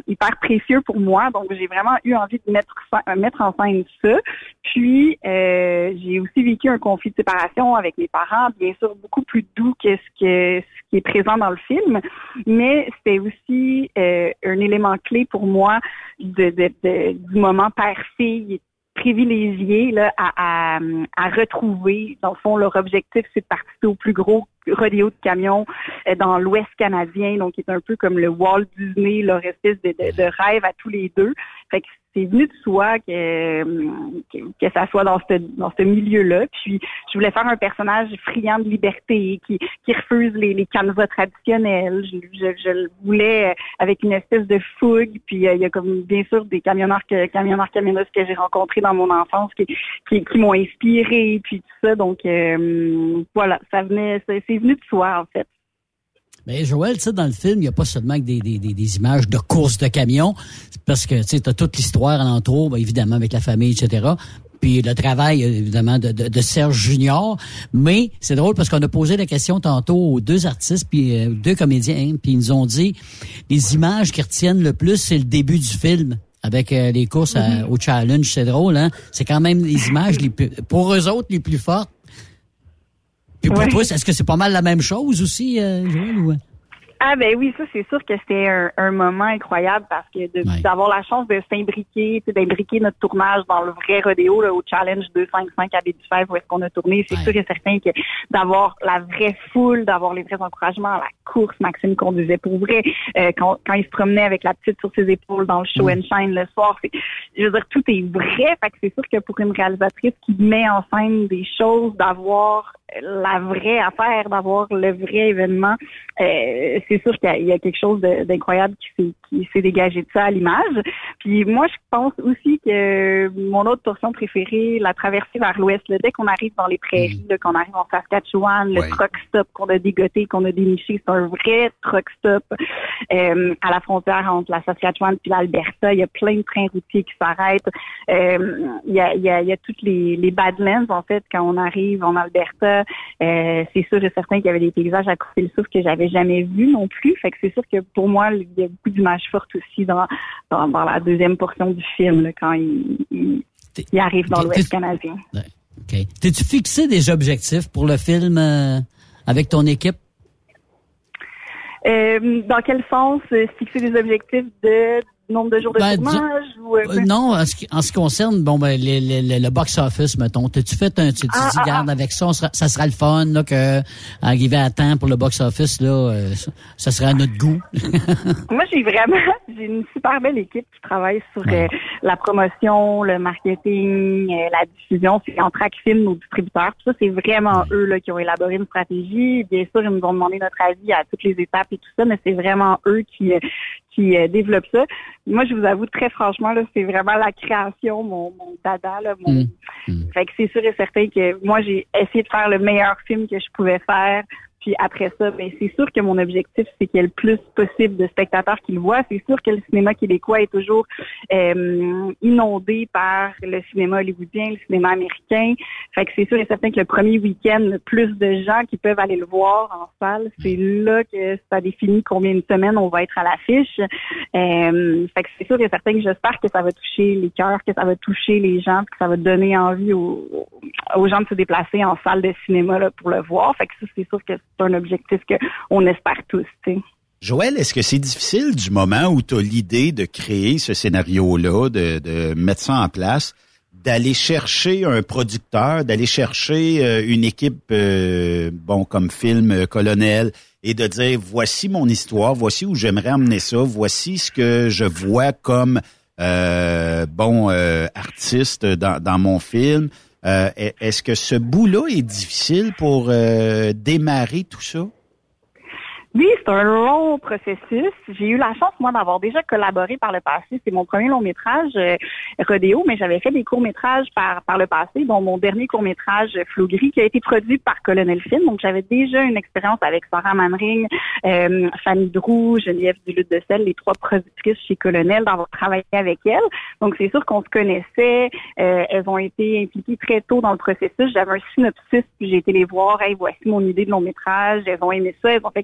hyper précieux pour moi. Donc j'ai vraiment eu envie de mettre, mettre en scène ça. Puis j'ai aussi vécu un conflit de séparation avec mes parents, bien sûr beaucoup plus doux que ce, qui est présent dans le film, mais c'était aussi euh, un élément clé pour moi de, du moment père-fille privilégié là, à, à, retrouver. Dans le fond, leur objectif, c'est de participer au plus gros rodéo de camions euh, dans l'Ouest canadien, donc qui est un peu comme le Walt Disney, leur espèce de, de, de rêve à tous les deux. Fait que c'est venu de soi que, que, ça soit dans ce dans ce milieu-là. Puis je voulais faire un personnage friand de liberté qui qui refuse les, les canevas traditionnels. Je, je, le voulais avec une espèce de fougue. Puis euh, il y a comme bien sûr des camionneurs que camionneurs que j'ai rencontrés dans mon enfance qui qui, qui m'ont inspiré puis tout ça. Donc euh, voilà, ça venait c'est venu de soi en fait. Mais Joël, tu sais, dans le film, il n'y a pas seulement des, des, des, images de courses de camions, parce que tu as toute l'histoire alentour, ben, évidemment, avec la famille, etc puis le travail évidemment de, de, Serge Junior. Mais c'est drôle parce qu'on a posé la question tantôt aux deux artistes puis euh, deux comédiens, puis ils nous ont dit les images qui retiennent le plus, c'est le début du film avec euh, les courses mm-hmm. au challenge. C'est drôle, hein C'est quand même les images les plus, pour eux autres les plus fortes. Puis pour toi, est-ce que c'est pas mal la même chose aussi, euh, Joël? Ou... Ah ben oui, ça c'est sûr que c'était un, moment incroyable parce que d'avoir la chance de s'imbriquer, d'imbriquer notre tournage dans le vrai rodéo là, au Challenge 255 à Baie-du-Fèvre où est-ce qu'on a tourné, c'est sûr et certain que d'avoir la vraie foule, d'avoir les vrais encouragements à la course, Maxime conduisait pour vrai, euh, quand, quand il se promenait avec la petite sur ses épaules dans le show and shine le soir, c'est, je veux dire, tout est vrai, fait que c'est sûr que pour une réalisatrice qui met en scène des choses, d'avoir la vraie affaire, d'avoir le vrai événement, euh, c'est sûr qu'il y, a quelque chose d'incroyable qui s'est dégagé de ça à l'image. Puis moi, je pense aussi que mon autre portion préférée, la traversée vers l'ouest, dès qu'on arrive dans les prairies, mm. qu'on arrive en Saskatchewan, le truck stop qu'on a dégoté, qu'on a déniché, c'est un vrai truck stop euh, à la frontière entre la Saskatchewan et l'Alberta. Il y a plein de trains routiers qui s'arrêtent. Euh, il, y a, il, y a, il y a toutes les, les Badlands, en fait, quand on arrive en Alberta. Euh, c'est sûr et certain qu'il y avait des paysages à couper le souffle que j'avais jamais vus non plus. Fait que c'est sûr que pour moi, il y a beaucoup d'images fortes aussi dans, dans, la deuxième portion du film, quand il, il, arrive dans l'Ouest canadien. T'es-tu fixé des objectifs pour le film euh, avec ton équipe? Euh, dans quel sens fixer des objectifs de nombre de jours de ben, tournage? Ou, euh, non, en ce, qui, en ce, qui, concerne bon ben les, les, le box-office, mettons. T'as-tu fait un... Tu ah, dis, ah, garde, ah. avec ça, ça sera le fun, là, que arriver à temps pour le box-office, là, euh, ça, sera à notre goût. Moi, j'ai vraiment... J'ai une super belle équipe qui travaille sur euh, la promotion, le marketing, la diffusion. C'est en track film, nos distributeurs. Tout ça, c'est vraiment eux là, qui ont élaboré une stratégie. Bien sûr, ils nous ont demandé notre avis à toutes les étapes et tout ça, mais c'est vraiment eux qui, qui développent ça. Moi, je vous avoue très franchement, là, c'est vraiment la création, mon, mon dada, là, mon. Mm. Mm. Fait que c'est sûr et certain que moi, j'ai essayé de faire le meilleur film que je pouvais faire puis après ça, ben, c'est sûr que mon objectif, c'est qu'il y ait le plus possible de spectateurs qui le voient. C'est sûr que le cinéma québécois est toujours euh, inondé par le cinéma hollywoodien, le cinéma américain. Fait que c'est sûr et certain que le premier week-end, plus de gens qui peuvent aller le voir en salle, c'est là que ça définit combien de semaines on va être à l'affiche. Euh, fait que c'est sûr et certain que j'espère que ça va toucher les cœurs, que ça va toucher les gens, que ça va donner envie aux, aux gens de se déplacer en salle de cinéma là, pour le voir. Fait que ça, c'est sûr que c'est un objectif qu'on espère tous. Joël, est-ce que c'est difficile du moment où tu as l'idée de créer ce scénario-là, de, mettre ça en place, d'aller chercher un producteur, d'aller chercher euh, une équipe, euh, bon, comme film euh, Colonel, et de dire, voici mon histoire, voici où j'aimerais emmener ça, voici ce que je vois comme euh, bon artiste dans, dans mon film. Euh, Est-ce que ce bout-là est difficile pour euh, démarrer tout ça? Oui, c'est un long processus. J'ai eu la chance, moi, d'avoir déjà collaboré par le passé. C'est mon premier long métrage, euh, Rodéo, mais j'avais fait des courts-métrages par, par le passé, dont mon dernier court-métrage, Flou Gris, qui a été produit par Colonel Film. Donc, j'avais déjà une expérience avec Sarah Manring, euh, Fanny Drou, Geneviève Duluth de Sel, les trois productrices chez Colonel, d'avoir travaillé avec elles. Donc, c'est sûr qu'on se connaissait. Euh, elles ont été impliquées très tôt dans le processus. J'avais un synopsis, puis j'ai été les voir. Hey, voici mon idée de long métrage. Elles ont aimé ça. Elles ont fait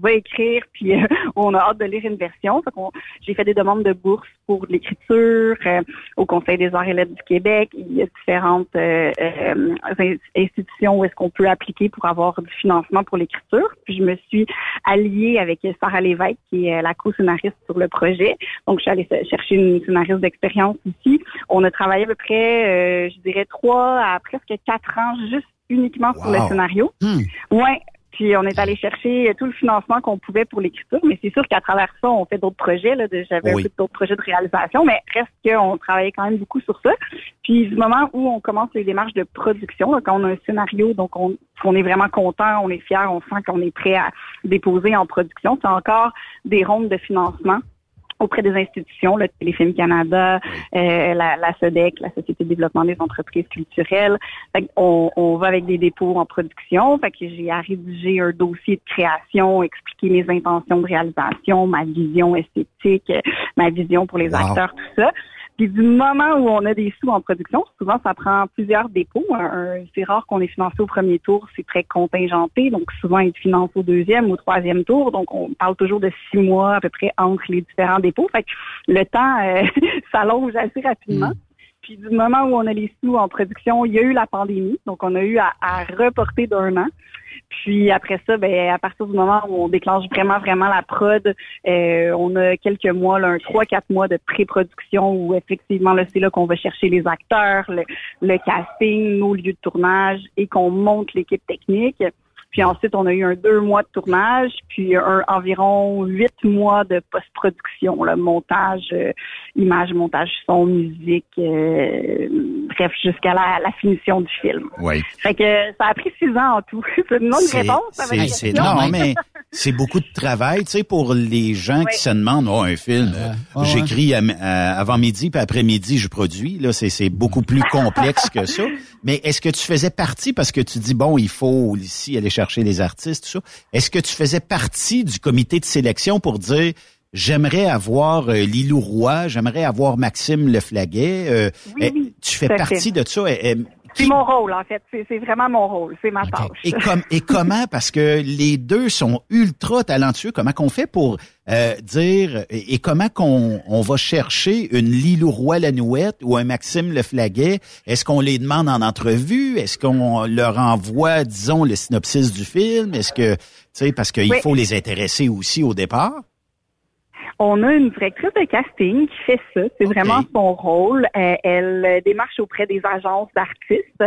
va écrire, puis euh, on a hâte de lire une version. Fait qu'on- J'ai fait des demandes de bourse pour l'écriture euh, au Conseil des arts et lettres du Québec. Il y a différentes euh, euh, in- institutions où est-ce qu'on peut appliquer pour avoir du financement pour l'écriture. Puis je me suis alliée avec Sarah Lévesque, qui est la co-scénariste sur le projet. Donc, je suis allée chercher une scénariste d'expérience ici. On a travaillé à peu près, euh, je dirais, trois à presque quatre ans juste uniquement sur le Wow. scénario. Ouais. Puis on est allé chercher tout le financement qu'on pouvait pour l'écriture, mais c'est sûr qu'à travers ça, on fait d'autres projets. Là, de- j'avais Oui. un peu d'autres projets de réalisation, mais reste qu'on travaillait quand même beaucoup sur ça. Puis du moment où on commence les démarches de production, là, quand on a un scénario, donc on, on est vraiment content, on est fier, on sent qu'on est prêt à déposer en production, c'est encore des rondes de financement auprès des institutions, le Téléfilm Canada, euh, la, la SEDEC, la Société de développement des entreprises culturelles. Fait on, on va avec des dépôts en production. Fait que j'ai à rédiger un dossier de création, expliquer mes intentions de réalisation, ma vision esthétique, ma vision pour les Wow. acteurs, tout ça. Puis du moment où on a des sous en production, souvent ça prend plusieurs dépôts. C'est rare qu'on est financé au premier tour, c'est très contingenté. Donc souvent ils financent au deuxième ou troisième tour. Donc on parle toujours de six mois à peu près entre les différents dépôts. Fait que le temps euh, s'allonge assez rapidement. Puis du moment où on a les sous en production, il y a eu la pandémie, donc on a eu à, à reporter d'un an. Puis après ça, ben à partir du moment où on déclenche vraiment vraiment la prod, euh, on a quelques mois, là, un trois quatre mois de pré-production où effectivement là c'est là qu'on va chercher les acteurs, le, le casting, nos lieux de tournage et qu'on monte l'équipe technique. Puis ensuite, on a eu un deux mois de tournage, puis un environ huit mois de post-production, le montage, euh, image, montage son, musique, euh, bref, jusqu'à la, la finition du film. Oui. Fait que ça a pris six ans en tout. C'est une longue réponse. à c'est- question. non, mais c'est beaucoup de travail, tu sais, pour les gens qui se demandent, oh, un film, euh, Ouais, j'écris à- avant midi, puis après-midi, je produis. Là, c'est beaucoup plus complexe que ça. Mais est-ce que tu faisais partie, parce que tu dis, bon, il faut ici aller chercher les artistes, tout ça. Est-ce que tu faisais partie du comité de sélection pour dire, j'aimerais avoir euh, Lilou Roy, j'aimerais avoir Maxime Leflaguet. euh, Oui, eh, oui, tu fais partie fait. de ça? C'est mon rôle, en fait. C'est vraiment mon rôle. C'est ma tâche. et, comme, et comment, parce que les deux sont ultra talentueux, comment qu'on fait pour euh, dire, et, et comment qu'on on va chercher une Lilou Roy-Lanouette ou un Maxime Leflaguet? Est-ce qu'on les demande en entrevue? Est-ce qu'on leur envoie, disons, le synopsis du film? Est-ce que, tu sais, parce qu'il Oui. faut les intéresser aussi au départ? On a une directrice de casting qui fait ça. C'est vraiment son rôle. Euh, elle euh, démarche auprès des agences d'artistes.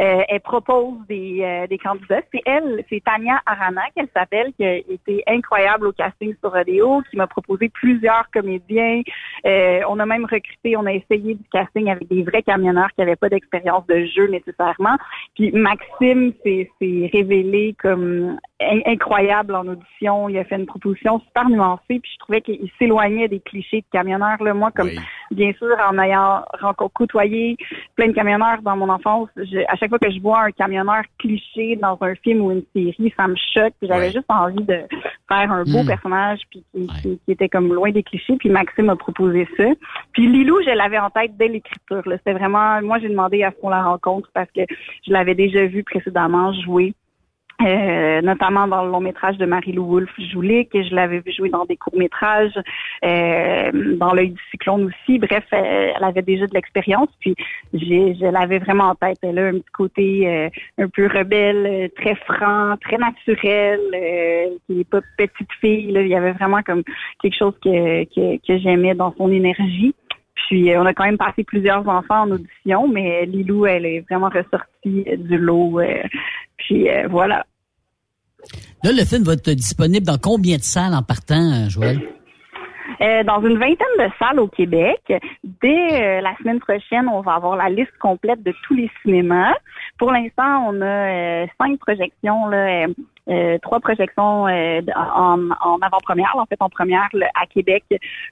Euh, elle propose des, euh, des candidats. C'est elle, c'est Tania Arana qu'elle s'appelle, qui a été incroyable au casting sur Rodeo, qui m'a proposé plusieurs comédiens. On a même recruté, on a essayé du casting avec des vrais camionneurs qui n'avaient pas d'expérience de jeu nécessairement. Puis Maxime s'est révélé comme incroyable en audition. Il a fait une proposition super nuancée, puis je trouvais qu'il s'éloignait des clichés de camionneurs. Là. Moi, comme bien sûr, en ayant rencontré, côtoyé plein de camionneurs dans mon enfance, je- à chaque fois que je vois un camionneur cliché dans un film ou une série, ça me choque. Puis j'avais juste envie de faire un beau Mm. personnage puis qui, qui- qui était comme loin des clichés. Puis Maxime a proposé ça. Puis Lilou, je l'avais en tête dès l'écriture. C'était vraiment, moi, j'ai demandé à ce qu'on la rencontre parce que je l'avais déjà vue précédemment jouer. Euh, notamment dans le long métrage de Marie-Lou Wolfe Joulik, que je l'avais vu jouer dans des courts métrages, euh, dans l'œil du cyclone aussi. Bref, euh, elle avait déjà de l'expérience, puis je l'avais vraiment en tête. Elle a un petit côté euh, un peu rebelle, euh, très franc, très naturel, euh, qui n'est pas petite fille. Là. Il y avait vraiment comme quelque chose que, que, que j'aimais dans son énergie. Puis on a quand même passé plusieurs enfants en audition, mais Lilou, elle est vraiment ressortie du lot. puis voilà. Là, le film va être disponible dans combien de salles en partant, euh, Joël? Euh, dans une vingtaine de salles au Québec. Dès euh, la semaine prochaine, on va avoir la liste complète de tous les cinémas. Pour l'instant, on a cinq projections là, euh, trois projections euh, en, en avant-première, en fait en première à Québec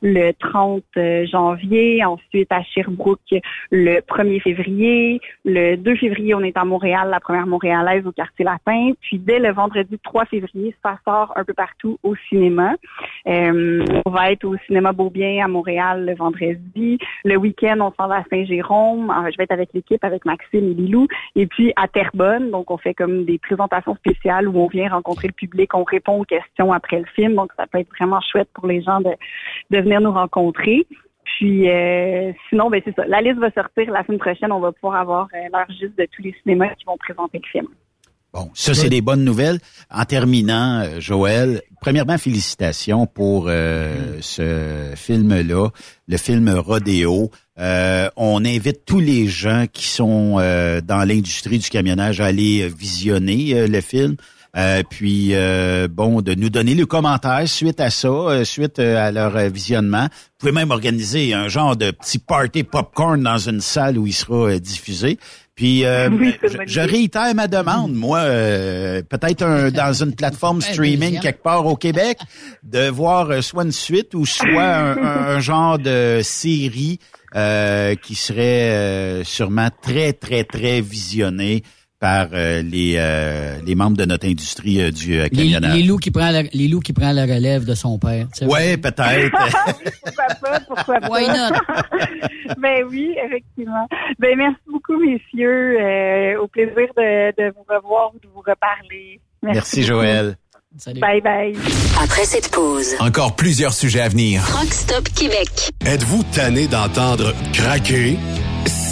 le 30 euh, janvier, ensuite à Sherbrooke le 1er février, le 2 février on est à Montréal, la première montréalaise au quartier latin, puis dès le vendredi 3 février, ça sort un peu partout au cinéma. on va être au cinéma Beaubien à Montréal le vendredi, le week-end on s'en va à Saint-Jérôme, je vais être avec l'équipe avec Maxime et Lilou, et puis à Terrebonne, donc on fait comme des présentations spéciales où on rencontrer le public, on répond aux questions après le film, donc ça peut être vraiment chouette pour les gens de, de venir nous rencontrer. Puis euh, sinon, ben c'est ça. La liste va sortir la semaine prochaine. On va pouvoir avoir euh, l'heure juste de tous les cinémas qui vont présenter le film. Bon, ça c'est des bonnes nouvelles. En terminant, euh, Joël, premièrement félicitations pour ce film-là, le film Rodéo. on invite tous les gens qui sont dans l'industrie du camionnage à aller visionner le film. Euh, puis euh, bon, de nous donner le commentaire suite à ça, euh, suite à leur visionnement. Vous pouvez même organiser un genre de petit party popcorn dans une salle où il sera diffusé. Puis je, réitère ma demande, moi, peut-être dans une plateforme streaming quelque part au Québec, de voir soit une suite ou soit un, un genre de série qui serait sûrement très, très, très visionnée par euh, les, euh, les membres de notre industrie euh, du camionnage. Les, loups qui prend la, les loups qui prend la relève de son père. Ouais, peut-être. pourquoi pas, pourquoi pas. Why not? ben oui, effectivement. Ben merci beaucoup, messieurs. au plaisir de, de vous revoir ou de vous reparler. Merci, merci Joël. Salut. Bye bye. Après cette pause, encore plusieurs sujets à venir. Rockstop Québec. Êtes-vous tanné d'entendre craquer?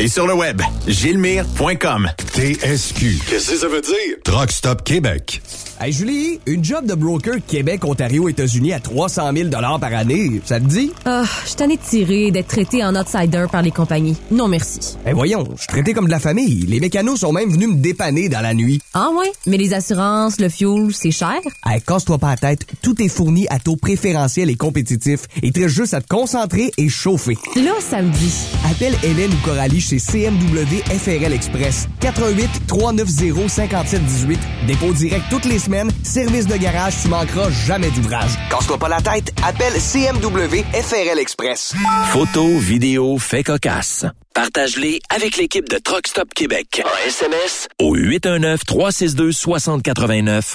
Et sur le web, gilmire.com. TSQ. Qu'est-ce que ça veut dire? Truck Stop Québec. Hey Julie, une job de broker Québec, Ontario, États-Unis à 300 000 par année, ça te dit? Ah, je t'en ai tiré d'être traité en outsider par les compagnies. Non merci. Eh voyons, je suis traité comme de la famille. Les mécanos sont même venus me dépanner dans la nuit. Ah ouais? Mais les assurances, le fuel, c'est cher? Hey, casse-toi pas la tête, tout est fourni à taux préférentiel et compétitif. Il te reste juste à te concentrer et chauffer. Là, ça me dit. Appelle Hélène ou Coralie chez CMW FRL Express. 88 390 5718. Dépôt direct toutes les semaines. Service de garage, tu manqueras jamais d'ouvrage. Casse-toi pas la tête, appelle CMW FRL Express. Photos, vidéos, faits cocasse. Partage-les avec l'équipe de Truck Stop Québec. En SMS au 819-362-6089.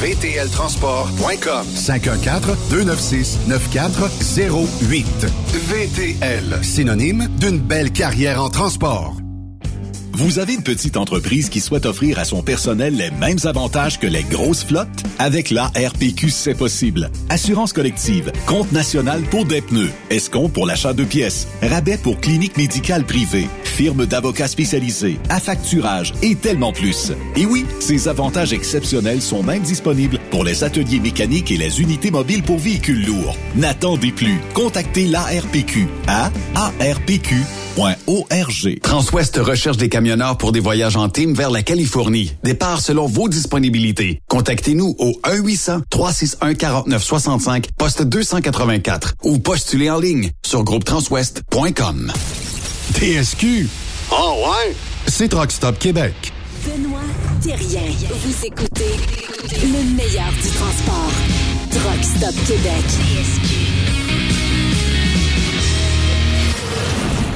vtltransport.com 514-296-9408. VTL, synonyme d'une belle carrière en transport. Vous avez une petite entreprise qui souhaite offrir à son personnel les mêmes avantages que les grosses flottes? Avec la RPQ, c'est possible. Assurance collective, compte national pour des pneus, escompte pour l'achat de pièces, rabais pour clinique médicale privée, firme d'avocats spécialisés, affacturage et tellement plus. Et oui, ces avantages exceptionnels sont même disponibles pour les ateliers mécaniques et les unités mobiles pour véhicules lourds. N'attendez plus. Contactez l'ARPQ à arpq.org. Transwest recherche des camionneurs pour des voyages en team vers la Californie. Départ selon vos disponibilités. Contactez-nous au 1-800-361-4965, poste 284 ou postulez en ligne sur groupetranswest.com. TSQ. Oh ouais? C'est Truck Stop Québec. Benoît Thérien. Vous écoutez le meilleur du transport. Truck Stop Québec.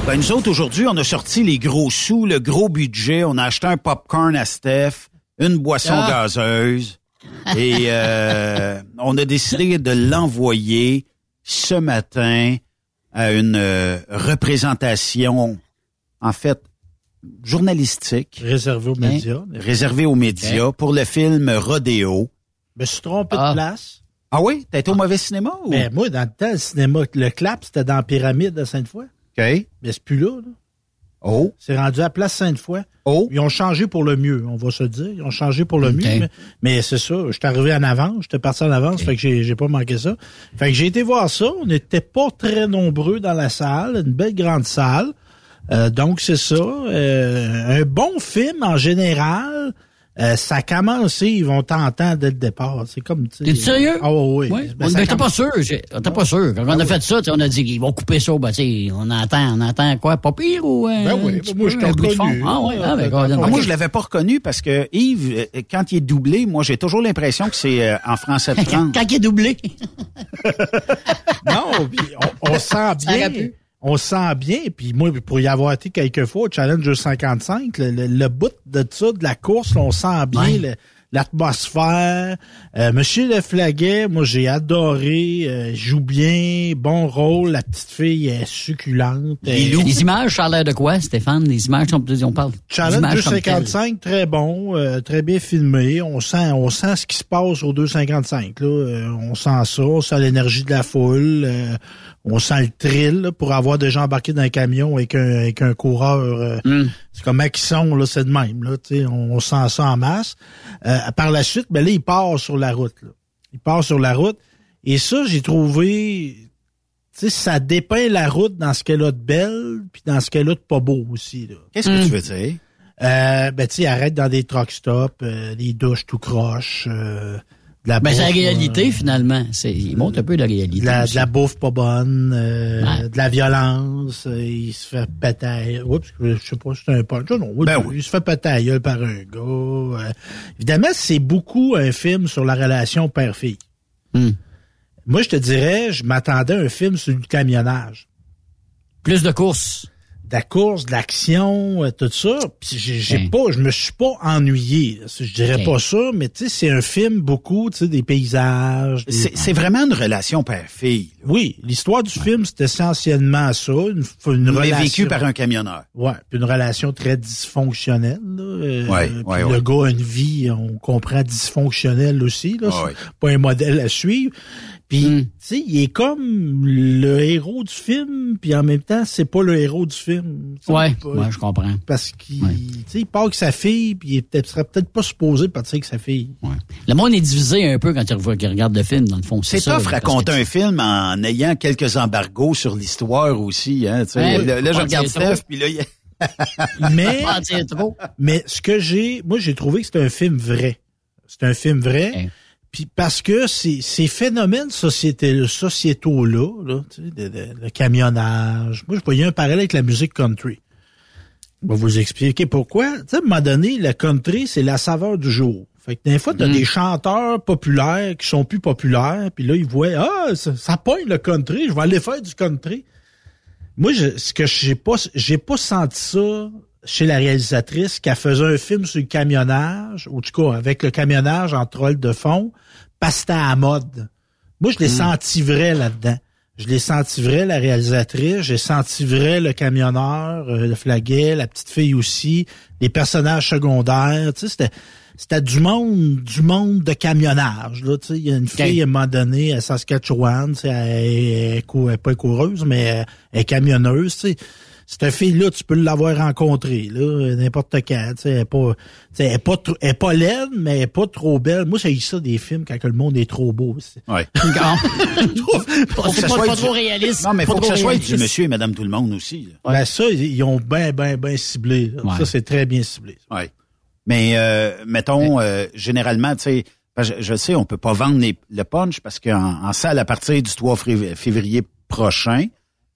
Ben, nous autres, aujourd'hui, on a sorti les gros sous, le gros budget. On a acheté un popcorn à Steph, une boisson Ah. gazeuse. Et euh, on a décidé de l'envoyer ce matin à une euh, représentation, en fait, journalistique. Réservé aux Hein? médias. Réservée aux médias pour le film Rodéo. Je me suis trompé Ah. de place. Ah oui? T'as été au mauvais cinéma? Ou? Mais moi, dans le temps, le cinéma, le clap, c'était dans la pyramide de Sainte-Foy. OK. Mais c'est plus là, là. Oh. C'est rendu à Place Sainte-Foy. Oh. Ils ont changé pour le mieux, on va se dire. Ils ont changé pour le mieux. Mais, mais c'est ça, je suis arrivé en avance, j'étais parti en avance, fait que j'ai j'ai pas manqué ça. Fait que j'ai été voir ça. On n'était pas très nombreux dans la salle, une belle grande salle. Euh, donc c'est ça. Euh, un bon film en général. Euh, ça a commencé, ils vont t'entendre dès le départ. C'est comme. tu sais- T'es sérieux? Ah oui. Oui. Ben, n'était commence- pas sûr. n'était pas sûr. Quand on a fait ça, tu sais, on a dit qu'ils vont couper ça. Ben, tu sais, on entend, on entend quoi? Pas pire ou. euh, Ben oui, un petit moi, peu, je t'ai reconnu. Ah oui, ah, ben, Ah, Ah, ok. moi, je l'avais pas reconnu parce que Yves, euh, quand il est doublé, moi, j'ai toujours l'impression que c'est euh, en français de France. Quand il est doublé. Non, puis on, on sent bien. On sent bien, puis moi, pour y avoir été quelques fois au Challenger 55, le, le- le bout de ça, de la course, là, on sent bien Ouais. le- l'atmosphère. Euh, Monsieur Le Flaguet, moi j'ai adoré, euh, joue bien, bon rôle, la petite fille est succulente. Les, Euh, images, ça a l'air de quoi, Stéphane? Les images, on, on parle Challenge d'images comme telles. 255, très bon, euh, très bien filmé. On sent, on sent ce qui se passe au 255. Là. Euh, on sent ça, on sent l'énergie de la foule, euh, on sent le thrill là, pour avoir des gens embarqués dans un camion avec un, avec un coureur. euh, Hmm. C'est comme qui sont, là, c'est de même. Là, tu sais, on, on sent ça en masse. Euh, par la suite, ben là, il part sur la route. Là. Il part sur la route. Et ça, j'ai trouvé tu sais, ça dépeint la route dans ce qu'elle a de belle, puis dans ce qu'elle a de pas beau aussi. là. Qu'est-ce que tu veux dire? Euh, ben, tu sais, arrête dans des truck stops, euh, des douches tout croche, euh, la Ben, c'est la réalité, euh, finalement. C'est, il montre un peu la réalité. de la, aussi. de la bouffe pas bonne, euh, Ouais. de la violence, euh, il se fait péter. Oups, je sais pas si c'est un punch. Non, oui, Ben il se fait péter à la gueule par un gars. euh. évidemment, c'est beaucoup un film sur la relation père-fille. Hmm. Moi, je te dirais, je m'attendais à un film sur le camionnage. Plus de courses. De la course, de l'action, euh, tout ça. Puis j'ai pas, je me suis pas ennuyé. Je dirais pas ça, mais tu sais, c'est un film beaucoup, tu sais, des paysages. des- C'est vraiment une relation père-fille. Oui, l'histoire du film, c'est essentiellement ça, une, une Mais relation. vécu par un camionneur. Ouais, puis une relation très dysfonctionnelle. Là. Euh, Ouais, le gars a une vie, on comprend, dysfonctionnelle aussi. Là. Pas un modèle à suivre. Puis, Hmm. tu sais, il est comme le héros du film, puis en même temps, c'est pas le héros du film. Ouais, pas- ouais, je comprends. Parce qu'il tu sais, il part avec sa fille, puis il serait peut-être pas supposé partir avec sa fille. Ouais. Le monde est divisé un peu quand il regarde le film, dans le fond. C'est ça, tough raconter que- un film en ayant quelques embargos sur l'histoire aussi. Hein, tu sais. Ouais, là, je regarde. Steph, puis là, il y a... Mais, trop. mais ce que j'ai, moi, j'ai trouvé que c'était un film vrai. C'est un film vrai. Puis parce que ces, ces phénomènes sociétaux-là, là, tu sais, de- de- le camionnage, moi, je voyais un parallèle avec la musique country. Je vais vous expliquer pourquoi. Tu sais, à un moment donné, le country, c'est la saveur du jour. Fait que des fois, t'as Mm. des chanteurs populaires qui sont plus populaires, puis là, ils voient, ah, ça, ça pogne le country, je vais aller faire du country. Moi, je, ce que j'ai pas, j'ai pas senti ça chez la réalisatrice qui a faisait un film sur le camionnage, ou tout cas avec le camionnage en troll de fond, parce que c'était à la mode. Moi, je l'ai senti vrai là-dedans. Je l'ai senti vrai, la réalisatrice. J'ai senti vrai le camionneur, euh, le flaguet, la petite fille aussi, les personnages secondaires. Tu sais, c'était, c'était du monde, du monde de camionnage. Là, tu sais, il y a une fille à un moment donné à Saskatchewan, tu sais, elle, est- elle elle est pas coureuse, mais elle, elle est camionneuse. Tu sais. Cette fille-là, tu peux l'avoir rencontrée, là, n'importe quand. Tu sais, elle est pas, tu sais, elle est pas, trop- elle est pas laide, mais elle est pas trop belle. Moi, j'ai ça des films quand que le monde est trop beau. Ouais. Faut Faut ça pas, trop réaliste. Non, mais il faut Pas que ça soit du monsieur et madame tout le monde aussi. Ben ça, ils ils ont bien, bien, bien ciblé. Ouais. Ça, c'est très bien ciblé. Ouais. Mais euh, mettons, euh, généralement, tu sais, je, je sais, on peut pas vendre les- le punch parce qu'en en salle, à partir du 3 fév- février prochain,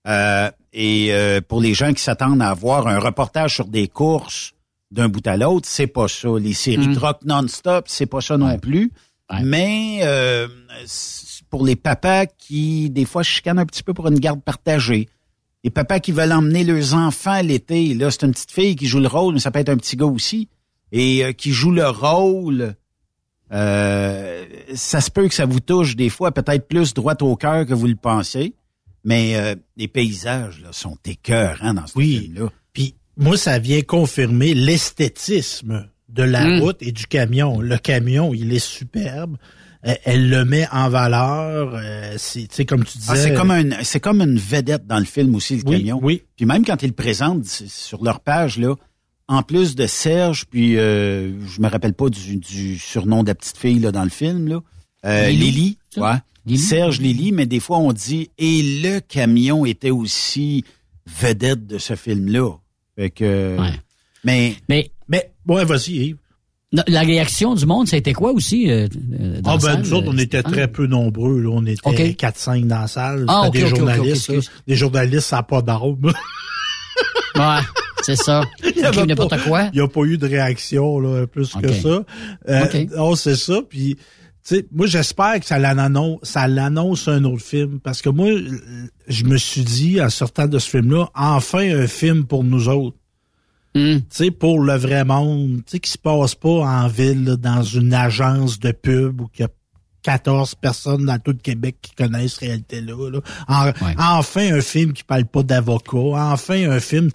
euh, et euh, pour les gens qui s'attendent à avoir un reportage sur des courses d'un bout à l'autre, c'est pas ça. Les séries Mm. truck non-stop, c'est pas ça non Ouais. plus. Ouais. Mais euh, pour les papas qui, des fois, chicanent un petit peu pour une garde partagée. Les papas qui veulent emmener leurs enfants l'été, là, c'est une petite fille qui joue le rôle, mais ça peut être un petit gars aussi, et euh, qui joue le rôle. Euh, ça se peut que ça vous touche des fois, peut-être plus droit au cœur que vous le pensez, mais euh, les paysages là, sont écœurants dans ce Oui. film-là. Puis moi, ça vient confirmer l'esthétisme de la Mm. route et du camion. Le camion, il est superbe. Euh, Elle le met en valeur. euh, c'est, tu sais, comme tu disais. Ah, c'est comme un, c'est comme une vedette dans le film aussi, le Oui, camion. oui. Puis même quand ils le présentent sur leur page, là, en plus de Serge, puis euh, je me rappelle pas du, du surnom de la petite fille là, dans le film, là. Euh, Lily, ouais. Lily? Serge Lily, mais des fois on dit et le camion était aussi vedette de ce film-là. Fait que, Ouais. mais Mais Mais, ouais, vas-y, Yves. la- réaction du monde, ça a été quoi aussi? euh, euh, dans Ah, ben, salle, nous autres, on euh, était très peu nombreux. Là. On était OK. 4-5 dans la salle. Ah, C'était des journalistes. là. Des journalistes, ça n'a pas d'arôme. Ouais, c'est ça. Il y Qui avait n'importe pas- quoi. Il n'y a pas eu de réaction là, plus que ça. Euh. Non, c'est ça. Puis, tu sais, moi, j'espère que ça l'annonce, ça l'annonce un autre film. Parce que moi, je me suis dit, en sortant de ce film-là, enfin un film pour nous autres. Hmm. Tu sais, pour le vrai monde, tu sais, qui se passe pas en ville, là, dans une agence de pub où il y a 14 personnes dans tout le Québec qui connaissent cette réalité-là. là. En- Enfin, un film qui parle pas d'avocat. Enfin, un film...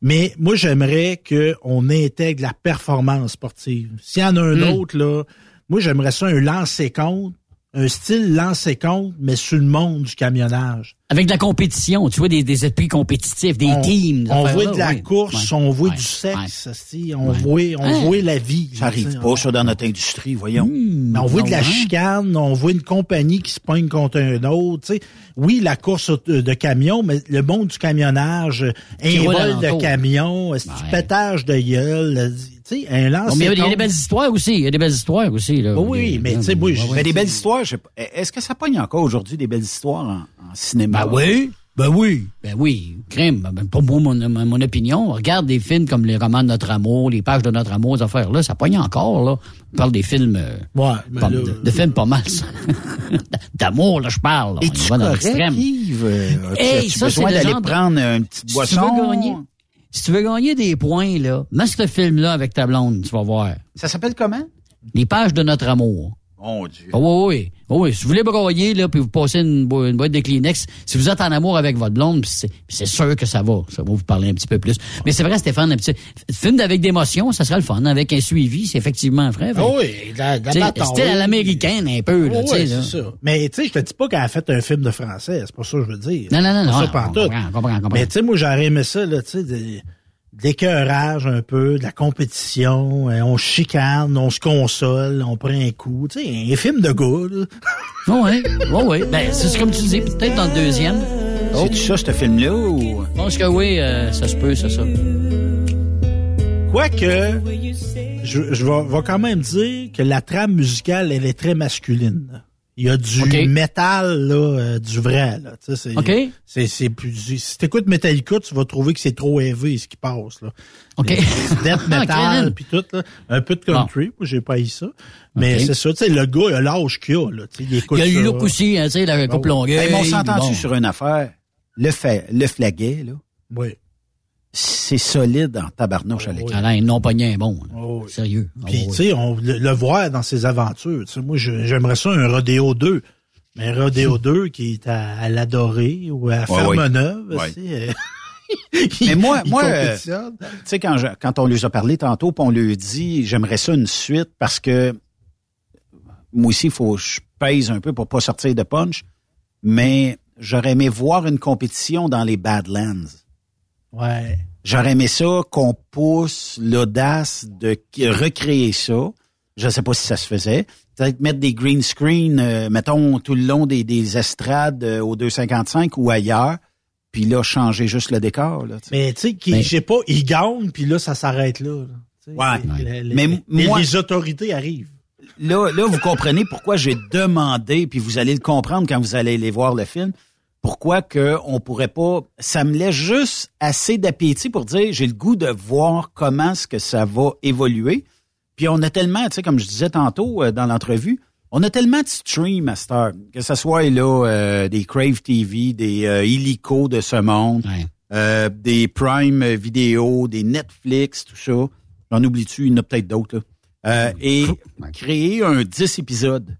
Mais moi, j'aimerais qu'on intègre la performance sportive. S'il y en a un Hmm. autre, là, moi, j'aimerais ça un lancer-compte, un style lancer-compte, mais sur le monde du camionnage. Avec de la compétition, tu vois, des, des esprits compétitifs, des on, teams. On voit là, de la oui. course, Ouais. on voit Ouais. du sexe, esti, on Ouais. voit, on voit la vie. Ça arrive pas, ça, dans notre industrie, voyons. Hmm. Mais on voit de la Non, hein? chicane, on voit une compagnie qui se pogne contre un autre. tu sais. Oui, la course de de camion, mais le monde du camionnage, un vol de camion, un petit pétage de gueule, euh, tu sais, un lance. Bon, mais il y a- il y a des belles histoires aussi. Il y a des belles histoires aussi. Là. Oui, mais tu sais, moi, Mais des belles histoires, je sais pas. Est-ce que ça pogne encore aujourd'hui des belles histoires en, en cinéma? Ben oui. Ben oui. Ben oui. Crime. Ben, pour moi, mon, mon, mon opinion, regarde des films comme les romans de notre amour, les pages de notre amour, ces affaires-là, ça pogne encore, là. On parle des films. euh, Ouais, mais pas- là- de, de films pas mal, ça. D'amour, là, je parle. là. Es-tu On va dans l'extrême. Euh, Hey, ça, besoin d'aller de- prendre une petite Si boisson? tu veux gagner, si tu veux gagner des points, là, mets ce film-là avec ta blonde, tu vas voir. Ça s'appelle comment? Les pages de notre amour. Mon Dieu. Ah oui, oui, oui. oui. Si vous voulez broyer, là, puis vous passez une, bo- une boîte de Kleenex, si vous êtes en amour avec votre blonde, c'est sûr que ça va. Ça va vous parler un petit peu plus. Mais c'est vrai, Stéphane, un petit film avec d'émotion, ça serait le fun. Avec un suivi, c'est effectivement vrai. Ah oui, la. C'était à l'américaine un peu, là, Oh, tu sais, ouais, là. c'est ça. Mais tu sais, je te dis pas qu'elle a fait un film de français, c'est pas ça que je veux dire. Non, non, non, non, ça on pantoute. comprend, on comprend, on comprend. Mais tu sais, moi, j'aurais aimé ça, là, tu sais, l'écœurage un peu, de la compétition, euh, on chicane, on se console, on prend un coup, tu sais, un film de là. Oui, oui, oui. Ben, c'est comme tu dis, peut-être dans le deuxième. C'est-tu ça, ce film-là, ou... Je pense que oui, euh, ça se peut, c'est ça. Quoique, je, je vais, vais quand même dire que la trame musicale, elle est très masculine. Il y a du métal, là, euh, du vrai, là. Tu sais, c'est, OK. c'est, c'est plus, si t'écoutes Metallica, tu vas trouver que c'est trop élevé, ce qui passe, là. OK. Death Ah, metal, puis tout, là. Un peu de country. Moi, j'ai pas eu ça. Mais c'est ça, tu sais, le gars, il a l'âge qu'il a, là. Tu sais, il écoute Il y a le ça. look aussi, hein, tu sais, la coupe longueuil. Mais on s'entend-tu bon. sur une affaire? Le, fa- le flaguet, là, Oui. C'est solide en tabarnouche à l'écran. Alain, non pogné un bon. Oh, oui. Sérieux. Puis, oui. tu sais, on le, le voir dans ses aventures. Tu sais, moi, j'aimerais ça un Rodéo 2. Mais un Rodéo 2 qui est à, à l'Adoré ou à Ouais, Fermeneuve. ouais. tu sais, euh, Mais moi, euh, tu sais, quand, je- quand on lui a parlé tantôt, puis on lui a dit, j'aimerais ça une suite parce que moi aussi, il faut que je pèse un peu pour pas sortir de punch, mais j'aurais aimé voir une compétition dans les Badlands. Ouais. J'aurais aimé ça qu'on pousse l'audace de recréer ça. Je sais pas si ça se faisait. Peut-être mettre des green screen, euh, mettons, tout le long des, des estrades euh, au 255 ou ailleurs, puis là, changer juste le décor. Là. Mais tu sais, qui- Mais- je sais pas, il gagne, puis là, ça s'arrête là. Ouais. les- les- Mais les- moi- les autorités arrivent. là, là, vous comprenez pourquoi j'ai demandé, puis vous allez le comprendre quand vous allez aller voir le film, pourquoi que on pourrait pas. Ça me laisse juste assez d'appétit pour dire j'ai le goût de voir comment est-ce que ça va évoluer. Puis on a tellement, tu sais, comme je disais tantôt euh, dans l'entrevue, on a tellement de streams à cette heure, que ce soit là euh, des Crave TV, des euh, Illico de ce monde, euh, des Prime Vidéo, des Netflix, tout ça. J'en oublie-tu, il y en a peut-être d'autres. là. Euh, et créer un 10 épisodes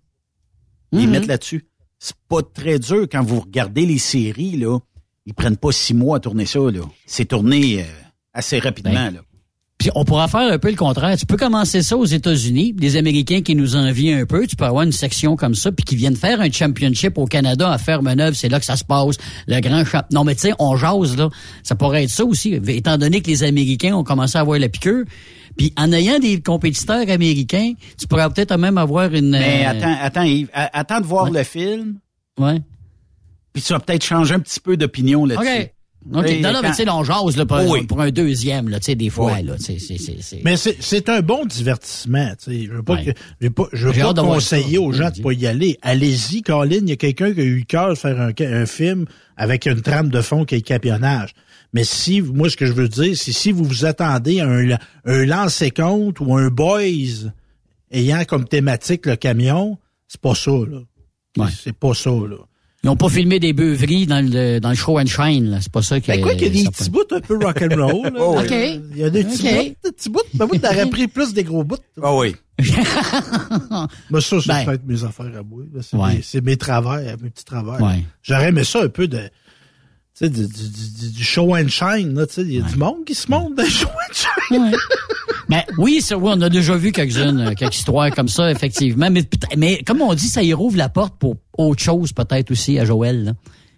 et Mhm. mettre là-dessus. C'est pas très dur quand vous regardez les séries, là. Ils prennent pas six mois à tourner ça, là. C'est tourné euh, assez rapidement, Ben, là. Puis on pourra faire un peu le contraire. Tu peux commencer ça aux États-Unis, des Américains qui nous envient un peu. Tu peux avoir une section comme ça, puis qui viennent faire un championship au Canada à Fermeneuve. C'est là que ça se passe. Le grand champ. Non, mais tu sais, on jase là. Ça pourrait être ça aussi, étant donné que les Américains ont commencé à avoir la piqûre. Puis en ayant des compétiteurs américains, tu pourrais peut-être même avoir une. Mais euh, attends, attends, Yves. Attends de voir le film. Ouais. Puis tu vas peut-être changer un petit peu d'opinion là-dessus. OK. OK. Et Non, non, mais tu sais, là, on jase là, pour, oui. pour un deuxième, là, tu sais, des fois, Oui. là. tu sais, c'est- c'est- c'est- Mais c'est c'est un bon divertissement. Tu sais. Je veux pas, Ouais. que, je veux pas, je veux pas conseiller aux gens de pas y aller. Allez-y, Colin. Il y a quelqu'un qui a eu le cœur de faire un, un film avec une trame de fond qui est le capionnage. Mais si, moi, ce que je veux dire, c'est si vous vous attendez à un, un lancer-compte ou un boys ayant comme thématique le camion, c'est pas ça, là. Ouais. C'est pas ça, là. Ils n'ont pas filmé des beuveries dans le, dans le show and shine, là. C'est pas ça que. Ben quoi qu'il y a des petits bouts un peu rock'n'roll. là. Oh, OK. Il y a des petits bouts, des petits bouts. Ben, moi, t'aurais pris plus des gros bouts. Ah oui. Mais ça, c'est Ben. peut-être mes affaires à moi. là. C'est Ouais. mes, c'est mes travers, mes petits travers. Ouais. J'aurais aimé ça un peu de, sais, du, du- du- du show and shine, là, tu sais. Il y a du monde qui se monte dans le show and shine. Ben, oui, ça, oui, on a déjà vu quelques-unes, euh, quelques histoires comme ça, effectivement. Mais, mais comme on dit, ça y rouvre la porte pour autre chose, peut-être aussi, à Joël. Là.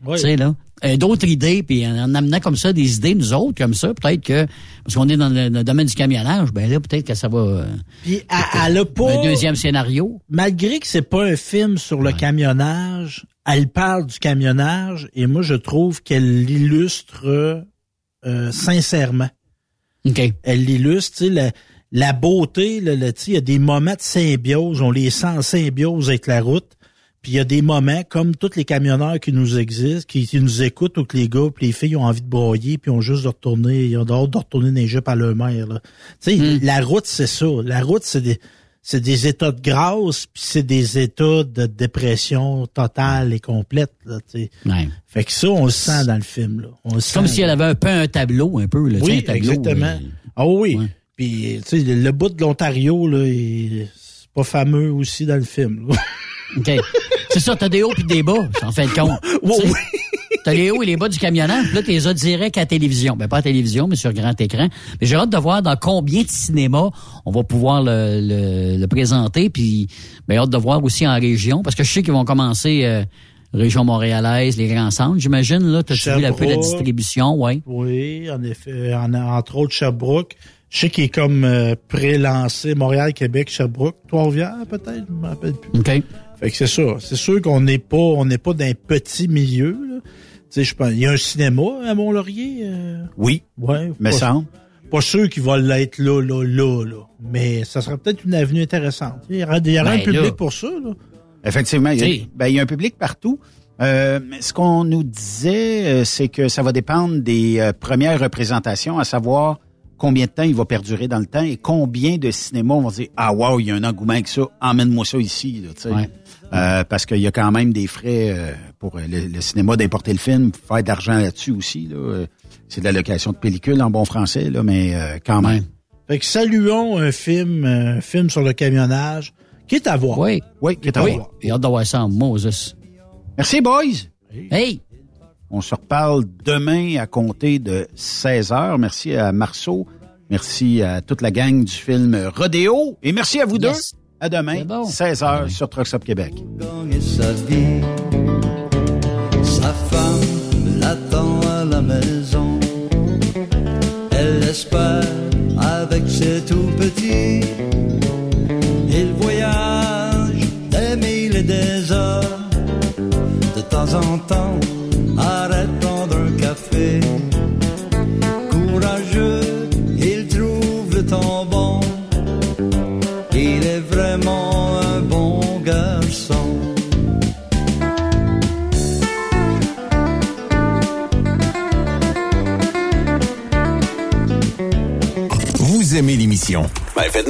Oui. Tu sais, là. Euh, D'autres idées, puis en, en amenant comme ça des idées, nous autres, comme ça, peut-être que, parce qu'on est dans le, le domaine du camionnage, ben là, peut-être que ça va... euh, Puis elle, a pas... un deuxième scénario. Malgré que c'est pas un film sur le camionnage, elle parle du camionnage et moi, je trouve qu'elle l'illustre euh, sincèrement. OK. Elle l'illustre, tu sais, la, la beauté, sais, il y a des moments de symbiose, on les sent en symbiose avec la route. Puis il y a des moments, comme tous les camionneurs qui nous existent, qui, qui nous écoutent, ou que les gars puis les filles ont envie de broyer, puis ont juste de retourner, ils ont hâte de retourner dans les jeux par leur mère. Tu sais, la route, c'est ça. La route, c'est des, c'est des états de grâce, puis c'est des états de dépression totale et complète. Là. Ouais. Fait que ça, on le sent dans le film. Là. On le C'est comme si elle avait un peu un tableau, un peu, là, oui, un tableau, exactement. euh, Ah oui. Puis, tu sais, le, le bout de l'Ontario, là, c'est pas fameux aussi dans le film. là. OK. C'est ça, t'as des hauts puis des bas, en fin de compte. Oui, Tu T'as les hauts et les bas du camionnage, puis là, t'es les as direct à la télévision. Ben, pas à la télévision, mais sur grand écran. Mais j'ai hâte de voir dans combien de cinémas on va pouvoir le, le, le présenter, puis ben, hâte de voir aussi en région, parce que je sais qu'ils vont commencer euh, région montréalaise, les grands centres, j'imagine, là. T'as-tu vu un peu la distribution, ouais. Oui, en effet. En, entre autres, Sherbrooke. Je sais qu'il est comme euh, pré-lancé Montréal, Québec, Sherbrooke. Trois-Rivières, peut-être, je me rappelle plus. OK. Fait que c'est ça. C'est sûr qu'on n'est pas, on n'est pas d'un petit milieu, là. Tu sais, je pense, il y a un cinéma à Mont-Laurier. euh, Oui. Ouais. Me pas- semble. Pas sûr qu'il va l'être là, là, là, là. Mais ça sera peut-être une avenue intéressante. Il y aura, il y aura Ben un public là. pour ça, là. Effectivement, il y, a, ben, il y a un public partout. Euh, mais ce qu'on nous disait, euh, c'est que ça va dépendre des euh, premières représentations, à savoir combien de temps il va perdurer dans le temps et combien de cinémas vont dire ah wow il y a un engouement avec ça, emmène-moi ça ici. Là, tu sais. Euh, parce qu'il y a quand même des frais euh, pour le, le cinéma d'importer le film, faire de l'argent là-dessus aussi. Là. Euh, C'est de la location de pellicule en bon français, là, mais euh, quand même. Fait que saluons un film, un film sur le camionnage qui est à voir. Oui. Oui, qui est à Oui. voir. J'ai hâte de voir ça en Moses. Merci, boys. Hey! On se reparle demain à compter de 16 heures. Merci à Marceau. Merci à toute la gang du film Rodéo. Et merci à vous Yes. deux. À demain, 16 heures sur Trucks Up Québec. sa vie. Sa femme l'attend à la maison. Elle espère avec ses tout petits. Il voyage des milles et des heures. De temps en temps,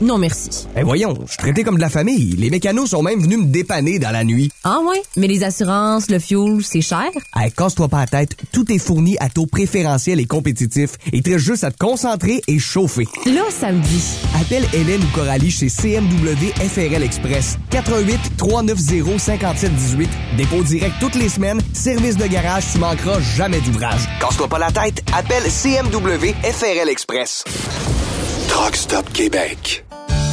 Non, merci. Ben voyons, je suis traité comme de la famille. Les mécanos sont même venus me dépanner dans la nuit. Ah ouais? Mais les assurances, le fuel, c'est cher? Hey, casse-toi pas la tête, tout est fourni à taux préférentiel et compétitif. Il te reste juste à te concentrer et chauffer. Là, ça me dit. Appelle Hélène ou Coralie chez CMW FRL Express. 88 390 5718. Dépôt direct toutes les semaines. Service de garage, tu manqueras jamais d'ouvrage. Casse-toi pas la tête, appelle CMW FRL Express. Truck Stop Québec.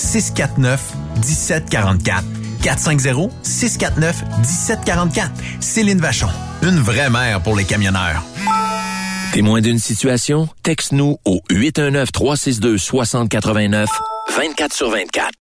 649 1744. 450 649 1744. Céline Vachon. Une vraie mère pour les camionneurs. Témoin d'une situation? Texte-nous au 819-362-6089, 24 sur 24.